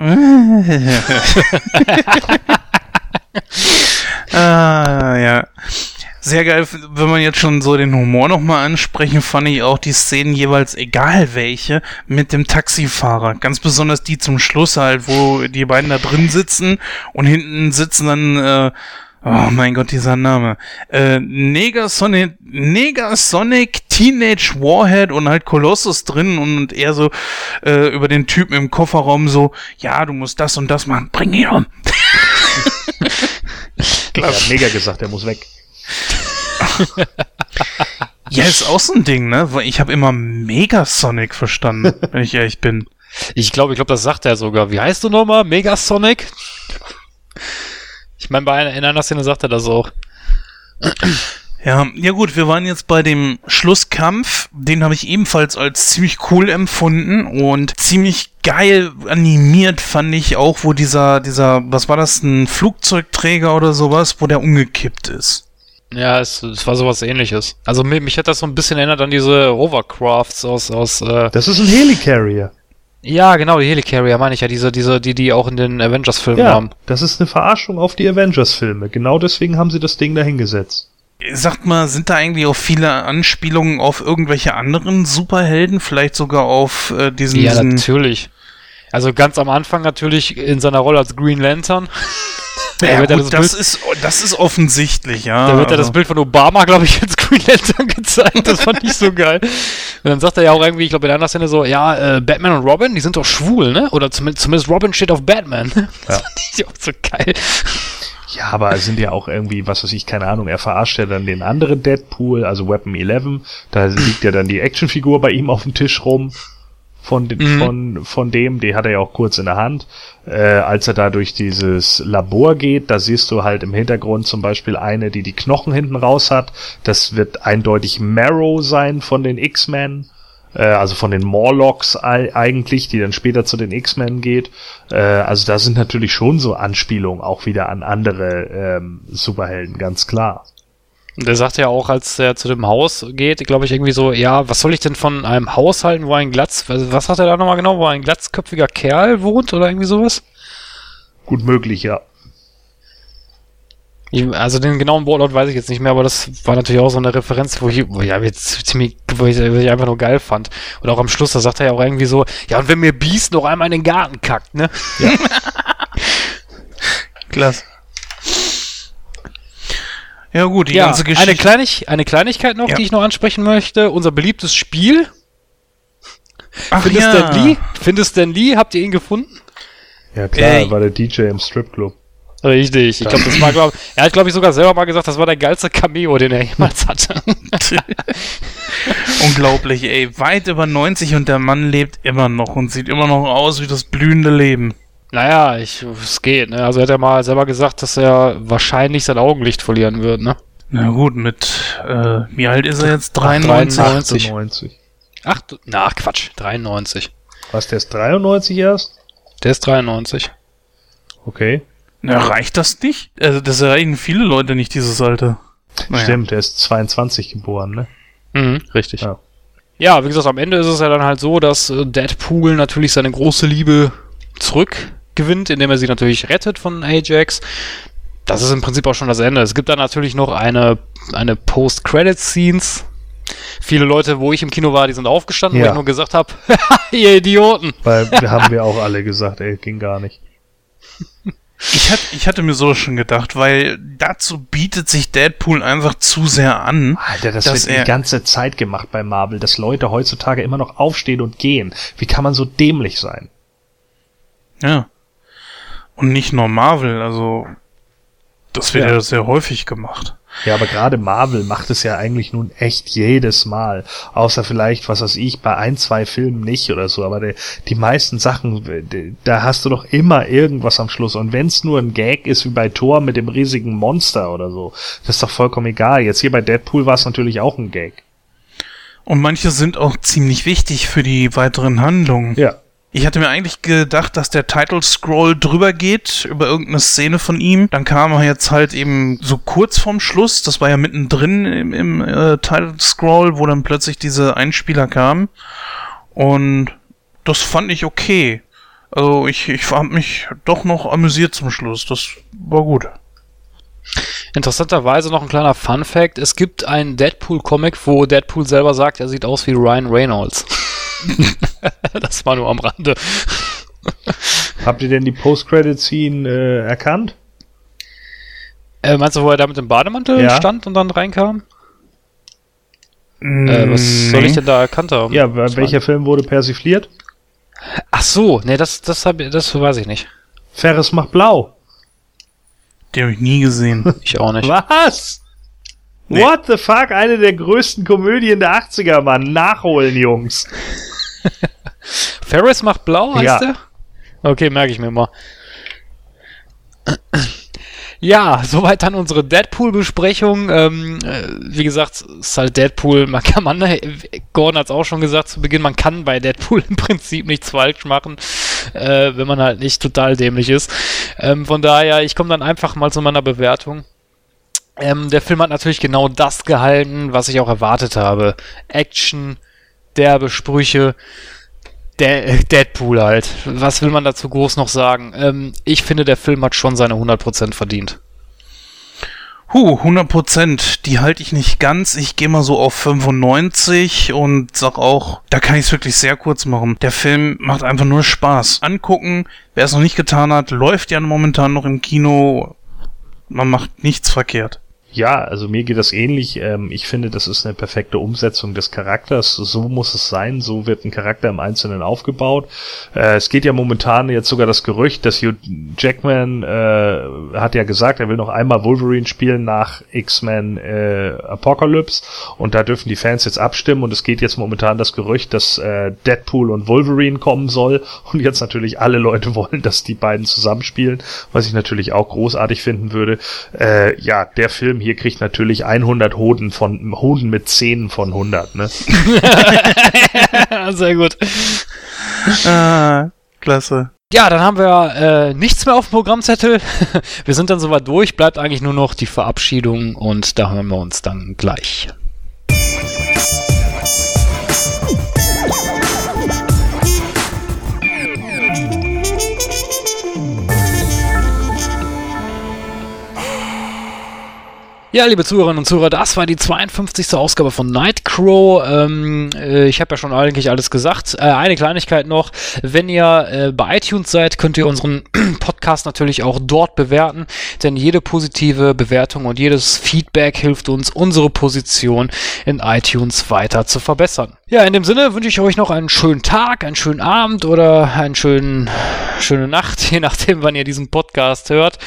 Ah, ja. Sehr geil, wenn man jetzt schon so den Humor nochmal ansprechen, fand ich auch die Szenen jeweils, egal welche, mit dem Taxifahrer. Ganz besonders die zum Schluss halt, wo die beiden da drin sitzen und hinten sitzen dann, äh, oh mein Gott, dieser Name, äh, Negasonic, Negasonic Teenage Warhead und halt Colossus drin und er so äh, über den Typen im Kofferraum so, ja, du musst das und das machen, bring ihn um. Er hat mega gesagt, er muss weg. Ja, ist auch so ein Ding, ne? Ich habe immer Megasonic verstanden, wenn ich ehrlich bin. Ich glaube, ich glaube, das sagt er sogar. Wie heißt du nochmal? Megasonic? Ich meine, bei einer, in einer Szene sagt er das auch. Ja, ja gut, wir waren jetzt bei dem Schlusskampf. Den habe ich ebenfalls als ziemlich cool empfunden und ziemlich geil animiert fand ich auch, wo dieser, dieser, was war das, ein Flugzeugträger oder sowas, wo der umgekippt ist. Ja, es, es war sowas ähnliches. Also mich, mich hat das so ein bisschen erinnert an diese Rovercrafts aus, aus äh, Das ist ein Helicarrier. Ja, genau, die Helicarrier meine ich ja, diese, diese, die, die auch in den Avengers-Filmen Ja, haben. das ist eine Verarschung auf die Avengers-Filme. Genau deswegen haben sie das Ding dahingesetzt. Sagt mal, sind da eigentlich auch viele Anspielungen auf irgendwelche anderen Superhelden? Vielleicht sogar auf äh, diesen, Ja, diesen natürlich. Also ganz am Anfang natürlich in seiner Rolle als Green Lantern. Da Ja, ja gut, das das, ist, das ist offensichtlich, ja. Da wird ja das also- Bild von Obama, glaube ich, als Green Lantern gezeigt. Das fand ich so geil. Und dann sagt er ja auch irgendwie, ich glaube in der anderen Szene so, ja, äh, Batman und Robin, die sind doch schwul, ne? Oder zumindest, zumindest Robin steht auf Batman. Das fand ich auch so geil. Ja, aber es sind ja auch irgendwie, was weiß ich, keine Ahnung, er verarscht ja dann den anderen Deadpool, also Weapon 11. Da liegt ja dann die Actionfigur bei ihm auf dem Tisch rum. Von, den, Mhm. von, von dem, die hat er ja auch kurz in der Hand. Äh, als er da durch dieses Labor geht, da siehst du halt im Hintergrund zum Beispiel eine, die die Knochen hinten raus hat. Das wird eindeutig Marrow sein von den X-Men. Äh, also von den Morlocks ei- eigentlich, die dann später zu den X-Men geht. Äh, also da sind natürlich schon so Anspielungen auch wieder an andere ähm, Superhelden, ganz klar. Und der sagt ja auch, als er zu dem Haus geht, glaube ich, irgendwie so, ja, was soll ich denn von einem Haus halten, wo ein Glatz, was, sagt er da nochmal genau, wo ein glatzköpfiger Kerl wohnt oder irgendwie sowas? Gut möglich, ja. Ich, also den genauen Wortlaut weiß ich jetzt nicht mehr, aber das war natürlich auch so eine Referenz, wo ich, wo ich, ja, jetzt ziemlich, wo ich, wo ich einfach nur geil fand. Und auch am Schluss, da sagt er ja auch irgendwie so, ja, und wenn mir Beast noch einmal in den Garten kackt, ne? Klasse. Ja gut, die ja, ganze eine, Geschichte. Kleinig, eine Kleinigkeit noch, Ja. die ich noch ansprechen möchte. Unser beliebtes Spiel. Ach Findet ja. Stan Lee? Findet Stan Lee? Habt ihr ihn gefunden? Ja klar, Ey. war der DJ im Stripclub. Richtig. Ich glaube, das war, glaub, er hat, glaube ich, sogar selber mal gesagt, das war der geilste Cameo, den er jemals hatte. Unglaublich, ey. Weit über 90 und der Mann lebt immer noch und sieht immer noch aus wie das blühende Leben. Naja, ich, es geht, ne? Also er hat ja mal selber gesagt, dass er wahrscheinlich sein Augenlicht verlieren wird, ne? Na gut, mit, äh, wie alt ist er jetzt? 93? 93. 98. Ach, du- na, Quatsch, 93. Was, der ist 93 erst? Der ist 93. Okay. Na, reicht das nicht? Also, das erreichen viele Leute nicht, dieses Alter. Naja. Stimmt, der ist 22 geboren, ne? Mhm, richtig. Ja. Ja, wie gesagt, am Ende ist es ja dann halt so, dass äh, Deadpool natürlich seine große Liebe zurückgewinnt, indem er sie natürlich rettet von Ajax. Das ist im Prinzip auch schon das Ende. Es gibt dann natürlich noch eine, eine Post-Credit-Scenes. Viele Leute, wo ich im Kino war, die sind aufgestanden, wo Ja. ich nur gesagt habe, ihr Idioten. Weil wir haben wir auch alle gesagt, ey, ging gar nicht. Ich, hat, ich hatte mir so schon gedacht, weil dazu bietet sich Deadpool einfach zu sehr an. Alter, das dass wird er- die ganze Zeit gemacht bei Marvel, dass Leute heutzutage immer noch aufstehen und gehen. Wie kann man so dämlich sein? Ja. Und nicht nur Marvel, also das wird Ja. ja, sehr häufig gemacht. Ja, aber gerade Marvel macht es ja eigentlich nun echt jedes Mal. Außer vielleicht, was weiß ich, bei ein, zwei Filmen nicht oder so. Aber die, die meisten Sachen, da hast du doch immer irgendwas am Schluss. Und wenn es nur ein Gag ist, wie bei Thor mit dem riesigen Monster oder so, das ist doch vollkommen egal. Jetzt hier bei Deadpool war es natürlich auch ein Gag. Und manche sind auch ziemlich wichtig für die weiteren Handlungen. Ja. Ich hatte mir eigentlich gedacht, dass der Title Scroll drüber geht über irgendeine Szene von ihm. Dann kam er jetzt halt eben so kurz vorm Schluss, das war ja mittendrin im, im äh, Title Scroll, wo dann plötzlich diese Einspieler kamen. Und das fand ich okay. Also ich, ich habe mich doch noch amüsiert zum Schluss. Das war gut. Interessanterweise noch ein kleiner Fun Fact: Es gibt einen Deadpool-Comic, wo Deadpool selber sagt, er sieht aus wie Ryan Reynolds. das war nur am Rande. Habt ihr denn die Post-Credit-Scene äh, erkannt? Äh, meinst du, wo er da mit dem Bademantel Ja. stand und dann reinkam? Äh, was soll ich denn da erkannt haben? Ja, welcher Film wurde persifliert? Ach so, nee, das, das, hab, das weiß ich nicht. Ferris macht blau. Den habe ich nie gesehen. Ich auch nicht. Was? Nee. What the fuck? Eine der größten Komödien der 80er, Mann. Nachholen, Jungs. Ferris macht blau, heißt Ja. der? Okay, merke ich mir mal. Ja, soweit dann unsere Deadpool-Besprechung. Ähm, äh, wie gesagt, es ist halt Deadpool. Man kann, man, Gordon hat es auch schon gesagt zu Beginn, man kann bei Deadpool im Prinzip nichts falsch machen, äh, wenn man halt nicht total dämlich ist. Ähm, von daher, ich komme dann einfach mal zu meiner Bewertung. Ähm, der Film hat natürlich genau das gehalten, was ich auch erwartet habe. Action, derbe Sprüche, der Deadpool halt. Was will man dazu groß noch sagen? Ähm, ich finde, der Film hat schon seine 100% verdient. Huh, 100 Prozent. Die halte ich nicht ganz. Ich gehe mal so auf 95 und sag auch, da kann ich es wirklich sehr kurz machen. Der Film macht einfach nur Spaß. Angucken, wer es noch nicht getan hat, läuft ja momentan noch im Kino. Man macht nichts verkehrt. Ja, also mir geht das ähnlich. Ähm, ich finde, das ist eine perfekte Umsetzung des Charakters. So muss es sein. So wird ein Charakter im Einzelnen aufgebaut. Äh, es geht ja momentan jetzt sogar das Gerücht, dass Hugh Jackman äh, hat ja gesagt, er will noch einmal Wolverine spielen nach X-Men äh, Apocalypse. Und da dürfen die Fans jetzt abstimmen. Und es geht jetzt momentan das Gerücht, dass äh, Deadpool und Wolverine kommen soll. Und jetzt natürlich alle Leute wollen, dass die beiden zusammenspielen, was ich natürlich auch großartig finden würde. Äh, ja, der Film hier kriegt natürlich 100 Hoden von Hoden mit Zähnen von 100, ne? Sehr gut. Ah, klasse. Ja, dann haben wir äh, nichts mehr auf dem Programmzettel. wir sind dann soweit durch. Bleibt eigentlich nur noch die Verabschiedung und da hören wir uns dann gleich. Ja, liebe Zuhörerinnen und Zuhörer, das war die 52. Ausgabe von Nightcrow. Ähm, äh, ich habe ja schon eigentlich alles gesagt. Äh, eine Kleinigkeit noch. Wenn ihr äh, bei iTunes seid, könnt ihr unseren Podcast natürlich auch dort bewerten, denn jede positive Bewertung und jedes Feedback hilft uns, unsere Position in iTunes weiter zu verbessern. Ja, in dem Sinne wünsche ich euch noch einen schönen Tag, einen schönen Abend oder einen schönen, schöne Nacht, je nachdem, wann ihr diesen Podcast hört.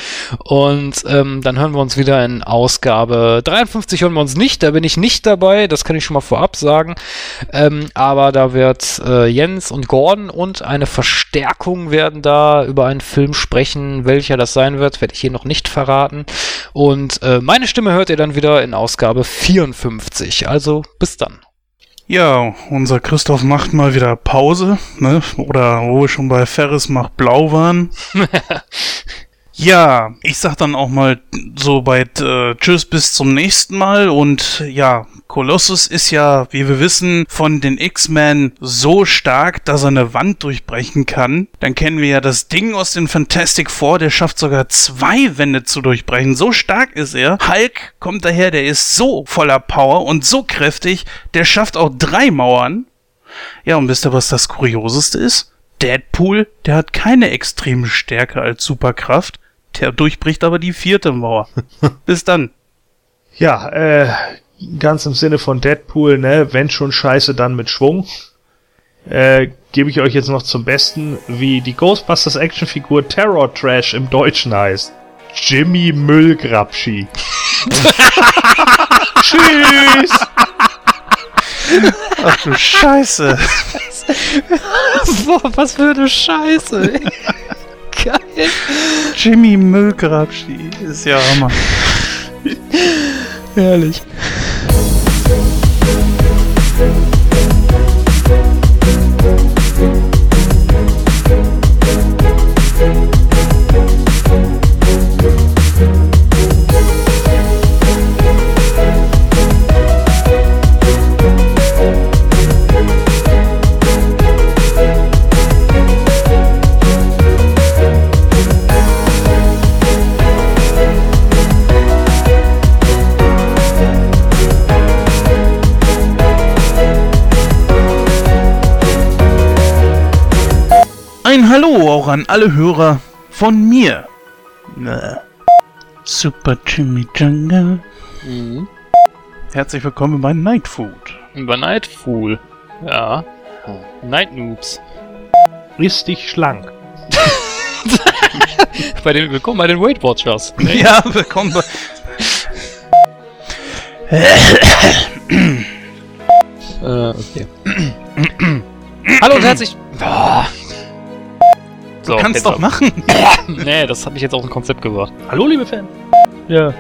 Und ähm, dann hören wir uns wieder in Ausgabe 53 hören wir uns nicht, da bin ich nicht dabei, das kann ich schon mal vorab sagen. Ähm, aber da wird äh, Jens und Gordon und eine Verstärkung werden da über einen Film sprechen. Welcher das sein wird, werde ich hier noch nicht verraten. Und äh, meine Stimme hört ihr dann wieder in Ausgabe 54. Also bis dann. Ja, unser Christoph macht mal wieder Pause, ne? Oder wo wir schon bei Ferris macht blau waren. ja, ich sag dann auch mal so weit äh, Tschüss bis zum nächsten Mal und ja, Colossus ist ja, wie wir wissen, von den X-Men so stark, dass er eine Wand durchbrechen kann. Dann kennen wir ja das Ding aus den Fantastic Four, der schafft sogar zwei Wände zu durchbrechen. So stark ist er. Hulk kommt daher, der ist so voller Power und so kräftig, der schafft auch drei Mauern. Ja, und wisst ihr, was das Kurioseste ist? Deadpool, der hat keine extreme Stärke als Superkraft. Der durchbricht aber die vierte Mauer. Bis dann. Ja, äh, ganz im Sinne von Deadpool, ne, wenn schon Scheiße, dann mit Schwung. Äh, gebe ich euch jetzt noch zum Besten, wie die Ghostbusters Actionfigur Terror Trash im Deutschen heißt. Jimmy Müllgrabschi. Tschüss! Ach du Scheiße. Boah, was für eine Scheiße. ey. Geil. Jimmy Müllgrabschi. Ist ja Hammer. Herrlich. Ein Hallo auch an alle Hörer von mir. Super Chimichanga. Mhm. Herzlich willkommen bei Night Food. Über Nightfool. Ja. Night Noobs. Dich schlank. Bei den, willkommen bei den Weight Watchers. Ja, willkommen bei. Äh, okay. Hallo und herzlich. Boah. So, Du kannst doch machen. Nee, das habe ich jetzt aus dem Konzept gebracht. Hallo, liebe Fan. Ja.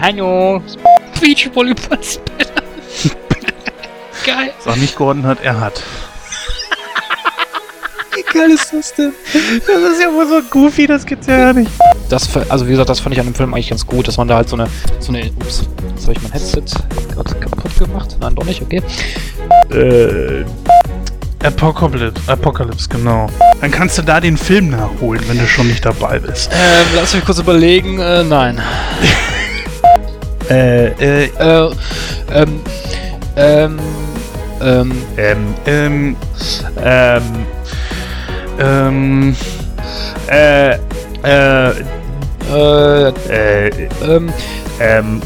Hallo. Beachvolleyball Spinner. Geil. Sag nicht Gordon hat, er hat. Wie geil ist das denn? Das ist ja wohl so goofy, das gibt's ja gar nicht. Das, also wie gesagt, das fand ich an dem Film eigentlich ganz gut, dass man da halt so eine, so eine, ups, jetzt habe ich mein Headset gerade kaputt gemacht. Nein, doch nicht, okay. Äh, Apocalypse, Apocalypse, genau. Dann kannst du da den Film nachholen, wenn du schon nicht dabei bist. ähm, lass mich kurz überlegen, äh, nein. Äh, äh, Äh, ähm, ähm, ähm, Ähm, ähm, ähm, ähm, äh, äh, äh, äh, ähm, ähm,